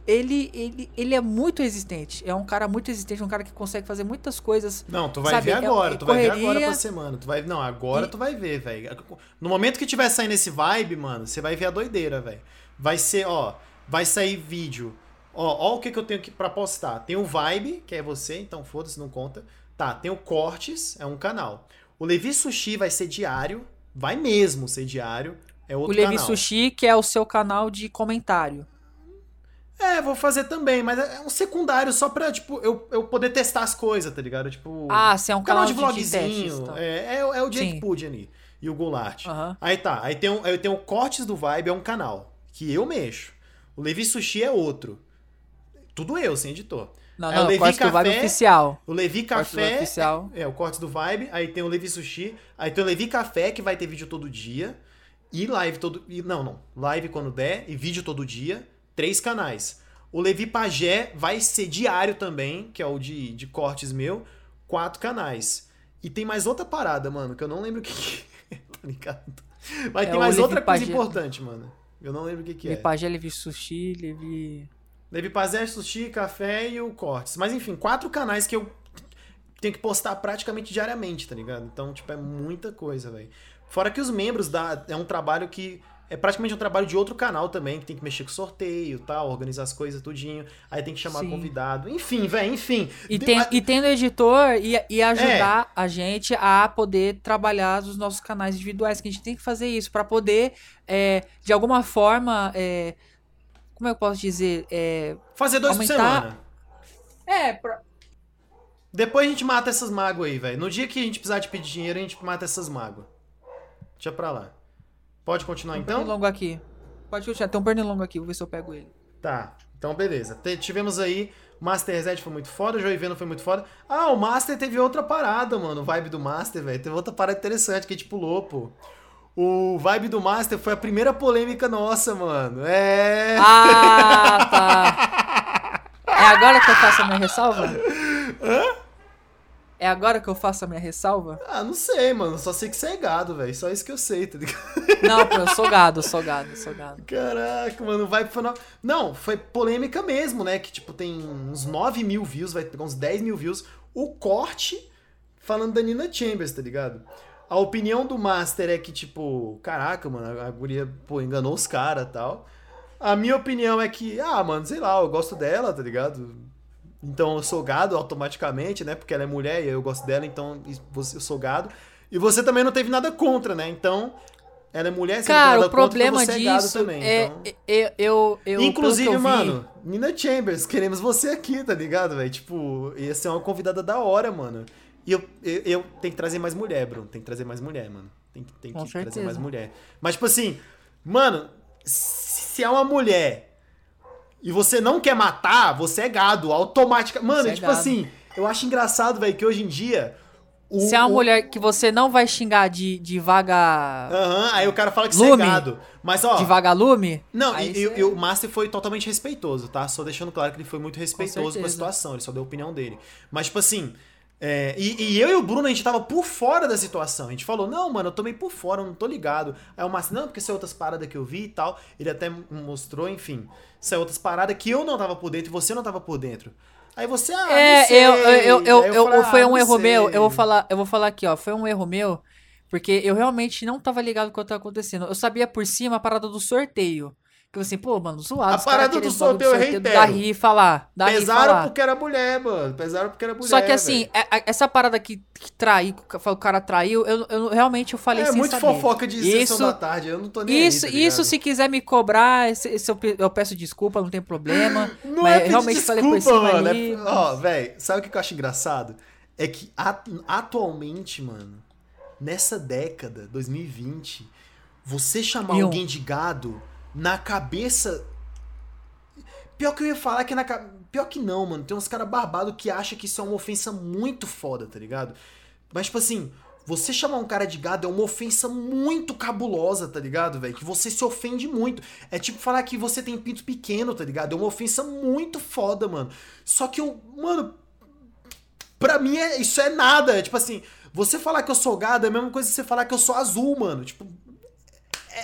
Ele, ele, ele é muito resistente. É um cara muito resistente, um cara que consegue fazer muitas coisas. Não, tu vai Sabe, ver é- agora, é tu vai ver correria. agora pra semana. Tu vai, não, agora E- tu vai ver, velho. No momento que tiver saindo esse vibe, mano, você vai ver a doideira, velho. Vai ser, ó, vai sair vídeo. Ó, ó o que que eu tenho aqui pra postar. Tem o Vibe, que é você, então foda-se, não conta. Tá, tem o Cortes, é um canal. O Levi Sushi vai ser diário, vai mesmo ser diário, é outro o Levi canal. Sushi, que é o seu canal de comentário. É, vou fazer também, mas é um secundário só pra, tipo, eu, eu poder testar as coisas, tá ligado? Tipo, Ah, você é um canal canal, de vlogzinho. testes, tá. é, é, o- é o Jake ali. E o Goulart. Aham. Aí tá, aí tem, um, aí tem o Cortes do Vibe, é um canal. Que eu mexo. O Levi Sushi é outro. Tudo eu, sem editor. Não, É, não, o o Levi corte do Vibe Café, oficial. O Levi Café. Oficial. É, o Cortes do Vibe. Aí tem o Levi Sushi. Aí tem o Levi Café, que vai ter vídeo todo dia. E live todo. E, não, não. Live quando der. E vídeo todo dia. Três canais. O Levi Pagé vai ser diário também, que é o de, de cortes meu. Quatro canais. E tem mais outra parada, mano, que eu não lembro o que, que é, [LAUGHS] tá ligado? Mas É tem mais Levi outra coisa Pagé. importante, mano. Eu não lembro o que, que é. Levi Pagé, Levi Sushi, Levi... Levi Pazé, Sushi, Café e o Cortes. Mas enfim, quatro canais que eu tenho que postar praticamente diariamente, tá ligado? Então, tipo, é muita coisa, velho. Fora que os membros da é um trabalho que é praticamente um trabalho de outro canal também, que tem que mexer com sorteio, tal, organizar as coisas tudinho. Aí tem que chamar Sim. convidado. Enfim, velho, enfim. E, tem, e tendo editor e, e ajudar É. a gente a poder trabalhar os nossos canais individuais, que a gente tem que fazer isso pra poder, é, de alguma forma, é, como eu posso dizer, é, Fazer dois aumentar- por semana. é pra, Depois a gente mata essas mágoas aí, velho. No dia que a gente precisar de pedir dinheiro, a gente mata essas mágoas. Deixa pra lá. Pode continuar tem um então? pernilongo aqui. Pode continuar, tem um pernilongo aqui, vou ver se eu pego ele. Tá, então beleza. Te- tivemos aí. Master Reset foi muito foda, o Joiveno foi muito foda. Ah, o Master teve outra parada, mano. O vibe do Master, velho. Teve outra parada interessante que a gente pulou, pô. O vibe do Master foi a primeira polêmica nossa, mano. É. Ah, tá. [LAUGHS] É agora que eu faço a minha ressalva? É agora que eu faço a minha ressalva? Ah, não sei, mano. Só sei que você é gado, velho. Só isso que eu sei, tá ligado? Não, pô, eu sou gado, sou gado, sou gado. Caraca, mano, vai foi no... Não, foi polêmica mesmo, né? Que, tipo, tem uns 9 mil views, vai pegar uns 10 mil views. O corte falando da Nina Chambers, tá ligado? A opinião do Master é que, tipo, caraca, mano, a guria, pô, enganou os caras e tal. A minha opinião é que, ah, mano, sei lá, eu gosto dela, tá ligado? Então eu sou gado automaticamente, né? Porque ela é mulher e eu gosto dela, então você- eu sou gado. E você também não teve nada contra, né? Então, ela é mulher, você Cara, não o contra, problema porque você é disso também. é, então... é- eu, eu, Inclusive, eu mano, Nina Chambers, queremos você aqui, tá ligado, velho? Tipo, ia ser uma convidada da hora, mano. E eu, eu, eu tenho que trazer mais mulher, Bruno. Tem que trazer mais mulher, mano. Tem, que- tem Com que trazer certeza. mais mulher. Mas, tipo assim, mano, se é uma mulher e você não quer matar, você é gado, automaticamente. Mano, é tipo gado. assim, eu acho engraçado, velho, que hoje em dia. O, Se é uma o- mulher que você não vai xingar de, de vaga. Aham, aí o cara fala que você é Lume. gado. Mas, ó. De vagalume? Não, e, você- o Master foi totalmente respeitoso, tá? Só deixando claro que ele foi muito respeitoso com, a certeza. situação, ele só deu a opinião dele. Mas, tipo assim. É, e, e eu e o Bruno, a gente tava por fora da situação. A gente falou, não, mano, eu tô meio por fora, eu não tô ligado. Aí o Master, não, porque são outras paradas que eu vi e tal. Ele até mostrou, enfim. São outras paradas que eu não tava por dentro e você não tava por dentro. Aí você, ah, É, sei. eu, eu, eu, eu, falei, foi ah, um erro sei. meu. Eu vou falar, eu vou falar aqui, ó. Foi um erro meu, porque eu realmente não tava ligado com o que tava acontecendo. Eu sabia por cima a parada do sorteio. Tipo assim, pô, mano, zoado. A parada do sorteio, eu do Dá reitero. rir e falar. Dá rir e Pesaram falar. porque era mulher, mano. Pesaram porque era mulher. Só que assim, é- é- essa parada que, que traiu, que o cara traiu, eu, eu realmente eu falei É sem muito saber. fofoca de sessão Isso- da tarde. Eu não tô nem Isso, aí, tá isso se quiser me cobrar, esse- esse eu, eu peço desculpa, não tem problema. [GASPS] Não mas é realmente falei por desculpa, cima mano. é- ali. Ó, velho, sabe o que eu acho engraçado? É que at- atualmente, mano, nessa década, 2020, você chamar alguém de gado na cabeça. Pior que eu ia falar que na Pior que não, mano. Tem uns caras barbados que acham que isso é uma ofensa muito foda, tá ligado? Mas, tipo assim, você chamar um cara de gado é uma ofensa muito cabulosa, tá ligado, velho? Que você se ofende muito. É tipo falar que você tem pinto pequeno, tá ligado? É uma ofensa muito foda, mano. Só que eu, mano, pra mim é, isso é nada. É tipo assim, você falar que eu sou gado é a mesma coisa que você falar que eu sou azul, mano. Tipo,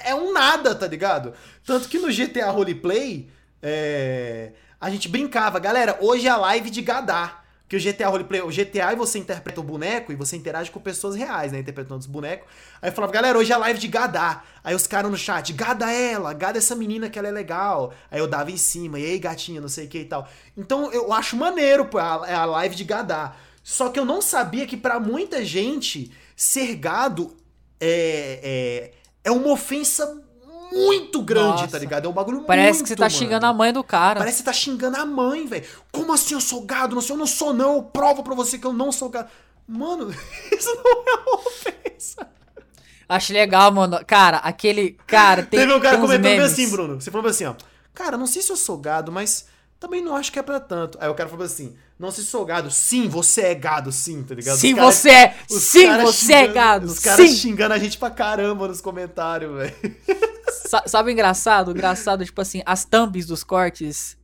é, é um nada, tá ligado? Tanto que no GTA Roleplay, é, a gente brincava, galera, hoje é a live de gadar. Que o GTA Roleplay, o GTA e você interpreta o boneco e você interage com pessoas reais, né? Interpretando os bonecos. Aí eu falava, galera, hoje é a live de gadar. Aí os caras no chat, gada ela, gada essa menina que ela é legal. Aí eu dava em cima, e aí gatinha, não sei o que e tal. Então eu acho maneiro, pô, a, é a live de gadar. Só que eu não sabia que pra muita gente, ser gado é, é, é uma ofensa muito grande, Nossa. tá ligado? É um bagulho Parece muito, que você tá mano. xingando a mãe do cara. Parece que você tá xingando a mãe, velho. Como assim eu sou gado? Não sei, eu não sou não. Eu provo pra você que eu não sou gado. Mano, [LAUGHS] isso não é uma ofensa. Acho legal, mano. Cara, aquele. Cara, tem. Teve um cara comentando assim, Bruno. Você falou assim, ó. Cara, não sei se eu sou gado, mas também não acho que é pra tanto. Aí o cara falou assim, não se sou gado. Sim, você é gado, sim, tá ligado? Sim, caras- você é. Sim, você é gado. Os caras xingando a gente pra caramba nos comentários, velho. [LAUGHS] Sa- Sabe o engraçado? O engraçado, tipo assim, as thumbs dos cortes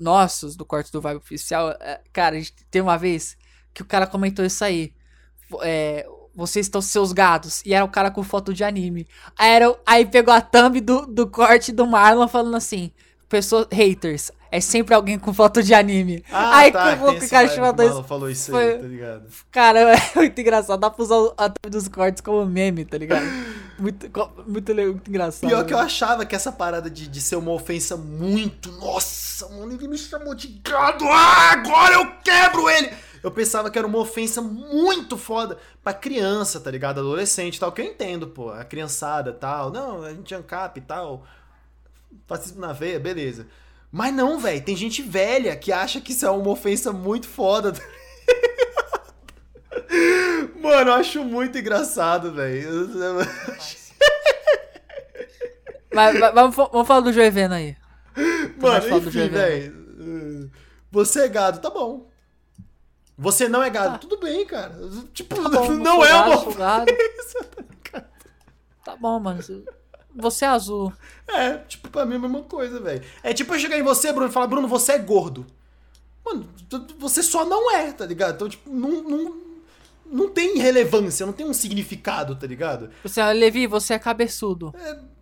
nossos, do corte do Vibe Oficial. é, Cara, a gente tem uma vez que o cara comentou isso aí. É, vocês estão seus gados. E era o cara com foto de anime. Aí, era, aí pegou a thumb do, do corte do Marlon falando assim: pessoas haters. É sempre alguém com foto de anime. aí que o Ah, tem o cara Marlon isso. falou isso foi- aí, tá ligado? Cara, [LAUGHS] é muito engraçado. Dá pra usar a thumb dos cortes como meme, tá ligado? [LAUGHS] Muito, muito, muito engraçado. Pior que eu né? achava que essa parada de, de ser uma ofensa muito. Nossa, mano, ele me chamou de gado. Ah, agora eu quebro ele! Eu pensava que era uma ofensa muito foda pra criança, tá ligado? Adolescente e tal. Que eu entendo, pô. A criançada e tal. Não, a gente é ancap e tal. Fascismo na veia, beleza. Mas não, velho. Tem gente velha que acha que isso é uma ofensa muito foda. tá? Mano, eu acho muito engraçado, velho. Mas, mas vamos, fa- vamos falar do Joeveno aí. mais Mano, enfim, velho. Você é gado, tá bom. Você não é gado, tudo bem, cara. Tipo, Tá bom, [LAUGHS] não é uma gado. Tá bom, mano. Você é azul. É, tipo, pra mim é a mesma coisa, velho. É tipo eu chegar em você, Bruno, e falar, Bruno, você é gordo. Mano, você só não é, tá ligado? Então, tipo, não, não, não tem relevância, não tem um significado, tá ligado? Você é Levi, você é cabeçudo.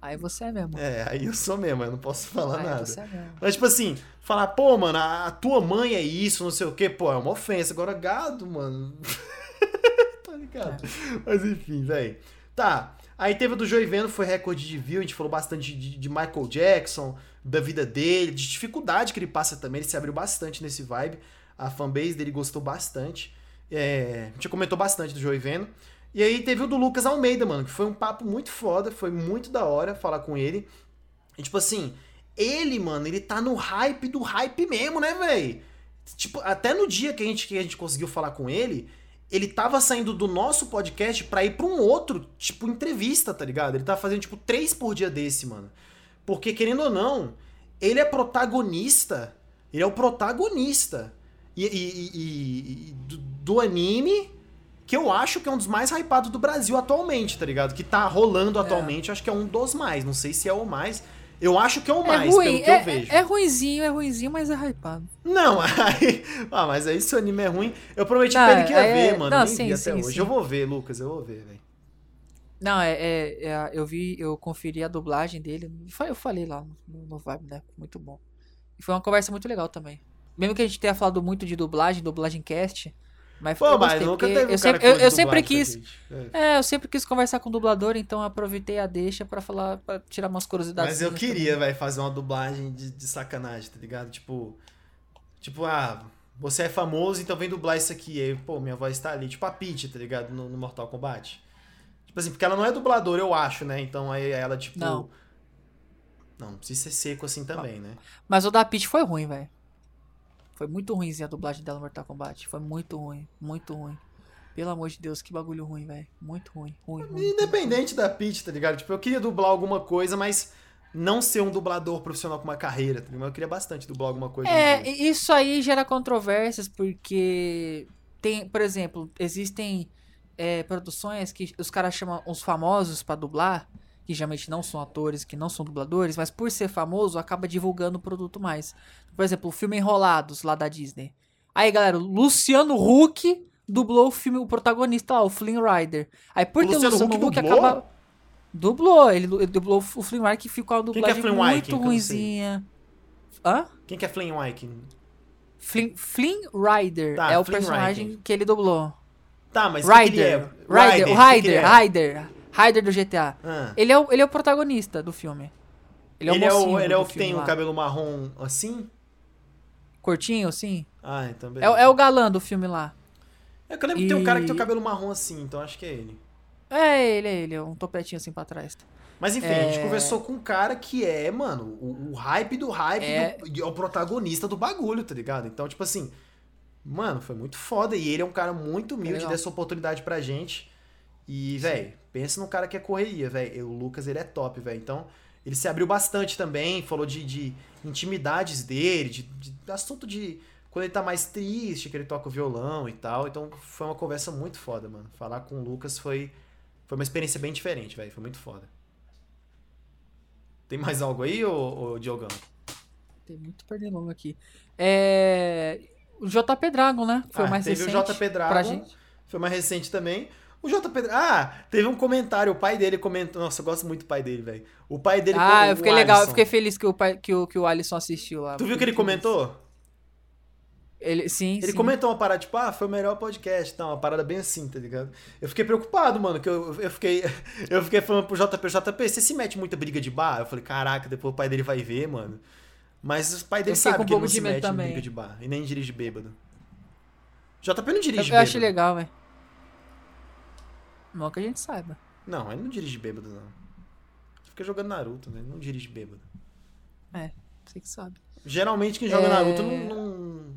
Aí você é mesmo. É, aí eu sou mesmo, eu não posso falar Aí nada. você é mesmo. Mas, tipo assim, falar, pô, mano, a, a tua mãe é isso, não sei o quê, pô, é uma ofensa. Agora, gado, mano. [LAUGHS] tá ligado? Mas enfim, velho. Tá. Aí teve o do Joey foi recorde de view, a gente falou bastante de, de Michael Jackson, da vida dele, de dificuldade que ele passa também, ele se abriu bastante nesse vibe. A fanbase dele gostou bastante. É, a gente comentou bastante do Joey. E aí teve o do Lucas Almeida, mano, que foi um papo muito foda, foi muito da hora falar com ele. E tipo assim, ele, mano, ele tá no hype do hype mesmo, né, velho? Tipo, até no dia que a, gente, que a gente conseguiu falar com ele, ele tava saindo do nosso podcast pra ir pra um outro, tipo, entrevista, tá ligado? Ele tava fazendo, tipo, três por dia desse, mano. Porque, querendo ou não, ele é protagonista. Ele é o protagonista. E, e- e- e- do, do anime que eu acho que é um dos mais hypados do Brasil atualmente, tá ligado? Que tá rolando atualmente, eu acho que é um dos mais. Não sei se é o mais. Eu acho que é o mais, é ruim, pelo que é, eu vejo. é, é ruinzinho, é ruinzinho, mas é hypado. Não, [LAUGHS] aí. Ah, mas aí se o anime é ruim. Eu prometi Não, pra ele que ia é- ver, mano. não, nem sim, vi sim, até hoje. sim. Eu vou ver, Lucas, eu vou ver, velho. Não, é, é- é- Eu vi, eu conferi a dublagem dele. Eu falei lá no, no Vibe, né? Muito bom. E foi uma conversa muito legal também. Mesmo que a gente tenha falado muito de dublagem, dublagem cast. Mas Pô, eu mas nunca teve um eu cara sempre, que eu, eu sempre quis. É. É, eu sempre quis conversar com o dublador, então eu aproveitei a deixa pra falar, para tirar umas curiosidades. Mas eu queria, velho, fazer uma dublagem de, de sacanagem, tá ligado? Tipo, tipo, ah, você é famoso, então vem dublar isso aqui. Aí, pô, minha voz tá ali. Tipo a Peach, tá ligado? No, no Mortal Kombat. Tipo assim, porque ela não é dubladora, eu acho, né? Então aí ela, tipo. Não. Não, não precisa ser seco assim também, né? Mas o da Peach foi ruim, velho. Foi muito ruimzinha a dublagem dela no Mortal Kombat. Foi muito ruim, muito ruim. Pelo amor de Deus, que bagulho ruim, velho. Muito ruim, ruim, ruim. Independente da Peach, tá ligado? Tipo, eu queria dublar alguma coisa, mas não ser um dublador profissional com uma carreira, tá ligado? Eu queria bastante dublar alguma coisa. É, isso aí gera controvérsias porque tem, por exemplo, existem é, produções que os caras chamam os famosos pra dublar, que geralmente não são atores, que não são dubladores, mas por ser famoso acaba divulgando o produto mais. Por exemplo, o filme Enrolados lá da Disney. Aí, galera, o Luciano Huck dublou o filme, o protagonista lá, o Flynn Rider. Aí por O ter o Luciano Huck Huck acaba dublou, ele, ele dublou o Flynn Rider que ficou uma Quem que é dublagem Flynn muito Rider, ruinzinha. Hã? Quem que é Flynn Wyken? Flynn, Flynn Rider Tá, é o Flynn personagem Rider. que ele dublou. Tá, mas o que que ele é? Rider. Rider, o o Rider, é? Rider. Rider do GTA. Ah. Ele é, o, ele é o protagonista do filme. Ele é o Ele é o, ele é o que tem lá. o cabelo marrom assim? Curtinho, assim? Ah, então É, beleza. o- é o galã do filme lá. É que eu lembro que tem um cara que tem o E- cabelo marrom assim, então acho que é ele. É ele, é ele. é Um topetinho assim pra trás. Mas enfim, a gente É. conversou com um cara que é, mano, o, o hype do hype, É. do- é o protagonista do bagulho, tá ligado? Então, tipo assim, mano, foi muito foda. E ele é um cara muito humilde, legal. dessa oportunidade pra gente. E, velho, pensa num cara que é correria, velho. O Lucas, ele é top, velho. Então, ele se abriu bastante também, falou de, de intimidades dele, de, de assunto de quando ele tá mais triste, que ele toca o violão e tal. Então, foi uma conversa muito foda, mano. Falar com o Lucas foi, foi uma experiência bem diferente, velho. Foi muito foda. Tem mais algo aí, ô, ô Diogão? Tem muito pernilongo aqui. É. O JP Dragon, né? Foi Ah, mais teve recente. o JP Dragon. Pra gente. Foi mais recente também. O JP. Ah, teve um comentário. O pai dele comentou. Nossa, eu gosto muito do pai dele, velho. O pai dele. Ah, eu fiquei legal. Eu fiquei feliz que o, pai, que o, que o Alisson assistiu lá. Tu viu que ele feliz. comentou? Ele, sim, Ele sim. comentou uma parada, tipo, ah, foi o melhor podcast, tá? Uma parada bem assim, tá ligado? Eu fiquei preocupado, mano, que eu, eu fiquei. [LAUGHS] Eu fiquei falando pro JP, JP, você se mete muita briga de bar? Eu falei, caraca, depois o pai dele vai ver, mano. Mas o pai dele Eu sabe um que ele não se mete em também. briga de bar. E nem dirige bêbado. JP não Eu, dirige eu bêbado. achei legal, velho. Não que a gente saiba. Não, ele não dirige bêbado, não. Fica jogando Naruto, né? Ele não dirige bêbado. É, você que sabe. Geralmente quem joga É. Naruto não. não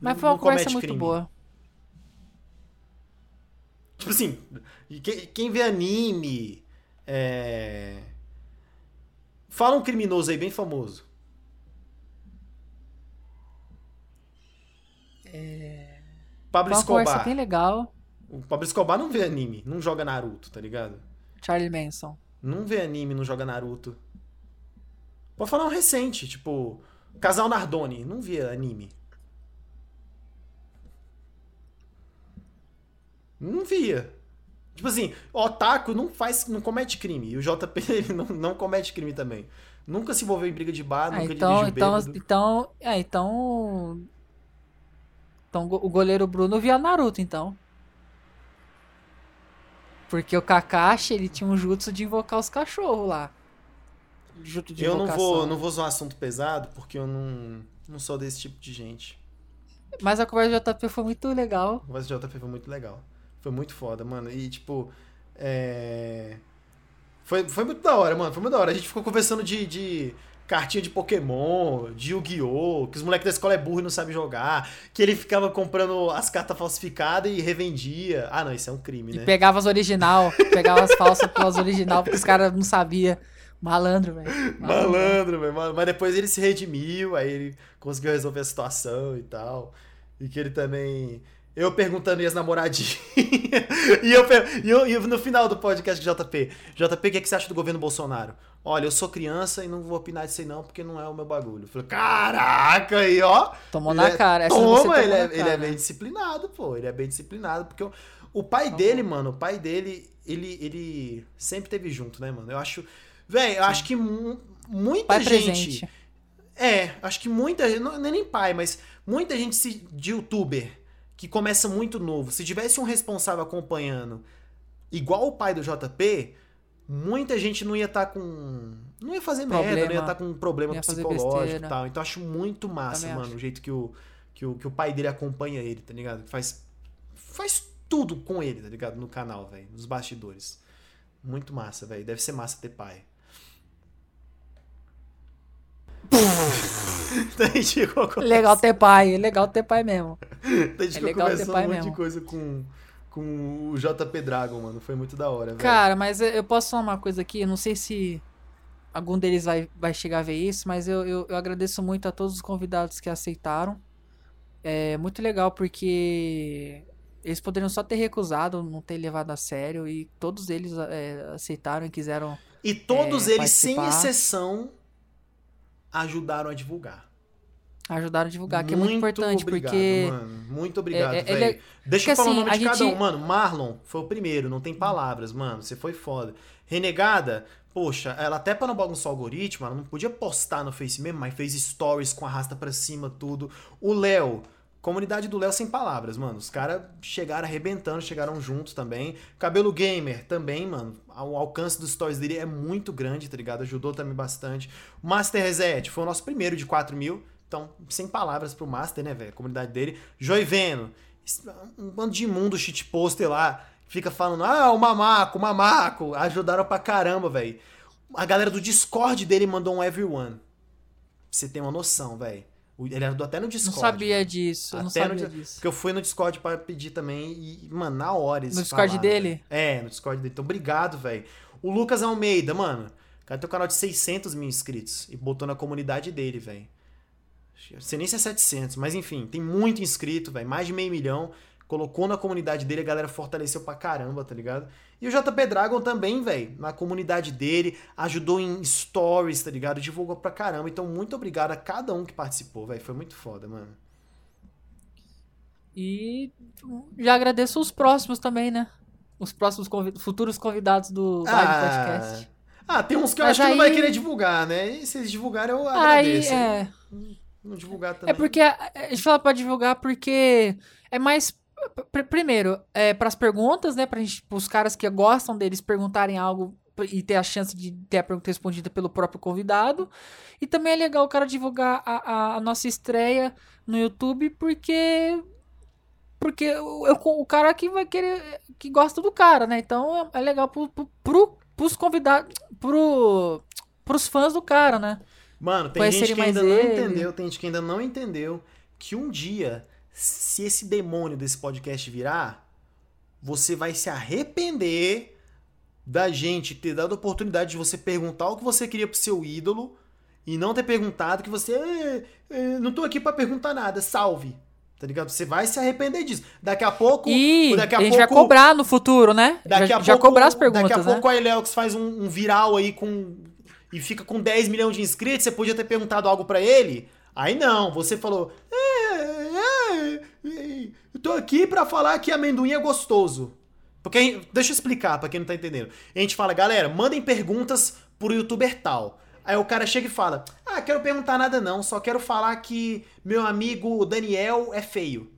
Mas foi uma não conversa muito crime. boa. Tipo assim, e quem, quem vê anime. É... Fala um criminoso aí bem famoso. Pablo Foi uma conversa Escobar. bem legal. O Pablo Escobar não vê anime, não joga Naruto, tá ligado? Charlie Manson. Não vê anime, não joga Naruto. Pode falar um recente, tipo. Casal Nardoni, não via anime. Não via. Tipo assim, otaku não faz, não comete crime. E o JP [LAUGHS] ele não, não comete crime também. Nunca se envolveu em briga de bar, Ah, nunca então, dirigiu então, bêbado. então, é, então, então o goleiro Bruno via Naruto, então. Porque o Kakashi, ele tinha um jutsu de invocar os cachorros lá. Jutsu de Eu não invocação. vou, não vou usar um assunto pesado, porque eu não, não sou desse tipo de gente. Mas a conversa do JP foi muito legal. O voz de JP foi muito legal. Foi muito foda, mano. E, tipo, é... Foi, foi muito da hora, mano. Foi muito da hora. A gente ficou conversando de, de cartinha de Pokémon, de Yu-Gi-Oh!, que os moleques da escola é burro e não sabem jogar, que ele ficava comprando as cartas falsificadas e revendia. Ah, não, isso é um crime, E né? pegava as original, pegava as falsas [LAUGHS] pelas original, porque os caras não sabiam. Malandro, velho. Malandro, velho. Mas depois ele se redimiu, aí ele conseguiu resolver a situação e tal. E que ele também. Eu perguntando e as namoradinhas. [LAUGHS] e, eu, e, eu, e no final do podcast do JP. JP, o que, é que você acha do governo Bolsonaro? Olha, eu sou criança e não vou opinar disso aí não, porque não é o meu bagulho. Eu falei, caraca, aí, ó. Tomou na é- cara. Essa Toma, tomou ele é, ele é bem disciplinado, pô. Ele é bem disciplinado. Porque o, o pai Tá dele, mano, o pai dele, ele, ele sempre teve junto, né, mano? Eu acho. Velho, eu acho que mu- muita Pai gente. presente. É, acho que muita gente. É nem pai, mas muita gente se, de youtuber que começa muito novo, se tivesse um responsável acompanhando, igual o pai do JP, muita gente não ia estar tá com. Não ia fazer Problema. merda, não ia estar com um problema psicológico e tal. Então acho muito massa, Também mano, acho. o jeito que o, que, o, que o pai dele acompanha ele, tá ligado? Faz, faz tudo com ele, tá ligado? No canal, velho, nos bastidores. Muito massa, velho. Deve ser massa ter pai. Então a gente ficou com- [LAUGHS] Legal ter pai, legal ter pai mesmo. a gente é legal ter pai um monte de mesmo. coisa com, com o JP Dragon, mano. Foi muito da hora, velho. Cara, mas eu- posso falar uma coisa aqui, eu não sei se algum deles vai, vai chegar a ver isso, mas eu, eu, eu agradeço muito a todos os convidados que aceitaram. É muito legal porque eles poderiam só ter recusado, não ter levado a sério, e todos eles é, aceitaram e quiseram. E todos é, eles, sem participar. exceção, ajudaram a divulgar. Ajudaram a divulgar, que é muito importante, obrigado, porque. Mano. Muito obrigado, é- é- velho. é- Deixa eu falar o assim, nome a de cada gente- um. Mano, Marlon foi o primeiro, não tem palavras, mano. Você foi foda. Renegada, poxa, ela até pra não bagunçar o algoritmo, ela não podia postar no Face mesmo, mas fez stories com arrasta pra cima, tudo. O Léo. Comunidade do Léo sem palavras, mano. Os caras chegaram arrebentando, chegaram juntos também. Cabelo Gamer também, mano. O alcance dos stories dele é muito grande, tá ligado? Ajudou também bastante. Master Reset foi o nosso primeiro de 4 mil. Então, sem palavras pro Master, né, velho? Comunidade dele. Joiveno. Um bando de imundo shitposter lá. Fica falando, ah, o mamaco, o mamaco. Ajudaram pra caramba, velho. A galera do Discord dele mandou um everyone. Pra você ter uma noção, velho. Ele ajudou até no Não Discord. sabia velho. disso, eu não Até no sabia Di- disso. Porque eu fui no Discord pra pedir também e, mano, na hora No Discord falaram, dele? velho. É, no Discord dele. Então, obrigado, velho. O Lucas Almeida, mano. O cara tem um canal de 600 mil inscritos e botou na comunidade dele, velho. Não sei nem se é 700, mas enfim, tem muito inscrito, velho. Mais de meio milhão. Colocou na comunidade dele, a galera fortaleceu pra caramba, tá ligado? E o JP Dragon também, velho, na comunidade dele, ajudou em stories, tá ligado? Divulgou pra caramba. Então, muito obrigado a cada um que participou, velho. Foi muito foda, mano. E já agradeço os próximos também, né? Os próximos convi- futuros convidados do Vibe Podcast. Ah, tem uns que eu Mas acho que não vai aí- querer divulgar, né? E se eles divulgarem, eu Aí, agradeço. é. Não divulgar também. É porque a gente fala pra divulgar porque é mais. Pr- Primeiro, é pras perguntas, né? Gente, pros caras que gostam deles perguntarem algo e ter a chance de ter a pergunta respondida pelo próprio convidado. E também é legal o cara divulgar a, a- a nossa estreia no YouTube porque. Porque o, o- o cara que vai querer. que gosta do cara, né? Então é, é legal pro, pro, pro, pros convidados. Pro, pros fãs do cara, né? Mano, tem Conhecerem gente que ainda não ele. entendeu, tem gente que ainda não entendeu que um dia, se esse demônio desse podcast virar, você vai se arrepender da gente ter dado a oportunidade de você perguntar o que você queria pro seu ídolo e não ter perguntado que você "É, é, não tô aqui pra perguntar nada, salve. Tá ligado? Você vai se arrepender disso. Daqui a pouco, E daqui a, a, gente pouco vai cobrar no futuro, né? Daqui já, a já pouco, cobrar as perguntas, Daqui a né? pouco a Eleox faz um, um viral aí com. E fica com 10 milhões de inscritos. Você podia ter perguntado algo pra ele. Aí não, você falou. Tô aqui pra falar que amendoim é gostoso. Porque, deixa eu explicar pra quem não tá entendendo. A gente fala, galera, mandem perguntas pro youtuber tal. Aí o cara chega e fala: Ah, quero perguntar nada não, só quero falar que meu amigo Daniel é feio.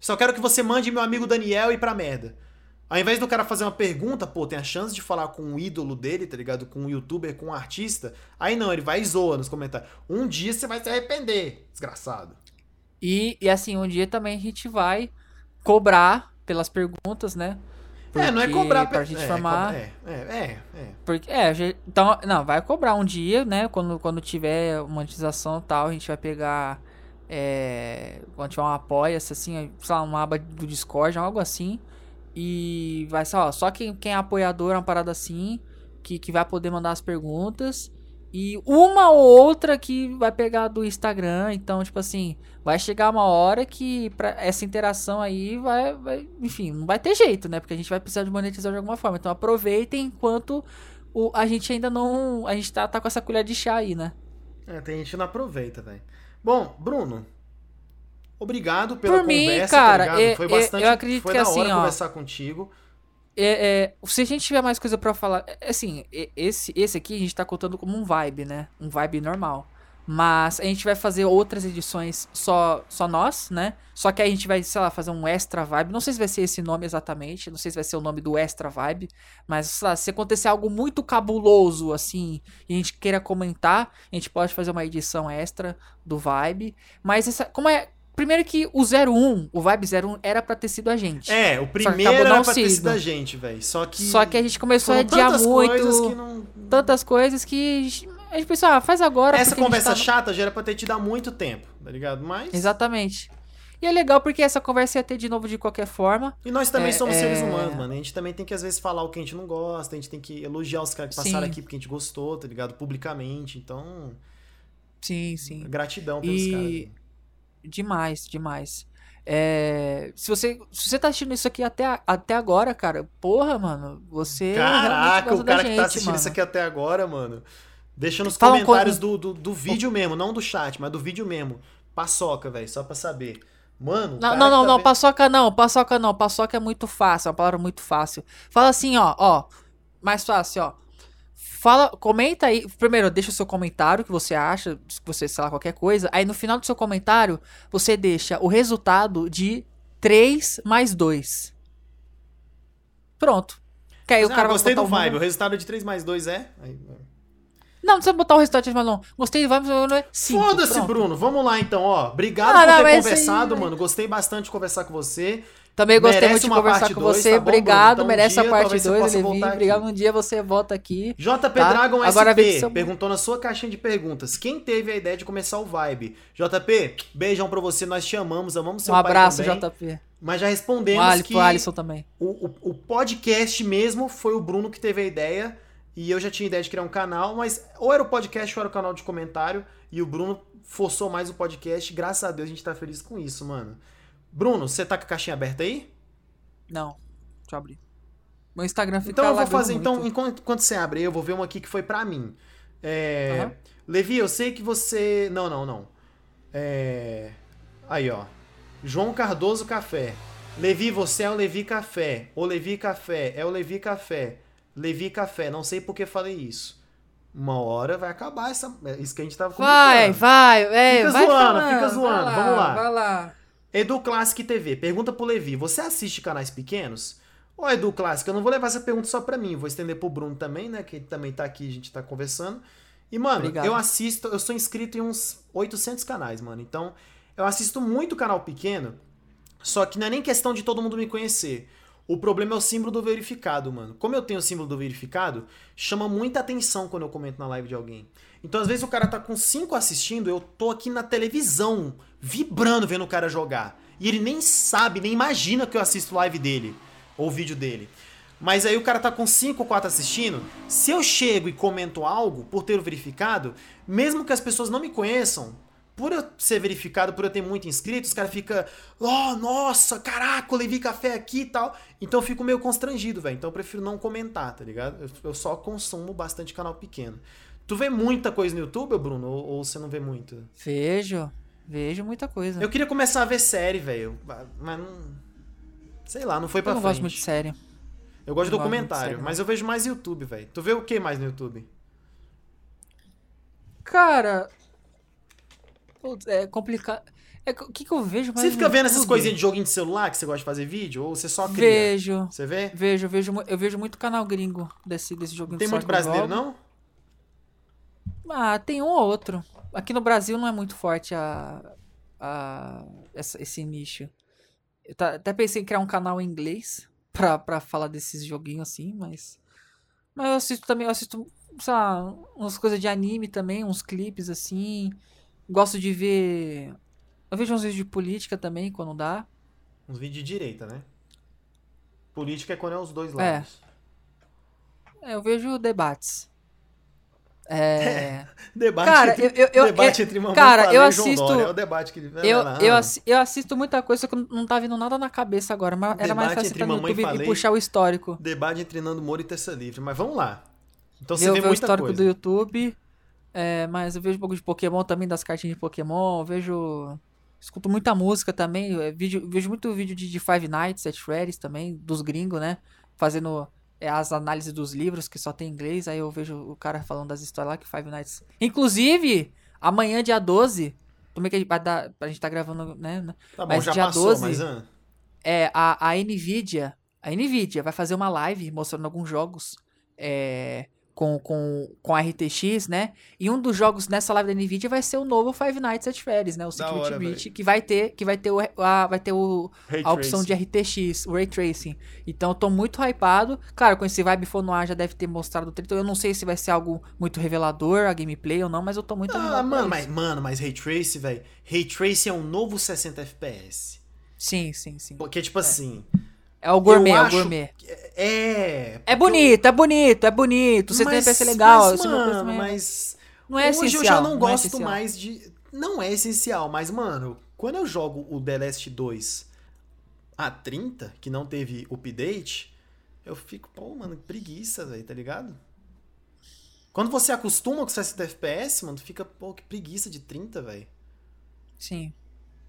Só quero que você mande meu amigo Daniel ir pra merda. Ao invés do cara fazer uma pergunta, pô, tem a chance de falar com o ídolo dele, tá ligado? Com um youtuber, com um artista. Aí não, ele vai e zoa nos comentários. Um dia você vai se arrepender, desgraçado. E, e assim, um dia também a gente vai cobrar pelas perguntas, né? é, não é Porque cobrar pra gente é, formar. É, é, é, é. Porque, é, então, não, vai cobrar um dia, né? Quando, quando tiver monetização e tal, a gente vai pegar. É, quando tiver um apoia-se, assim, sei lá, uma aba do Discord, algo assim. E vai ser, ó, só quem, quem é apoiador, uma parada assim, que, que vai poder mandar as perguntas. E uma ou outra que vai pegar do Instagram. Então, tipo assim, vai chegar uma hora que pra essa interação aí vai, vai. Enfim, não vai ter jeito, né? Porque a gente vai precisar de monetizar de alguma forma. Então aproveitem enquanto o, a gente ainda não. A gente tá, tá com essa colher de chá aí, né? É, tem gente que não aproveita, velho. Bom, Bruno, obrigado pela Por mim, conversa, cara, tá ligado? é- Foi bastante, eu acredito foi que da assim, hora ó, conversar contigo. É, é, se a gente tiver mais coisa pra falar, é, assim, e- esse, esse aqui a gente tá contando como um vibe, né? Um vibe normal. Mas a gente vai fazer outras edições só, só nós, né? Só que a gente vai, sei lá, fazer um extra vibe. Não sei se vai ser esse nome exatamente. Não sei se vai ser o nome do extra vibe. Mas, sei lá, se acontecer algo muito cabuloso, assim, e a gente queira comentar, a gente pode fazer uma edição extra do vibe. Mas essa, como é. Primeiro que o 01, o Vibe 01 era pra ter sido a gente. É, o primeiro não era pra ter sido a gente, velho. Só que. Só que a gente começou a adiar tantas muito. coisas que não. Tantas coisas que a gente- pensou, ah, faz agora. Essa conversa tá chata já era pra ter tido há muito tempo, tá ligado? Mas. Exatamente. E é legal porque essa conversa ia ter de novo de qualquer forma. E nós também É, somos é- seres humanos, mano. A gente também tem que, às vezes, falar o que a gente não gosta, a gente tem que elogiar os caras que passaram Sim. aqui porque a gente gostou, tá ligado? Publicamente. Então, Sim, sim. gratidão pelos E- caras. Demais, demais. É, se, você, se você tá assistindo isso aqui até, até agora, cara, porra, mano, você. Caraca, o cara que tá gente, assistindo mano. isso aqui até agora, mano. Deixa nos Fala um comentários co- do, do, do vídeo mesmo, não do chat, mas do vídeo mesmo. Paçoca, velho, só pra saber. Mano, Não, não, não, tá não, vendo- paçoca não, paçoca não, paçoca é muito fácil, é uma palavra muito fácil. Fala assim, ó, ó, mais fácil, ó. Fala, comenta aí, primeiro, deixa o seu comentário, o que você acha, se você, sei lá, qualquer coisa. Aí no final do seu comentário, você deixa o resultado de 3 mais 2. Pronto. Que aí o Ah, cara vai gostei do o vibe. O resultado de 3 mais 2 é. Aí, Não, não precisa botar o resultado de mais não. Gostei mas é 5. Foda-se, Bruno. Vamos lá então, ó. Obrigado Ah, por não, ter mas aí, conversado, velho. mano. Gostei bastante de conversar com você. Também gostei Merece muito de conversar com dois, você. tá bom? Obrigado, Então, um merece dia, a parte talvez você 2, possa Levi. aqui. Obrigado, um dia você volta aqui. JP Tá? Dragon Agora SP perguntou na sua caixinha de perguntas. Quem teve a ideia de começar o Vibe? JP, beijão pra você. Nós te amamos, amamos seu Um abraço, também. JP. Mas já Um respondemos Ali, que pro Alisson também. o, o, o podcast mesmo foi o Bruno que teve a ideia. E eu já tinha ideia de criar um canal, mas ou era o podcast ou era o canal de comentário. E o Bruno forçou mais o podcast. Graças a Deus a gente tá feliz com isso, mano. Bruno, você tá com a caixinha aberta aí? Não, deixa eu abrir. Meu Instagram fica Então eu vou fazer, então, muito. enquanto, enquanto você abre, aí, eu vou ver uma aqui que foi pra mim. É, Aham. Levi, eu sei que você. Não, não, não. É, Aí, ó. João Cardoso Café. Levi, você é o Levi Café. O Levi Café. É o Levi Café. Levi Café. Não sei por que falei isso. Uma hora vai acabar essa. é Isso que a gente tava Vai, comentando. vai, é, Fica vai zoando, falando, fica vai zoando, vamos lá. Vai lá. Edu Classic TV, pergunta pro Levi: você assiste canais pequenos? Ô Edu Classic, eu não vou levar essa pergunta só pra mim, vou estender pro Bruno também, né? Que ele também tá aqui, a gente tá conversando. E, mano, Obrigado. eu assisto, eu sou inscrito em uns 800 canais, mano. Então, eu assisto muito canal pequeno, só que não é nem questão de todo mundo me conhecer. O problema é o símbolo do verificado, mano. Como eu tenho o símbolo do verificado, chama muita atenção quando eu comento na live de alguém. Então, às vezes, o cara tá com cinco assistindo, eu tô aqui na televisão, vibrando vendo o cara jogar. E ele nem sabe, nem imagina que eu assisto live dele, ou vídeo dele. Mas aí o cara tá com 5 ou 4 assistindo. Se eu chego e comento algo por ter verificado, mesmo que as pessoas não me conheçam, por eu ser verificado, por eu ter muito inscritos, os caras ficam, oh, nossa, caraca, eu Levi café aqui e tal. Então eu fico meio constrangido, velho. Então eu prefiro não comentar, tá ligado? Eu só consumo bastante canal pequeno. Tu vê muita coisa no YouTube, Bruno? Ou, ou você não vê muito? Vejo, vejo muita coisa. Eu queria começar a ver série, velho. Mas não. Sei lá, não foi pra Eu não frente. gosto muito de série. Eu gosto de muito documentário, série, mas eu vejo mais YouTube, velho. Tu vê o que mais no YouTube? Cara, é complicado. É, o que, que eu vejo mais Você fica vendo essas coisinhas de joguinho de celular que você gosta de fazer vídeo? Ou você só cria? Vejo, Você vê? vejo, vejo, eu vejo muito canal gringo desse, desse joguinho Tem de muito sorte que eu brasileiro, não? Ah, tem um ou outro. Aqui no Brasil não é muito forte a, a essa- esse nicho. Eu até pensei em criar um canal em inglês [LAUGHS] pra, pra falar desses joguinhos assim, mas. Mas eu assisto também, eu assisto, sei lá, umas coisas de anime também, uns clipes assim. Gosto de ver. Eu vejo uns vídeos de política também, quando dá. Uns vídeos de direita, né? Política é quando é os dois É. lados. É, eu vejo debates. É. [LAUGHS] Debate Cara, entre, eu- eu- eu- debate eu- entre mamãe cara, Falei eu João assisto- Dória. É o debate que. Eu, eu, assi- eu assisto muita coisa, só que não- tá vindo nada na cabeça agora. Mas era mais fácil entrar no YouTube falei. e puxar o histórico. Debate entre Nando Moura e Terça Livre. Mas vamos lá. Então você Ver, vê ver o muita histórico coisa. do YouTube. é, mas eu vejo um pouco de Pokémon também, das cartinhas de Pokémon. Eu vejo. Escuto muita música também. é, vídeo, vejo muito vídeo de, de Five Nights at Freddy's também, dos gringos, né? Fazendo é, as análises dos livros que só tem em inglês. Aí eu vejo o cara falando das histórias lá que Five Nights. Inclusive, Amanhã, dia 12, como é que a gente vai dar. A gente tá gravando, né? Tá bom, Mas já dia passou, 12 mas... ah, É, a, a Nvidia. A Nvidia vai fazer uma live mostrando alguns jogos. É, com, com, com a RTX, né? E um dos jogos nessa live da Nvidia vai ser o novo Five Nights at Freddy's, né? O Security hora, Breach, que vai ter, que vai ter, o, a, vai ter o, Ray a opção de tracing. RTX, o Ray Tracing. Então eu tô muito hypado. Claro, com esse Vibe Fonoir já deve ter mostrado o trailer. Eu não sei se vai ser algo muito revelador, a gameplay ou não, mas eu tô muito Ah, mano, mas, mano, mas Ray Trace, velho. Ray Trace é um novo 60 FPS. Sim, sim, sim. Porque, tipo assim. É o gourmet, eu é o gourmet. que- É. É bonito, é bonito, é bonito. Você tem mas, FPS legal. Mas, não mano, também- mas. não é Hoje essencial. eu já não é gosto essencial. mais de. Não é essencial, mas, mano, quando eu jogo o The Last 2 a 30, que não teve update, eu fico, pô, mano, que preguiça, velho, tá ligado? Quando você acostuma com 60 FPS, mano, tu fica, pô, que preguiça de 30, velho. Sim.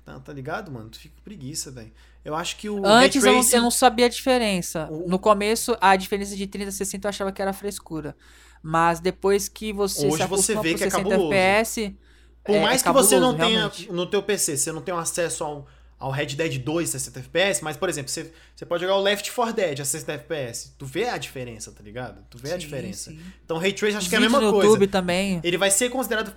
Tá, tá ligado, mano? Tu fica com preguiça, velho. Eu acho que o Antes eu Ray não, Tracing- eu não sabia a diferença. O- No começo, a diferença de 30 a 60 eu achava que era frescura. Mas depois que você Hoje se você vê que é 60 cabuloso. FPS... Por é- mais é que você não cabuloso, tenha realmente. no teu PC, você não tem acesso ao, ao Red Dead 2 60 FPS, mas, por exemplo, você, você pode jogar o Left 4 Dead a 60 FPS. Tu vê a diferença, tá ligado? Tu vê a Sim, diferença. sim. Então, Ray Trace acho Os que é a mesma no coisa. YouTube também. Ele vai ser considerado.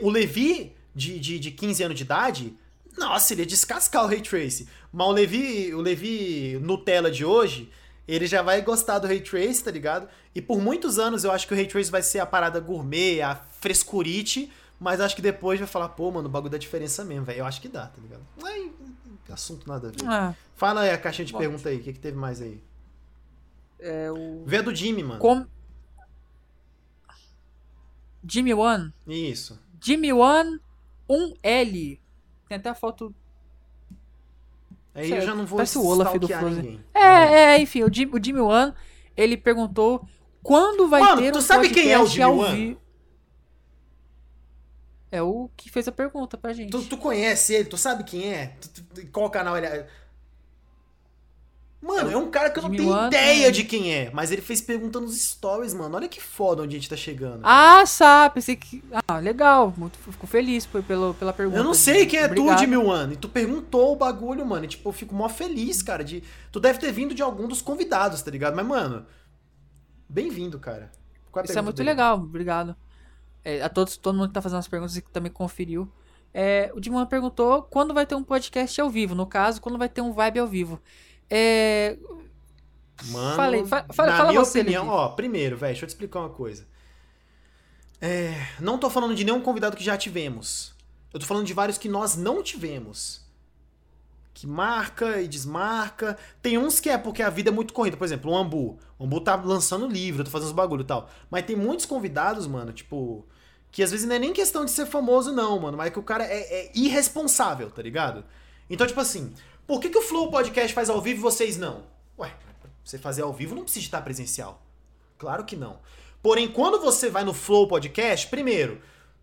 O Levi, de, de, de 15 anos de idade, nossa, ele ia descascar o Ray Trace. Mas o Levi, o Levi Nutella de hoje, ele já vai gostar do Ray Trace, tá ligado? E por muitos anos eu acho que o Ray Trace vai ser a parada gourmet, a frescurite, mas acho que depois vai falar, pô, mano, o bagulho dá diferença mesmo, velho. Eu acho que dá, tá ligado? Ai, assunto nada a ver. Ah, Fala aí a caixinha de Bom. pergunta aí, o que, que teve mais aí? é o... Vê a do Jimmy, mano. Com... Jimmy One. Isso. Jimmy One 1L. Tem até a foto... Aí Sei, eu já não vou parece o Olaf do Frozen. ninguém. É, é, enfim, o Jimmy, o Jimmy One, ele perguntou quando vai Mano, ter tu um sabe quem é o Jimmy One? vi- É o que fez a pergunta pra gente. Tu, tu conhece ele? Tu sabe quem é? Tu- tu- qual canal ele é? Mano, é um cara que eu não Jimmy tenho ideia de quem é. Mas ele fez pergunta nos stories, mano. Olha que foda onde a gente tá chegando. Ah, sabe, pensei que... Ah, legal, muito, fico feliz por, pelo, pela pergunta. eu não sei quem é Obrigado. tu, Jimmy One. E tu perguntou o bagulho, mano. E, tipo, eu fico mó feliz, cara. De... Tu deve ter vindo de algum dos convidados, tá ligado? Mas, mano, bem-vindo, cara. A Isso é muito dele? legal, obrigado. É, a todos, todo mundo que tá fazendo as perguntas e que também conferiu. É, o Dimon perguntou quando vai ter um podcast ao vivo. No caso, quando vai ter um vibe ao vivo. É, Mano, Falei, fa- fala- na fala minha você, opinião, ó, primeiro, velho, deixa eu te explicar uma coisa. É, não tô falando de nenhum convidado que já tivemos. Eu tô falando de vários que nós não tivemos. Que marca e desmarca. Tem uns que é porque a vida é muito corrida. Por exemplo, o Ambu. O Ambu tá lançando livro, tá fazendo os bagulho e tal. Mas tem muitos convidados, mano, tipo. Que às vezes não é nem questão de ser famoso, não, mano. Mas que o cara é, é irresponsável, tá ligado? Então, tipo assim, por que, que o Flow Podcast faz ao vivo e vocês não? Ué, você fazer ao vivo não precisa estar presencial. Claro que não. Porém, quando você vai no Flow Podcast, primeiro,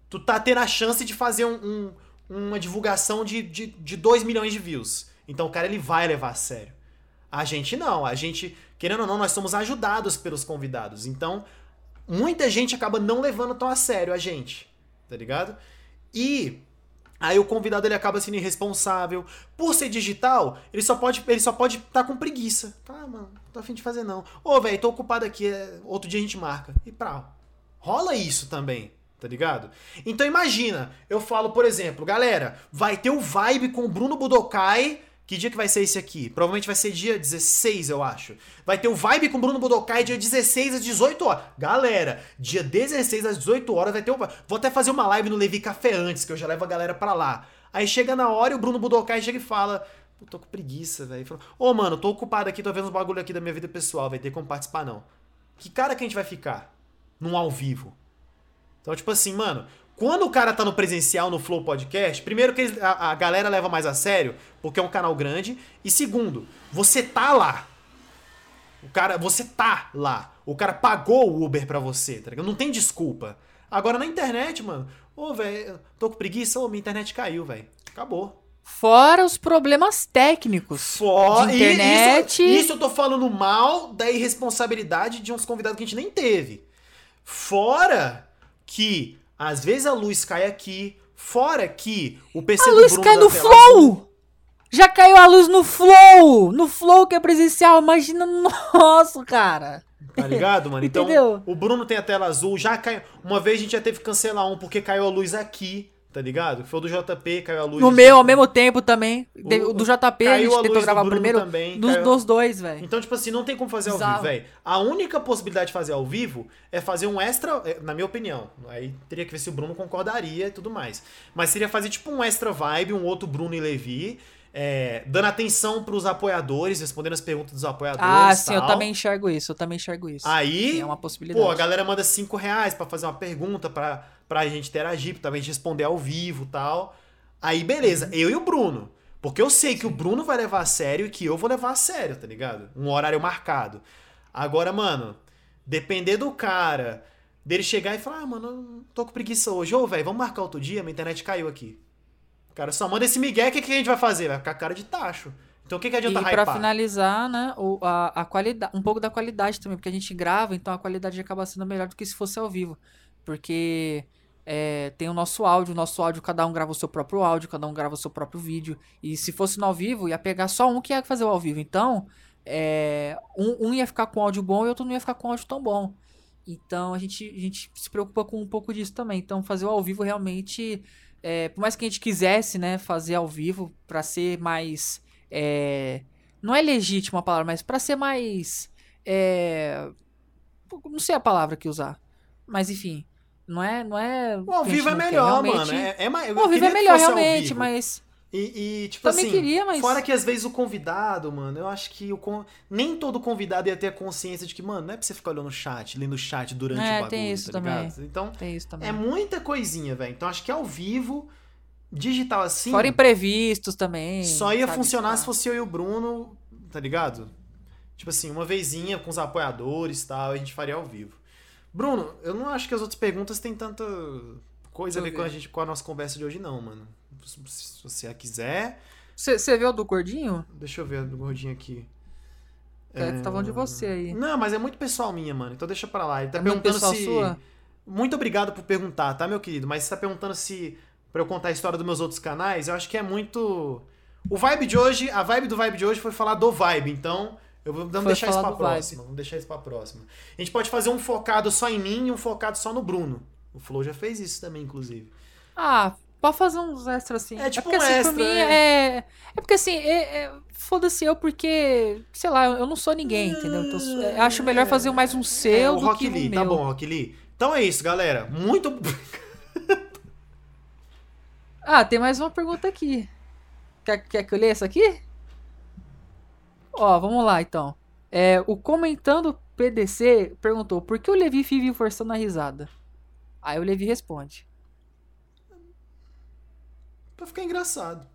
tu tá tendo a chance de fazer um- um- uma divulgação de, de, de 2 milhões de views. Então o cara ele vai levar a sério. A gente não. A gente, querendo ou não, nós somos ajudados pelos convidados. Então, muita gente acaba não levando tão a sério a gente. Tá ligado? E Aí o convidado ele acaba sendo irresponsável. Por ser digital, ele só pode ele só pode estar com preguiça. Ah, mano, não tô afim de fazer não. Ô, velho, tô ocupado aqui, é, outro dia a gente marca. E pra. Rola isso também, tá ligado? Então imagina, eu falo, por exemplo, galera, vai ter o vibe com o Bruno Budokai. Que dia que vai ser esse aqui? Provavelmente vai ser dia 16, eu acho. Vai ter o Vibe com Bruno Budokai dia 16 às 18 horas. Galera, dia 16 às 18 horas vai ter o... Vou até fazer uma live no Levi Café antes, que eu já levo a galera pra lá. Aí chega na hora e o Bruno Budokai chega e fala... Pô, tô com preguiça, velho. Ô, mano, tô ocupado aqui, tô vendo uns bagulho aqui da minha vida pessoal, vai ter como participar não. Que cara que a gente vai ficar? Num ao vivo. Então, tipo assim, mano, quando o cara tá no presencial no Flow Podcast, primeiro que eles- a, a galera leva mais a sério, porque é um canal grande, e segundo, você tá lá. O cara, você tá lá. O cara pagou o Uber pra você, tá ligado? Não tem desculpa. Agora na internet, mano, ô, velho, tô com preguiça, ô, minha internet caiu, velho. Acabou. Fora os problemas técnicos. Fora, de internet. Isso, isso eu tô falando mal da irresponsabilidade de uns convidados que a gente nem teve. Fora que Às vezes a luz cai aqui, fora que o PC A do luz Bruno cai no azul- Flow! Já caiu a luz no Flow! No Flow que é presencial, imagina no nosso, cara. Tá ligado, mano? [LAUGHS] Então, Entendeu? o Bruno tem a tela azul, já caiu. Uma vez a gente já teve que cancelar um porque caiu a luz aqui, tá ligado? Foi o do JP, caiu a luz. No meu, ao mesmo tempo também. O- do JP a gente tentou do gravar primeiro. também, dos, caiu- dos dois, velho. Então, tipo assim, não tem como fazer ao vivo, velho. A única possibilidade de fazer ao vivo é fazer um extra, é, na minha opinião. Aí teria que ver se o Bruno concordaria e tudo mais. Mas seria fazer tipo um extra vibe, um outro Bruno e Levi, é, dando atenção pros apoiadores, respondendo as perguntas dos apoiadores. Ah, sim, eu também enxergo isso. Eu também enxergo isso. Aí, Sim, é uma possibilidade. pô, a galera manda 5 reais pra fazer uma pergunta, pra, pra gente interagir, pra gente responder ao vivo e tal. Aí, beleza, eu e o Bruno. Porque eu sei que o Bruno vai levar a sério e que eu vou levar a sério, tá ligado? Um horário marcado. Agora, mano, depender do cara, dele chegar e falar, ah, mano, tô com preguiça hoje. Ô, velho, vamos marcar outro dia? Minha internet caiu aqui. Cara só manda esse migué, o que, que a gente vai fazer? Vai ficar cara de tacho. Então o que, que E adianta pra hypar? finalizar, né, o, a, a qualidade, um pouco da qualidade também, porque a gente grava, então a qualidade acaba sendo melhor do que se fosse ao vivo. Porque é, tem o nosso áudio, o nosso áudio, cada um grava o seu próprio áudio, cada um grava o seu próprio vídeo. E se fosse no ao vivo, ia pegar só um que ia fazer o ao vivo. Então, é, um, um ia ficar com áudio bom e outro não ia ficar com áudio tão bom. Então a gente, a gente se preocupa com um pouco disso também. Então fazer o ao vivo realmente, é, por mais que a gente quisesse, né, fazer ao vivo pra ser mais, é, não é legítima a palavra, mas pra ser mais, é, não sei a palavra que usar, mas enfim, não é, não é. O ao vivo é melhor, mano. É, é eu ao vivo é melhor realmente, mas E, e, tipo Também assim, queria, mas- fora que às vezes o convidado, mano, eu acho que o con- nem todo convidado ia ter a consciência de que, mano, não é pra você ficar olhando o chat, lendo o chat durante É, o bagulho, tem isso tá também. ligado? Então, tem isso também. é muita coisinha, velho. Então acho que ao vivo, digital assim, Fora imprevistos também. só ia funcionar Tá. se fosse eu e o Bruno, tá ligado? Tipo assim, uma vezinha com os apoiadores e tal, a gente faria ao vivo. Bruno, eu não acho que as outras perguntas têm tanta coisa a ver com a, gente, com a nossa conversa de hoje, não, mano. Se você quiser, Você viu o do gordinho? Deixa eu ver do gordinho aqui. É, que tá falando de você aí. Não, mas é muito pessoal minha, mano. Então deixa pra lá. Ele tá É perguntando se. sua? Muito obrigado por perguntar, tá, meu querido? Mas você tá perguntando se. Pra eu contar a história dos meus outros canais, eu acho que é muito. O vibe de hoje, a vibe do vibe de hoje foi falar do vibe, então. Eu vou, vamos deixar isso pra do vibe. próxima. Vamos deixar isso pra próxima. A gente pode fazer um focado só em mim e um focado só no Bruno. O Flow já fez isso também, inclusive. Ah, pode fazer uns extras assim. É tipo porque um assim, extra, mim é. é. É porque assim, é, é- foda-se eu porque, sei lá, eu não sou ninguém, entendeu? Então, eu acho melhor fazer mais um seu É, o do Rock que um Lee, meu. tá bom, Rock Lee. Então é isso, galera. Muito. [LAUGHS] Ah, tem mais uma pergunta aqui. Quer, quer que eu leia essa aqui? Ó, vamos lá então. É, o comentando PDC perguntou por que o Levi vive forçando a risada? Aí o Levi responde. Pra ficar engraçado.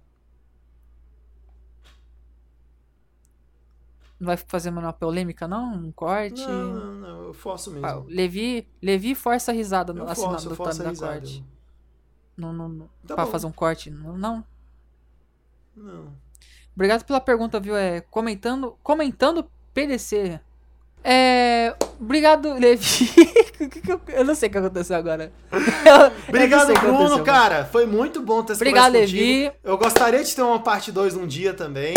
Não vai fazer uma polêmica, não? Um corte? Não, não, não, eu forço mesmo. Ah, Levi, Levi força a risada no eu assinado forço, do forço a da risada. corte. Não, não, não. Tá pra bom. fazer um corte? Não, não. Não. Obrigado pela pergunta, viu? É, comentando, comentando PDC. É, obrigado, Levi. [LAUGHS] Eu, eu não sei o que aconteceu agora. [LAUGHS] Eu- eu Obrigado, Bruno, cara. Foi muito bom ter essa Obrigado, contigo. Levi. Eu gostaria de ter uma parte 2 um dia também.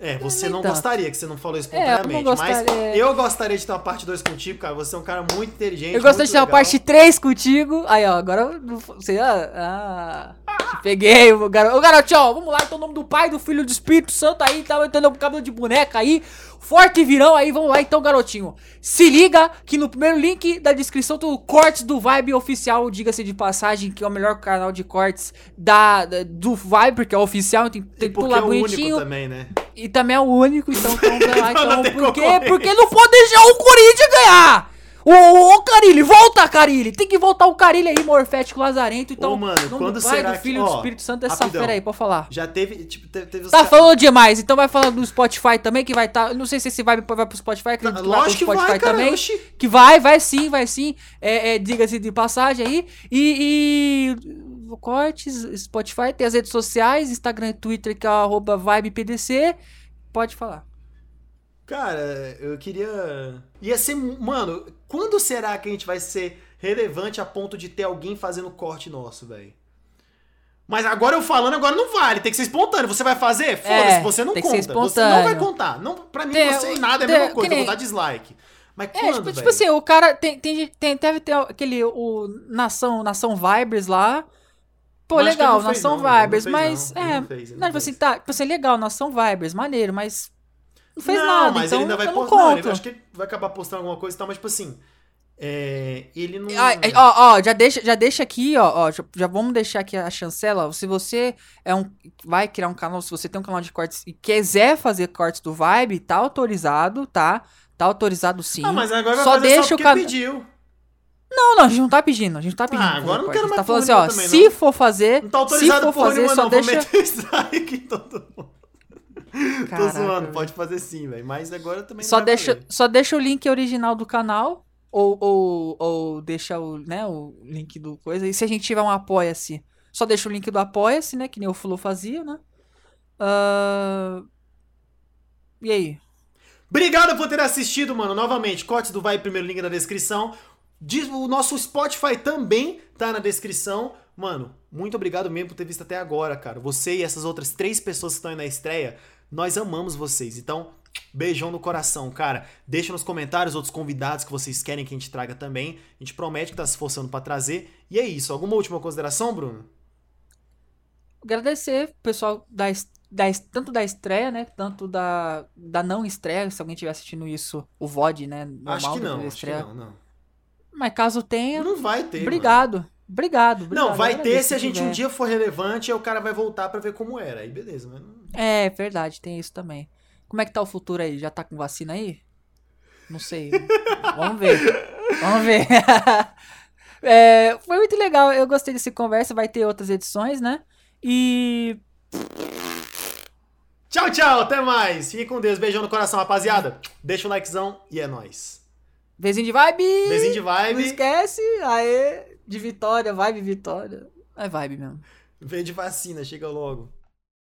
É, você não gostaria, que você não falou É, eu espontaneamente. não gostaria. Mas eu gostaria de ter uma parte 2 contigo, cara. Você é um cara muito inteligente. Eu gostaria de ter uma legal. parte 3 contigo. Aí, ó, agora você. Ah, ah, peguei o garoto. Ô, garotinho, ó, vamos lá, então, o nome do Pai, do Filho do Espírito Santo aí, tá entendendo? Cabelo de boneca aí. Forte virão aí, vamos lá então, garotinho. Se liga que no primeiro link da descrição tem o cortes do Vibe oficial, diga-se de passagem, que é o melhor canal de cortes da, da- do Vibe, porque é oficial, tem, tem que porque pular é o único bonitinho. também, né? E também é o único, então vamos [LAUGHS] lá. Então, ter por quê? concorrência. Porque não pode deixar o Corinthians ganhar! Ô, ô, ô Carilli, volta, Carilli! Tem que voltar o Carilli aí, Morfético Lazarento. Então, Ô, mano, quando será do que- Filho e do ó, Espírito Santo, essa rapidão. fera aí, pode falar. Já teve, tipo, teve, teve Tá falando demais, então vai falando do Spotify também, que vai estar. Não sei se esse vai, vai pro Spotify, acredito que vai pro que Spotify vai, cara. também. Oxi. Que vai, vai sim, vai sim. É, é, Diga-se de passagem aí. E. e cortes, Spotify, tem as redes sociais, Instagram e Twitter, que é o arroba VibePDC. Pode falar. Cara, eu queria. Ia ser. Mano, quando será que a gente vai ser relevante a ponto de ter alguém fazendo corte nosso, velho. Mas agora eu falando, agora não vale. Tem que ser espontâneo. Você vai fazer? Foda-se, É, você não conta. Você não vai contar. Não, pra mim, Tem- você e nada é a mesma coisa. que Eu nem- vou dar dislike. Mas É, quando, tipo, tipo assim, o cara tem, tem, tem deve ter aquele o Nação, Nação Vibers lá. Pô, Mas legal, ele não fez, Nação não, ele não Vibers, fez, mas não, é, não tipo assim, tá, tipo assim, legal, Nação Vibers, maneiro, mas não fez não, nada, mas então ele ainda vai postar. Não, ele, acho que ele vai acabar postando alguma coisa e tal, mas tipo assim. É, ele não. Ah, é, Ó, ó, já deixa, já deixa aqui, ó, ó, já, já vamos deixar aqui a chancela. Se você é um, vai criar um canal, se você tem um canal de cortes e quiser fazer cortes do Vibe, tá autorizado, tá? Tá autorizado sim. Ah, mas agora Só deixa só o porque can- pediu. Não, não, a gente não tá pedindo, a gente tá pedindo. Ah, agora não quero corte. mais tá falando assim, ó, nenhuma se também, for fazer, Não tá se autorizado for porra fazer, nenhuma, só não. deixa... Vou meter [LAUGHS] strike em todo mundo. [LAUGHS] Tô zoando, pode fazer sim, velho. Mas agora também não Só vai deixa, valer. só deixa o link original do canal. Ou, ou, ou deixa o, né, o link do coisa. E se a gente tiver um apoia-se, só deixa o link do apoia-se, né? Que nem o Flow fazia, né? Ah, E aí? Obrigado por ter assistido, mano. Novamente, cortes do Vai Primeiro link na descrição. O nosso Spotify também tá na descrição. Mano, muito obrigado mesmo por ter visto até agora, cara. Você e essas outras três pessoas que estão aí na estreia, nós amamos vocês. Então, beijão no coração, cara. Deixa nos comentários outros convidados que vocês querem que a gente traga também. A gente promete que tá se esforçando pra trazer. E é isso. Alguma última consideração, Bruno? Agradecer, pessoal, da, da, tanto da estreia, né? Tanto da, da não estreia. Se alguém estiver assistindo isso, o VOD, né? Normal acho que não, acho que não, não. Mas caso tenha, Não vai ter, mano. obrigado. Obrigado, obrigado. Não, vai ter se a gente um tiver. dia for relevante e o cara vai voltar pra ver como era. Aí beleza, mas não... É, verdade, tem isso também. Como é que tá o futuro aí? Já tá com vacina aí? Não sei. Vamos ver. Vamos ver. [LAUGHS] É, foi muito legal. Eu gostei desse conversa. Vai ter outras edições, né? E. Tchau, tchau, até mais. Fique com Deus. Beijão no coração, rapaziada. Deixa o likezão e é nóis. Beijinho de vibe! Beijinho de Não vibe. esquece. Aê! De vitória, vibe vitória. É vibe mesmo. Vem de vacina, chega logo.